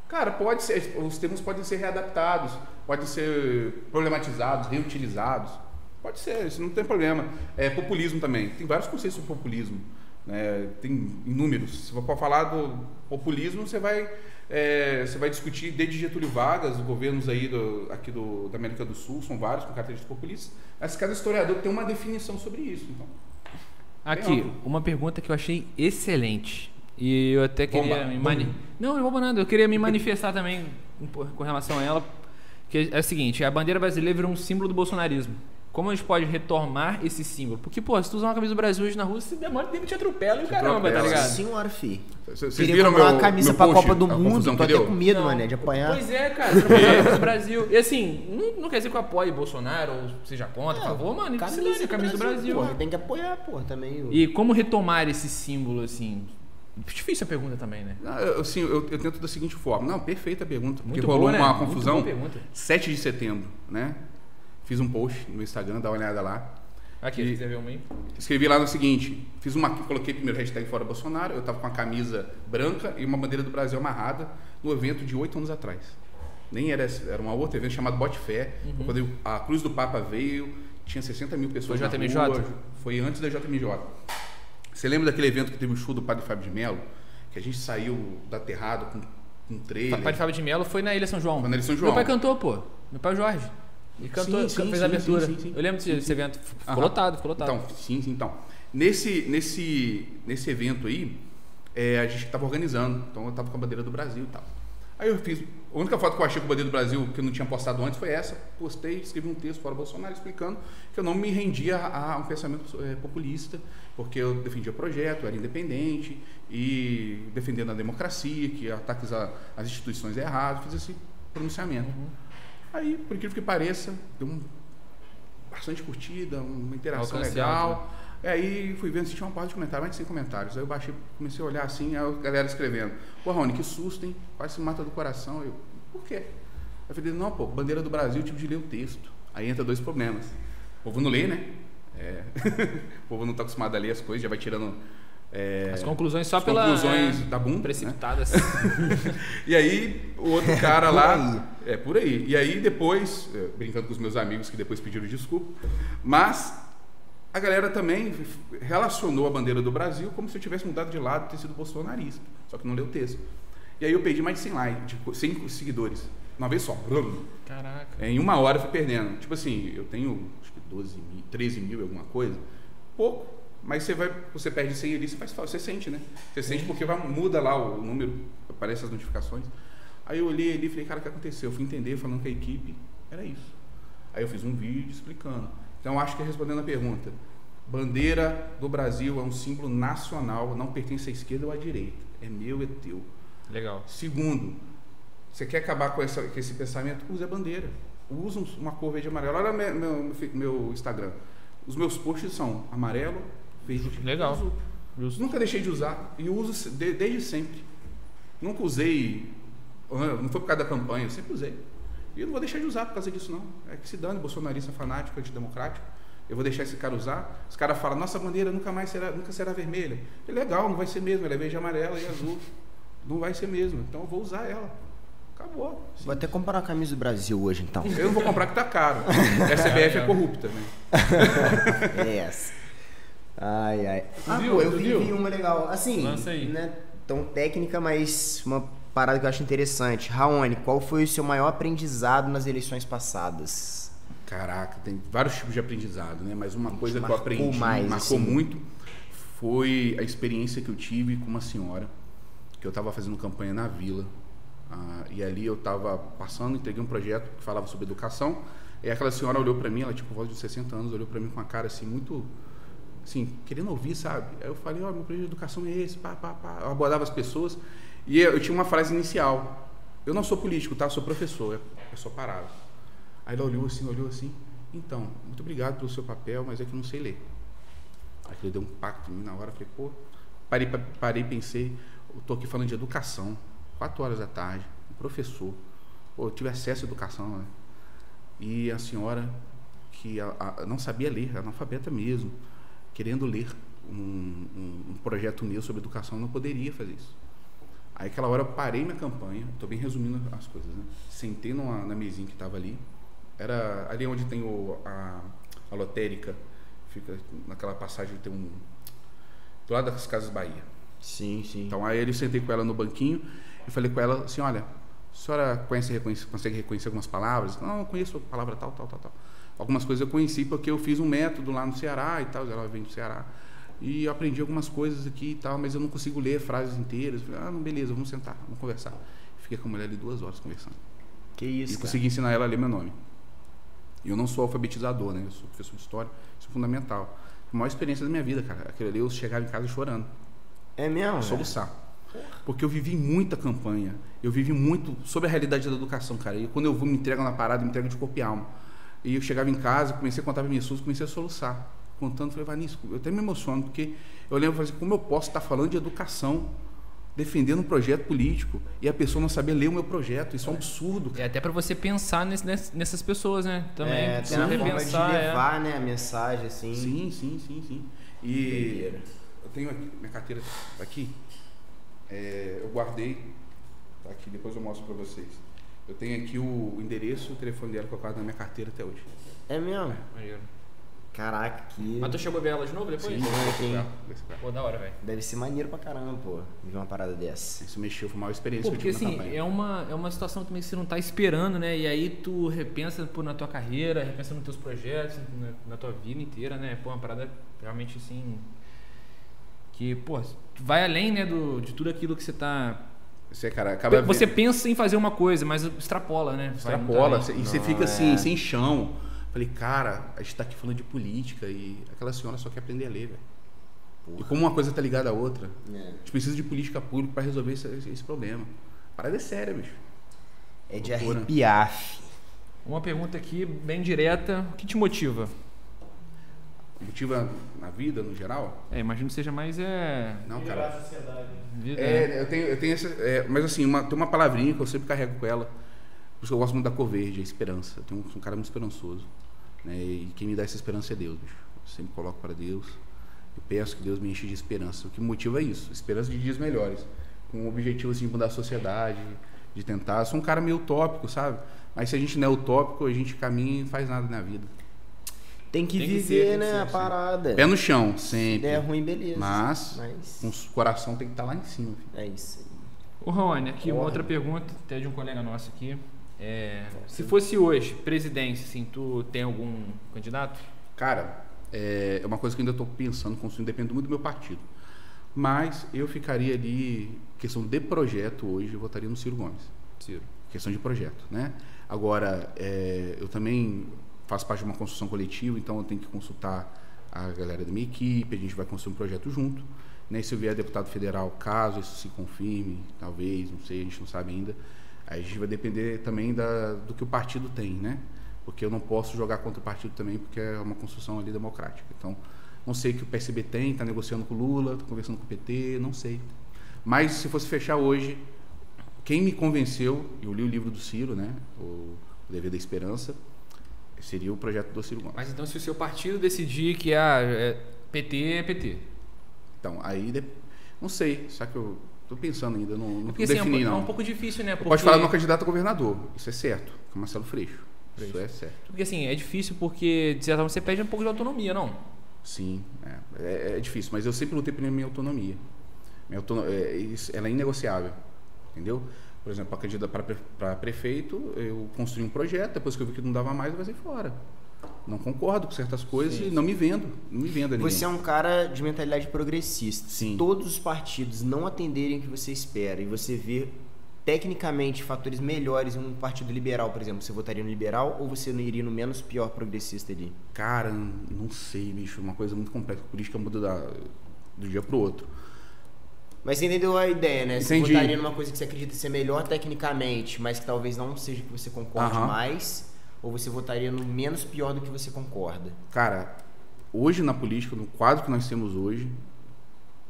Cara, pode ser, os termos podem ser readaptados, podem ser problematizados, reutilizados. Pode ser, isso não tem problema. É populismo também. Tem vários conceitos sobre populismo. Né? Tem inúmeros. Se for falar do populismo, você vai, é, você vai discutir desde Getúlio Vargas, os governos aí do, aqui do, da América do Sul, são vários com características populistas. Mas cada historiador tem uma definição sobre isso. Então, Aqui, uma pergunta que eu achei excelente. E eu até queria Bomba, me mani... Não, não vou nada. Eu queria me manifestar também com- com relação a ela. Que é o seguinte, a bandeira brasileira virou um símbolo do bolsonarismo. Como a gente pode retomar esse símbolo? Porque, pô, se tu usar uma camisa do Brasil hoje na rua, você demora tempo te atropela e o caramba, tá ligado? Senhora, fi. vocês Queria viram comprar meu, uma camisa meu pra post, Copa do Mundo, tô até deu? com medo, Não. mané, de apanhar. Pois é, cara, camisa do Brasil. E assim, não, não quer dizer que eu apoie Bolsonaro ou seja contra, por favor, mano. Camisa, se dane, a camisa do Brasil. Porra, tem que apoiar, porra, também. E como retomar esse símbolo, assim? Difícil a pergunta também, né? Não, eu, assim, eu, eu tento da seguinte forma. Não, perfeita a pergunta. Porque Muito rolou boa, né? uma Muito confusão. boa pergunta. 7 de setembro, né? Fiz um post no Instagram, dá uma olhada lá. Aqui, E- aí. Escrevi lá no seguinte: fiz uma, coloquei primeiro hashtag fora Bolsonaro. Eu tava com uma camisa branca e uma bandeira do Brasil amarrada no evento de oito anos atrás. Nem era, era um outro evento chamado Bote Fé. Quando a Cruz do Papa veio, tinha 60 mil pessoas. Foi JMJ? rua, Foi antes da JMJ. Você lembra daquele evento que teve o show do Padre Fábio de Mello? Que a gente saiu da Terrado com, um trailer. Pai de Fábio de Mello foi na Ilha São João. Foi na Ilha São João. Meu pai cantou, pô. Meu pai é o Jorge. Ele cantou, Sim, sim, fez a abertura. sim. Eu lembro desse, evento. Ficou Aham. lotado, ficou lotado. Então, sim, sim, então. Nesse, nesse, nesse evento aí, é, a gente estava organizando. Então eu estava com a bandeira do Brasil e tal. Aí eu fiz. A única foto que eu achei com a bandeira do Brasil que eu não tinha postado antes foi essa. Postei, escrevi um texto fora Bolsonaro explicando que eu não me rendia a, um pensamento é, populista, porque eu defendia projeto, eu era independente e defendendo a democracia, que ataques às instituições é errado. Fiz esse pronunciamento. Aí, por incrível que pareça, deu um, bastante curtida, uma interação legal. alto, E aí fui vendo se tinha uma parte de comentário, mais de 100 comentários. Aí eu baixei, comecei a olhar assim, a galera escrevendo. Pô, Rony, que susto, hein? Quase se mata do coração. Eu, por quê? Eu falei, não, pô, bandeira do Brasil, tipo de ler o texto. Aí entra dois problemas. O povo não lê, né? É. o povo não está acostumado a ler as coisas, já vai tirando. É, As conclusões só as pela. conclusões é, da bunda. né? Precipitadas. E aí, o outro cara lá. É por aí. E aí, depois, é, brincando com os meus amigos que depois pediram desculpa, mas a galera também relacionou a bandeira do Brasil como se eu tivesse mudado de lado e ter sido bolsonarista. Só que não leu o texto. E aí eu perdi mais de 100 likes, de co- 100 seguidores. Uma vez só. Caraca. É, em uma hora eu fui perdendo. Tipo assim, eu tenho acho que 12 mil, 13 mil, alguma coisa. Pouco. Mas você vai, você perde 100 ali, você faz falta, você sente, né? Você sente porque vai, muda lá o número, aparece as notificações. Aí eu olhei ali e falei, cara, o que aconteceu? Eu fui entender, falando que a equipe era isso. Aí eu fiz um vídeo explicando. Então acho que respondendo a pergunta, bandeira do Brasil é um símbolo nacional, não pertence à esquerda ou à direita. É meu, é teu. Legal. Segundo, você quer acabar com, essa- com esse pensamento? Use a bandeira. Use um- uma cor verde e amarela. Olha meu, meu, meu Instagram. Os meus posts são amarelo, verde. Legal. Uso. Justo. Nunca deixei de usar e uso de- desde sempre. Nunca usei, não foi por causa da campanha, eu sempre usei. E eu não vou deixar de usar por causa disso, não. É que se dane, bolsonarista fanático, antidemocrático. Eu vou deixar esse cara usar. Os caras falam, nossa bandeira nunca mais será, nunca será vermelha. É legal, não vai ser mesmo, ela é verde, amarela e azul. Não vai ser mesmo, então eu vou usar ela. Acabou. Vou até comprar a camisa do Brasil hoje, então. Eu não vou comprar que tá caro. A CBF é corrupta, né? É Ai, ai. Ah, viu? pô, eu Tu vi, viu? vi uma legal. Assim, Lança aí. né? Tão técnica, mas uma parada que eu acho interessante. Raoni, qual foi o seu maior aprendizado nas eleições passadas? Caraca, tem vários tipos de aprendizado, né? Mas uma coisa que eu aprendi, mais, marcou assim? muito, foi a experiência que eu tive com uma senhora, que eu estava fazendo campanha na vila. ah, e ali eu estava passando, entreguei um projeto que falava sobre educação. E aquela senhora olhou para mim, ela tipo voz de 60 anos, olhou para mim com uma cara assim muito assim, querendo ouvir, sabe? Aí eu falei, ó, meu projeto de educação é esse, pá, pá, pá. Eu abordava as pessoas e eu, eu tinha uma frase inicial. Eu não sou político, tá? Eu sou professor. Eu só parava. Aí ela olhou assim, olhou assim. Então, muito obrigado pelo seu papel, mas é que eu não sei ler. Aquilo deu um impacto em mim na hora. Falei, pô, parei, pa- parei pensei, eu tô aqui falando de educação, quatro horas da tarde, um professor. Pô, eu tive acesso à educação, né? E a senhora, que a- a- não sabia ler, analfabeta mesmo, querendo ler um, um- um projeto meu sobre educação, não poderia fazer isso. Aí aquela hora eu parei minha campanha, estou bem resumindo as coisas, né? Sentei numa, na mesinha que estava ali, era ali onde tem o, a, a lotérica, fica naquela passagem tem um do lado das Casas Bahia. Sim, sim. Então aí eu sentei com ela no banquinho e falei com ela assim, olha, a senhora conhece, reconhece, consegue reconhecer algumas palavras? Não, eu conheço a palavra tal, tal, tal, tal. Algumas coisas eu conheci porque eu fiz um método lá no Ceará e tal, ela vem do Ceará. E eu aprendi algumas coisas aqui e tal, mas eu não consigo ler frases inteiras. Falei, ah, não, beleza, vamos sentar, vamos conversar. Fiquei com a mulher ali duas horas conversando. Que E isso, cara. consegui ensinar ela a ler meu nome. E eu não sou alfabetizador, né? Eu sou professor de história, isso é fundamental. A maior experiência da minha vida, cara. Aquilo ali eu chegava em casa chorando É mesmo? soluçar. Porque eu vivi muita campanha, eu vivi muito sobre a realidade da educação, cara. E quando eu vou me entrego na parada, eu me entrego de corpo e alma. E eu chegava em casa, comecei a contar para minhas pessoas, comecei a soluçar. Contando, falei, Vanísio, eu até me emociono, porque eu lembro, falei assim, como eu posso estar falando de educação, defendendo um projeto político, e a pessoa não saber ler o meu projeto? Isso é um absurdo, cara. É até pra você pensar nesse- ness- nessas pessoas, né? Também. É, tem uma forma de repensar, é. levar, né, a mensagem, assim. Sim, sim, sim, sim. E Doideira. eu tenho aqui, minha carteira tá aqui. É, eu guardei, tá aqui, depois eu mostro para vocês. Eu tenho aqui o endereço e o telefone dela que eu guardo na minha carteira até hoje. É mesmo? Maneiro. Caraca, que... Mas tu chegou a ver ela de novo depois? Sim. sim. Pô, da hora, velho. Deve ser maneiro pra caramba, pô, ver uma parada dessa. Isso mexeu, foi a maior experiência Pô, que eu porque na assim, campanha. é uma, é uma situação também que você não tá esperando, né? E aí tu repensa pô, na tua carreira, repensa nos teus projetos, na, na tua vida inteira, né? Pô, uma parada realmente assim. Que, pô, vai além, né, do, de tudo aquilo que você tá. Você, cara, acaba Você vendo- pensa em fazer uma coisa, mas extrapola, né? Extrapola, e você Não, fica assim, é. sem chão. Falei, cara, a gente tá aqui falando de política e aquela senhora só quer aprender a ler, velho. E como uma coisa tá ligada à outra. É. A gente precisa de política pública para resolver esse, esse- esse problema. A parada é séria, bicho. É de Loucura. arrepiar. Uma pergunta aqui, bem direta. O que te motiva? Motiva na vida, no geral? É, imagino que seja mais é. Não, cara. a sociedade. vida- É, eu tenho, eu tenho essa. é, mas assim, uma, tem uma palavrinha que eu sempre carrego com ela. Por isso que eu gosto muito da cor verde, a esperança. Eu tenho um, sou um cara muito esperançoso. Né? E quem me dá essa esperança é Deus, bicho. Eu sempre coloco para Deus. Eu peço que Deus me enche de esperança. O que me motiva é isso, esperança de dias melhores. Com o objetivo assim, de mudar a sociedade, de tentar. Eu sou um cara meio utópico, sabe? Mas se a gente não é utópico, a gente caminha e não faz nada na vida. Tem que Tem que viver, ser, tem que né, ser, a parada. Pé no chão, Se sempre. der ruim, beleza. Mas, Mas o coração tem que estar lá em cima. filho. é isso aí. Ô Raoni, aqui uma Porra. outra pergunta, até de um colega nosso aqui. É, se fosse hoje, presidência, assim, tu tem algum candidato? Cara, é é uma coisa que eu ainda estou pensando, construindo, depende muito do meu partido. Mas eu ficaria ali, questão de projeto hoje, eu votaria no Ciro Gomes. Ciro. Questão de projeto, né? Agora, é, eu também faço parte de uma construção coletiva, então eu tenho que consultar a galera da minha equipe, a gente vai construir um projeto junto. Né? E se eu vier deputado federal, caso isso se confirme, talvez, não sei, a gente não sabe ainda, aí a gente vai depender também da, do que o partido tem, né? Porque eu não posso jogar contra o partido também, porque é uma construção ali democrática. Então, não sei o que o PSB tem, está negociando com o Lula, está conversando com o PT, não sei. Mas se fosse fechar hoje, quem me convenceu, eu li o livro do Ciro, né? O Dever da Esperança, seria o projeto do Ciro Gomes. Mas então se o seu partido decidir que ah, é, PT é PT. Então, aí, de- não sei, só que eu tô pensando ainda, não, não Porque assim, é um, defini po- é não. um pouco difícil, né? Porque, Pode falar do meu candidato a governador, isso é certo, que é o Marcelo Freixo. Isso Freixo. é certo. porque assim, é difícil porque, de certa forma, você perde um pouco de autonomia, não? Sim, é, é, é difícil, mas eu sempre lutei pela minha autonomia. Minha autono- é, isso- ela é inegociável. entendeu? Por exemplo, para candidato para prefeito, eu construí um projeto, depois que eu vi que não dava mais, eu vazei fora. Não concordo com certas coisas Sim, e não me vendo, não me vendo a ninguém. Você é um cara de mentalidade progressista. Sim. Se todos os partidos não atenderem o que você espera e você vê tecnicamente fatores melhores em um partido liberal, por exemplo, você votaria no liberal ou você não iria no menos pior progressista ali? Cara, não sei, bicho, uma coisa muito complexa. A política muda da, do dia pro outro. Mas você entendeu a ideia, né? Você Entendi. votaria numa coisa que você acredita ser melhor tecnicamente, mas que talvez não seja que você concorde Aham. mais, ou você votaria no menos pior do que você concorda? Cara, hoje na política, no quadro que nós temos hoje,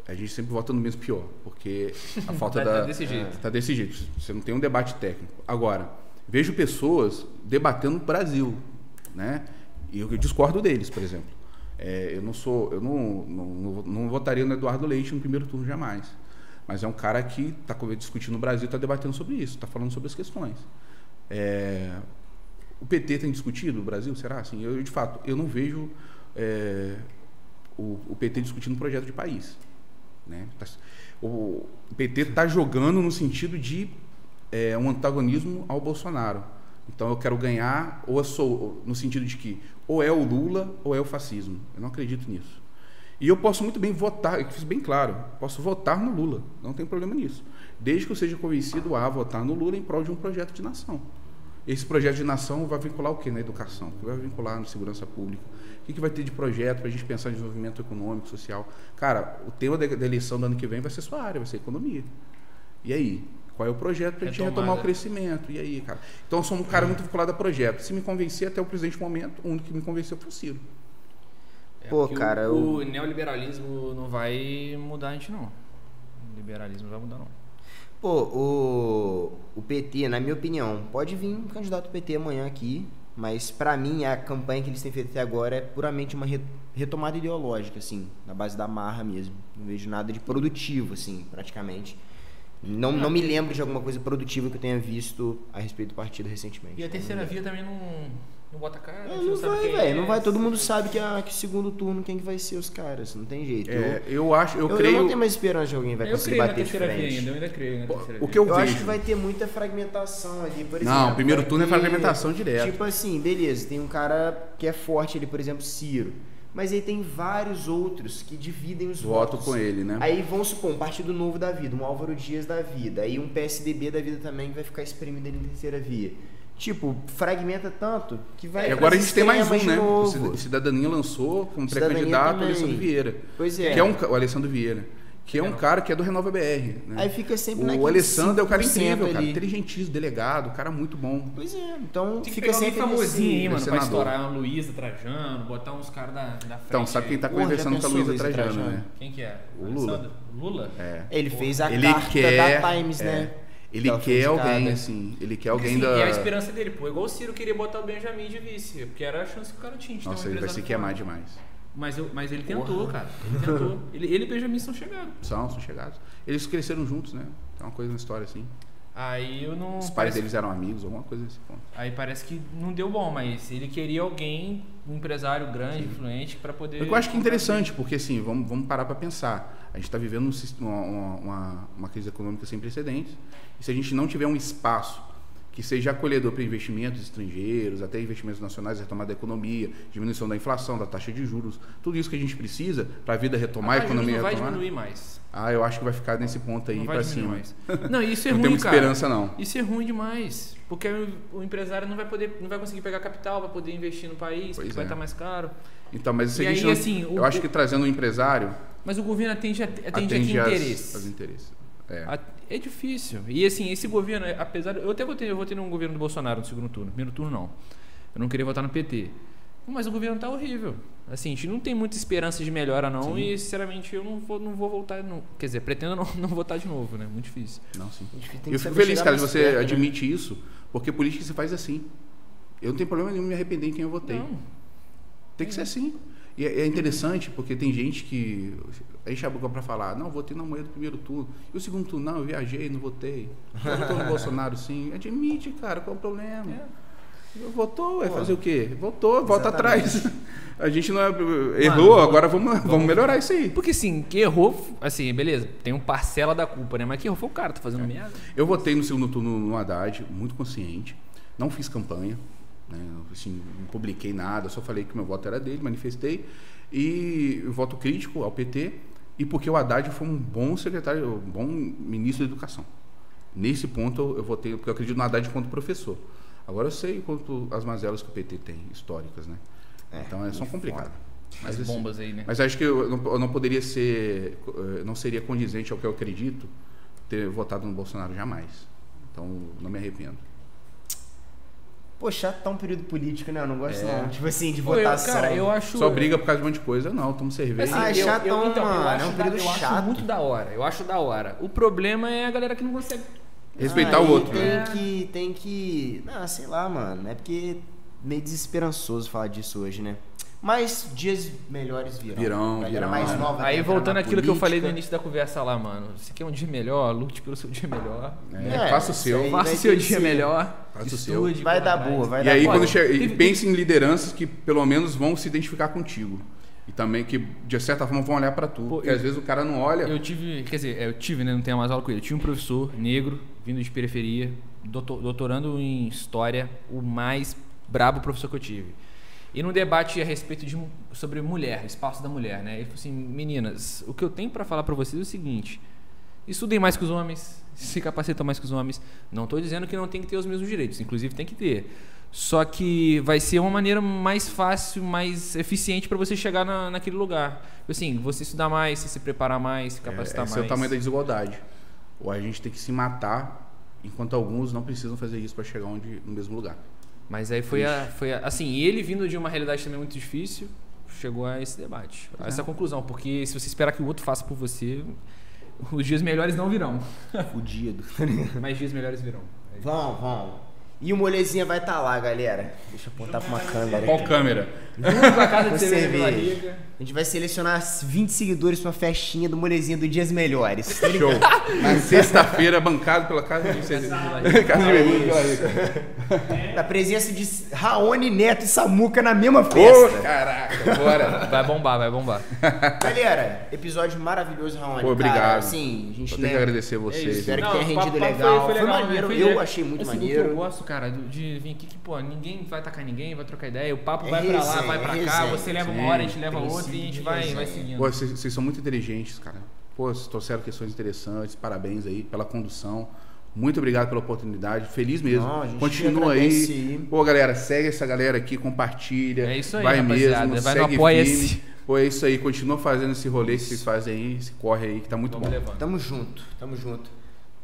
a gente sempre vota no mesmo pior, porque a falta Tá- da. tá desse jeito. Tá desse jeito. Você não tem um debate técnico. Agora, vejo pessoas debatendo no Brasil, né? E eu discordo deles, por exemplo. É, eu não sou, eu não, não, não, não votaria no Eduardo Leite no primeiro turno jamais. Mas é um cara que está discutindo no Brasil, está debatendo sobre isso, está falando sobre as questões. É, o PT tem discutido no Brasil, será? Assim, eu de fato, eu não vejo é, o, o PT discutindo projeto de país. Né? Tá- O, o PT está jogando no sentido de é, um antagonismo ao Bolsonaro. Então eu quero ganhar, ou eu sou, no sentido de que ou é o Lula ou é o fascismo. Eu não acredito nisso. E eu posso muito bem votar, eu fiz bem claro, posso votar no Lula, não tem problema nisso. Desde que eu seja convencido a votar no Lula em prol de um projeto de nação. Esse projeto de nação vai vincular o quê na educação? O que vai vincular na segurança pública? O que, que vai ter de projeto para a gente pensar em desenvolvimento econômico, social? Cara, o tema da, da eleição do ano que vem vai ser sua área, vai ser economia. E aí? Qual é o projeto para a gente retomar o crescimento? E aí, cara? Então eu sou um cara muito vinculado a projeto. Se me convencer até o presente momento, o único que me convenceu foi o Ciro. É, Pô, cara, o, eu- o neoliberalismo não vai mudar a gente, não. O liberalismo não vai mudar, não. Pô, o, o PT, na minha opinião, pode vir um candidato PT amanhã aqui, mas pra mim a campanha que eles têm feito até agora é puramente uma re- retomada ideológica, assim, na base da marra mesmo. Não vejo nada de produtivo, assim, praticamente. Não, não me lembro de alguma coisa produtiva que eu tenha visto a respeito do partido recentemente. E a terceira via também não, não bota cara. Não, não vai, velho. é. Não vai. Todo mundo sabe que, a, que segundo turno quem que vai ser os caras. Não tem jeito. É, eu, eu acho, eu, eu, eu creio. não tenho mais esperança de alguém vai Eu conseguir creio na bater de terceira via frente. ainda, eu ainda creio na terceira o que eu Eu acho vejo- que vai ter muita fragmentação ali, por exemplo. Não, o primeiro turno é ter- fragmentação direto. Tipo assim, beleza, tem um cara que é forte ali, por exemplo, Ciro. Mas aí tem vários outros que dividem os Voto votos. com ele, né? Aí vamos supor, um partido novo da vida, um Álvaro Dias da vida, aí um PSDB da vida também que vai ficar espremido ali na terceira via. Tipo, fragmenta tanto que vai. E agora a gente tem mais um, né? O novo. Cida- Cidadania lançou como pré-candidato o. Alessandro Vieira. Pois é. Que é um, o Alessandro Vieira. Que é um cara que é do Renova BR. Né? Aí fica sempre O Alessandro é o cara 5% incrível, cara. Inteligentíssimo, delegado, cara muito bom. Pois é, então Tem que fica sempre famosinho aí, mano, pra senador. estourar uma Luísa Trajano, botar uns caras da, da frente. Então, sabe quem tá conversando com a Luísa Trajano, Trajano? né? Quem que é? O Lula. Alessandro? Lula? É. Ele fez a Ele carta quer. da Times, é, né? Ele quer alguém, assim. Ele quer Porque, alguém assim, da. E a esperança dele, pô. Igual o Ciro queria botar o Benjamin de vice, porque era a chance que o cara tinha de ter Nossa, um ele vai se queimar demais. Mas, eu, mas ele tentou, cara. Ele tentou. Ele, ele e Benjamin são chegados. São, são chegados. Eles cresceram juntos, né? É uma coisa na história assim. Aí eu não. Os pais deles eram amigos, alguma coisa desse ponto. Aí parece que não deu bom, mas ele queria alguém, um empresário grande, influente, pra poder. Eu acho que é interessante, porque assim, vamos, vamos parar para pensar. A gente está vivendo um uma, uma- uma crise econômica sem precedentes. E se a gente não tiver um espaço que seja acolhedor para investimentos estrangeiros, até investimentos nacionais, retomada da economia, diminuição da inflação, da taxa de juros, tudo isso que a gente precisa para a vida retomar, a, economia não vai retomar. diminuir mais. Ah, eu acho que vai ficar nesse ponto aí para cima. mais. Não, isso é Não ruim, tem muita cara. esperança não. Isso é ruim demais. Porque o, o empresário não vai poder, não vai conseguir pegar capital para poder investir no país, Pois porque vai é. estar mais caro. Então, mas se E a gente aí, assim, o- eu acho que trazendo um empresário Mas o governo atende, a- atende, atende a que interesse? as interesses. É. A- É difícil. E assim, esse governo, apesar. Eu até votei, eu votei no governo do Bolsonaro no segundo turno. Primeiro turno não. Eu não queria votar no PT. Mas o governo tá horrível. Assim, a gente não tem muita esperança de melhora, não. E sinceramente eu não vou, não vou voltar. Não, quer dizer, pretendo não, não votar de novo, né? Muito difícil. Não, sim. Tem que Eu fico feliz, cara, de você perto, né? admite isso, porque política se faz assim. Eu não tenho problema nenhum em me arrepender em quem eu votei. Não. Tem que ser assim. E é é interessante porque tem gente que enche a boca pra falar, não, votei na manhã do primeiro turno. E o segundo turno, não, eu viajei, não votei. Eu votou no Bolsonaro, sim. Admite, cara, qual é o problema? Votou, vai fazer o quê? Votou, volta atrás. A gente não é, errou, agora vamos, vamos melhorar isso aí. Porque assim, quem errou, assim, beleza, tem um parcela da culpa, né? Mas quem errou foi o cara, tá fazendo merda. Eu votei no segundo turno no Haddad, muito consciente. Não fiz campanha, né? assim, não publiquei nada, só falei que meu voto era dele, manifestei. E voto crítico ao PT, e porque o Haddad foi um bom secretário, um bom ministro da educação. Nesse ponto eu, eu votei, porque eu acredito no Haddad enquanto professor. Agora eu sei quanto as mazelas que o PT tem, históricas, né? É, então é, são complicadas. As assim, bombas aí, né? mas acho que eu não, eu não poderia ser, eh, não seria condizente ao que eu acredito ter votado no Bolsonaro jamais. Então não me arrependo. Pô, chato tá um período político, né? Eu não gosto É. não. Tipo assim, de Pô, eu- votação. cara, eu acho. Só briga por causa de um monte de coisa? Não, tomo cerveja. Ah, é eu- chatão, eu, então, eu mano, acho é um da- período eu acho chato. muito da hora. Eu acho da hora. O problema é a galera que não consegue. Respeitar Aí o outro, tem né? que, tem que. Não, sei lá, mano. É porque meio desesperançoso falar disso hoje, né? Mas dias melhores virão. Virão, virão. mais nova Aí voltando na àquilo que eu falei no início da conversa lá, mano. Você quer um dia melhor? Lute pelo seu dia melhor. É, É, faça o seu. Faça vai o seu dia melhor. Faça o seu. Vai dar atrás. boa, vai E dar aí, boa. quando chega, e pense em lideranças que pelo menos vão se identificar contigo. E também que, de certa forma, vão olhar pra tu. Pô, porque eu- às vezes o cara não olha. Eu tive, quer dizer, eu tive, né? Não tenho mais aula com ele. Eu tinha um professor negro, vindo de periferia, doutor- doutorando em história, o mais brabo professor que eu tive. E num debate a respeito de sobre mulher, espaço da mulher, né? Ele falou assim: meninas, o que eu tenho pra falar pra vocês é o seguinte: estudem mais que os homens, se capacitem mais que os homens. Não estou dizendo que não tem que ter os mesmos direitos, inclusive tem que ter. Só que vai ser uma maneira mais fácil, mais eficiente para você chegar na, naquele lugar. Assim, você estudar mais, você se preparar mais, se capacitar Esse mais. é o tamanho da desigualdade. Ou a gente tem que se matar, enquanto alguns não precisam fazer isso para chegar onde, no mesmo lugar. Mas aí foi, a, foi a, assim, e ele vindo de uma realidade também muito difícil, chegou a esse debate, a essa conclusão, porque se você esperar que o outro faça por você, os dias melhores não virão, Fudido. mas dias melhores virão. vão, vão. E o molezinha vai estar lá, galera. Deixa eu apontar pra uma câmera. Qual aqui. câmera? Vamos pra casa de cerveja cerveja. A gente vai selecionar 20 seguidores pra uma festinha do molezinha do Dias Melhores. Tá Show. Na sexta-feira, bancado pela casa de cerveja. Casa de Rica. Na presença de Raoni, Neto e Samuca na mesma festa. caraca, bora. Vai bombar, vai bombar. Galera, episódio maravilhoso, Raoni. Pô, obrigado. Cara, assim, a gente Só tenho que né, agradecer vocês. Espero né? que tenha rendido papo legal. Foi, né? maneiro, Foi- eu achei muito assim, maneiro. Cara, de vir aqui que, pô, ninguém vai tacar ninguém, vai trocar ideia, o papo É vai pra lá, vai pra é cá, resenha. você leva uma hora, a gente leva outra e a gente de vai, vai seguindo. Pô, vocês, vocês são muito inteligentes, cara. Pô, vocês trouxeram questões interessantes. Parabéns aí pela condução. Muito obrigado pela oportunidade. Feliz mesmo. Não, a gente Continua aí. Pô, galera, segue essa galera aqui, compartilha. É isso aí, vai rapaziada. mesmo, Vai segue Apoia-se. Pô, é isso aí. Continua fazendo esse rolê que vocês fazem aí, esse corre aí, que tá muito Vamos bom. levando. Tamo junto, tamo junto.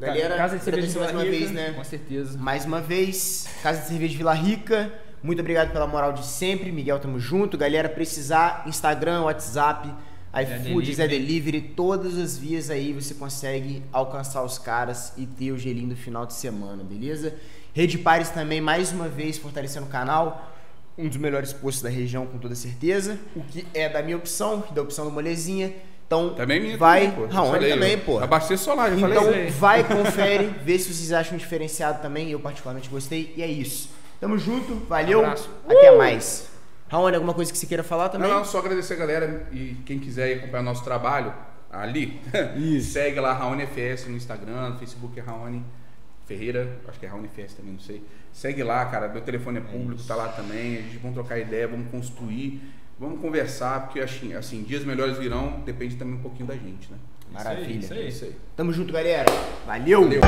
Galera, Casa de cerveja de mais uma Vila vez, Rica, né? Com certeza. Mais uma vez, Casa de Cerveja de Vila Rica. Muito obrigado pela moral de sempre. Miguel, tamo junto. Galera, precisar, Instagram, WhatsApp, iFood, Zé Delivery. Delivery, todas as vias aí você consegue alcançar os caras e ter o gelinho do final de semana, beleza? Rede Pares também, mais uma vez, fortalecendo o canal. Um dos melhores postos da região, com toda certeza. O que é da minha opção, da opção do Molezinha. Então, Também minha vai. também, pô. Já Raoni falei, também, pô. Abasteço solar, já falei. Então isso aí. vai, confere, vê se vocês acham diferenciado também. Eu particularmente gostei. E é isso. Tamo junto, valeu. Abraço. Até mais. Raoni, alguma coisa que você queira falar também? Não, não, só agradecer a galera e quem quiser acompanhar nosso trabalho ali, segue lá Raoni FS no Instagram, no Facebook é Raoni Ferreira, acho que é Raoni FS também, não sei. Segue lá, cara, meu telefone é público, tá lá também, a gente vamos trocar ideia, vamos construir, vamos conversar, porque assim, assim, dias melhores virão, depende também um pouquinho da gente, né? Maravilha. Isso aí, É isso aí. Tamo junto, galera. Valeu. Valeu.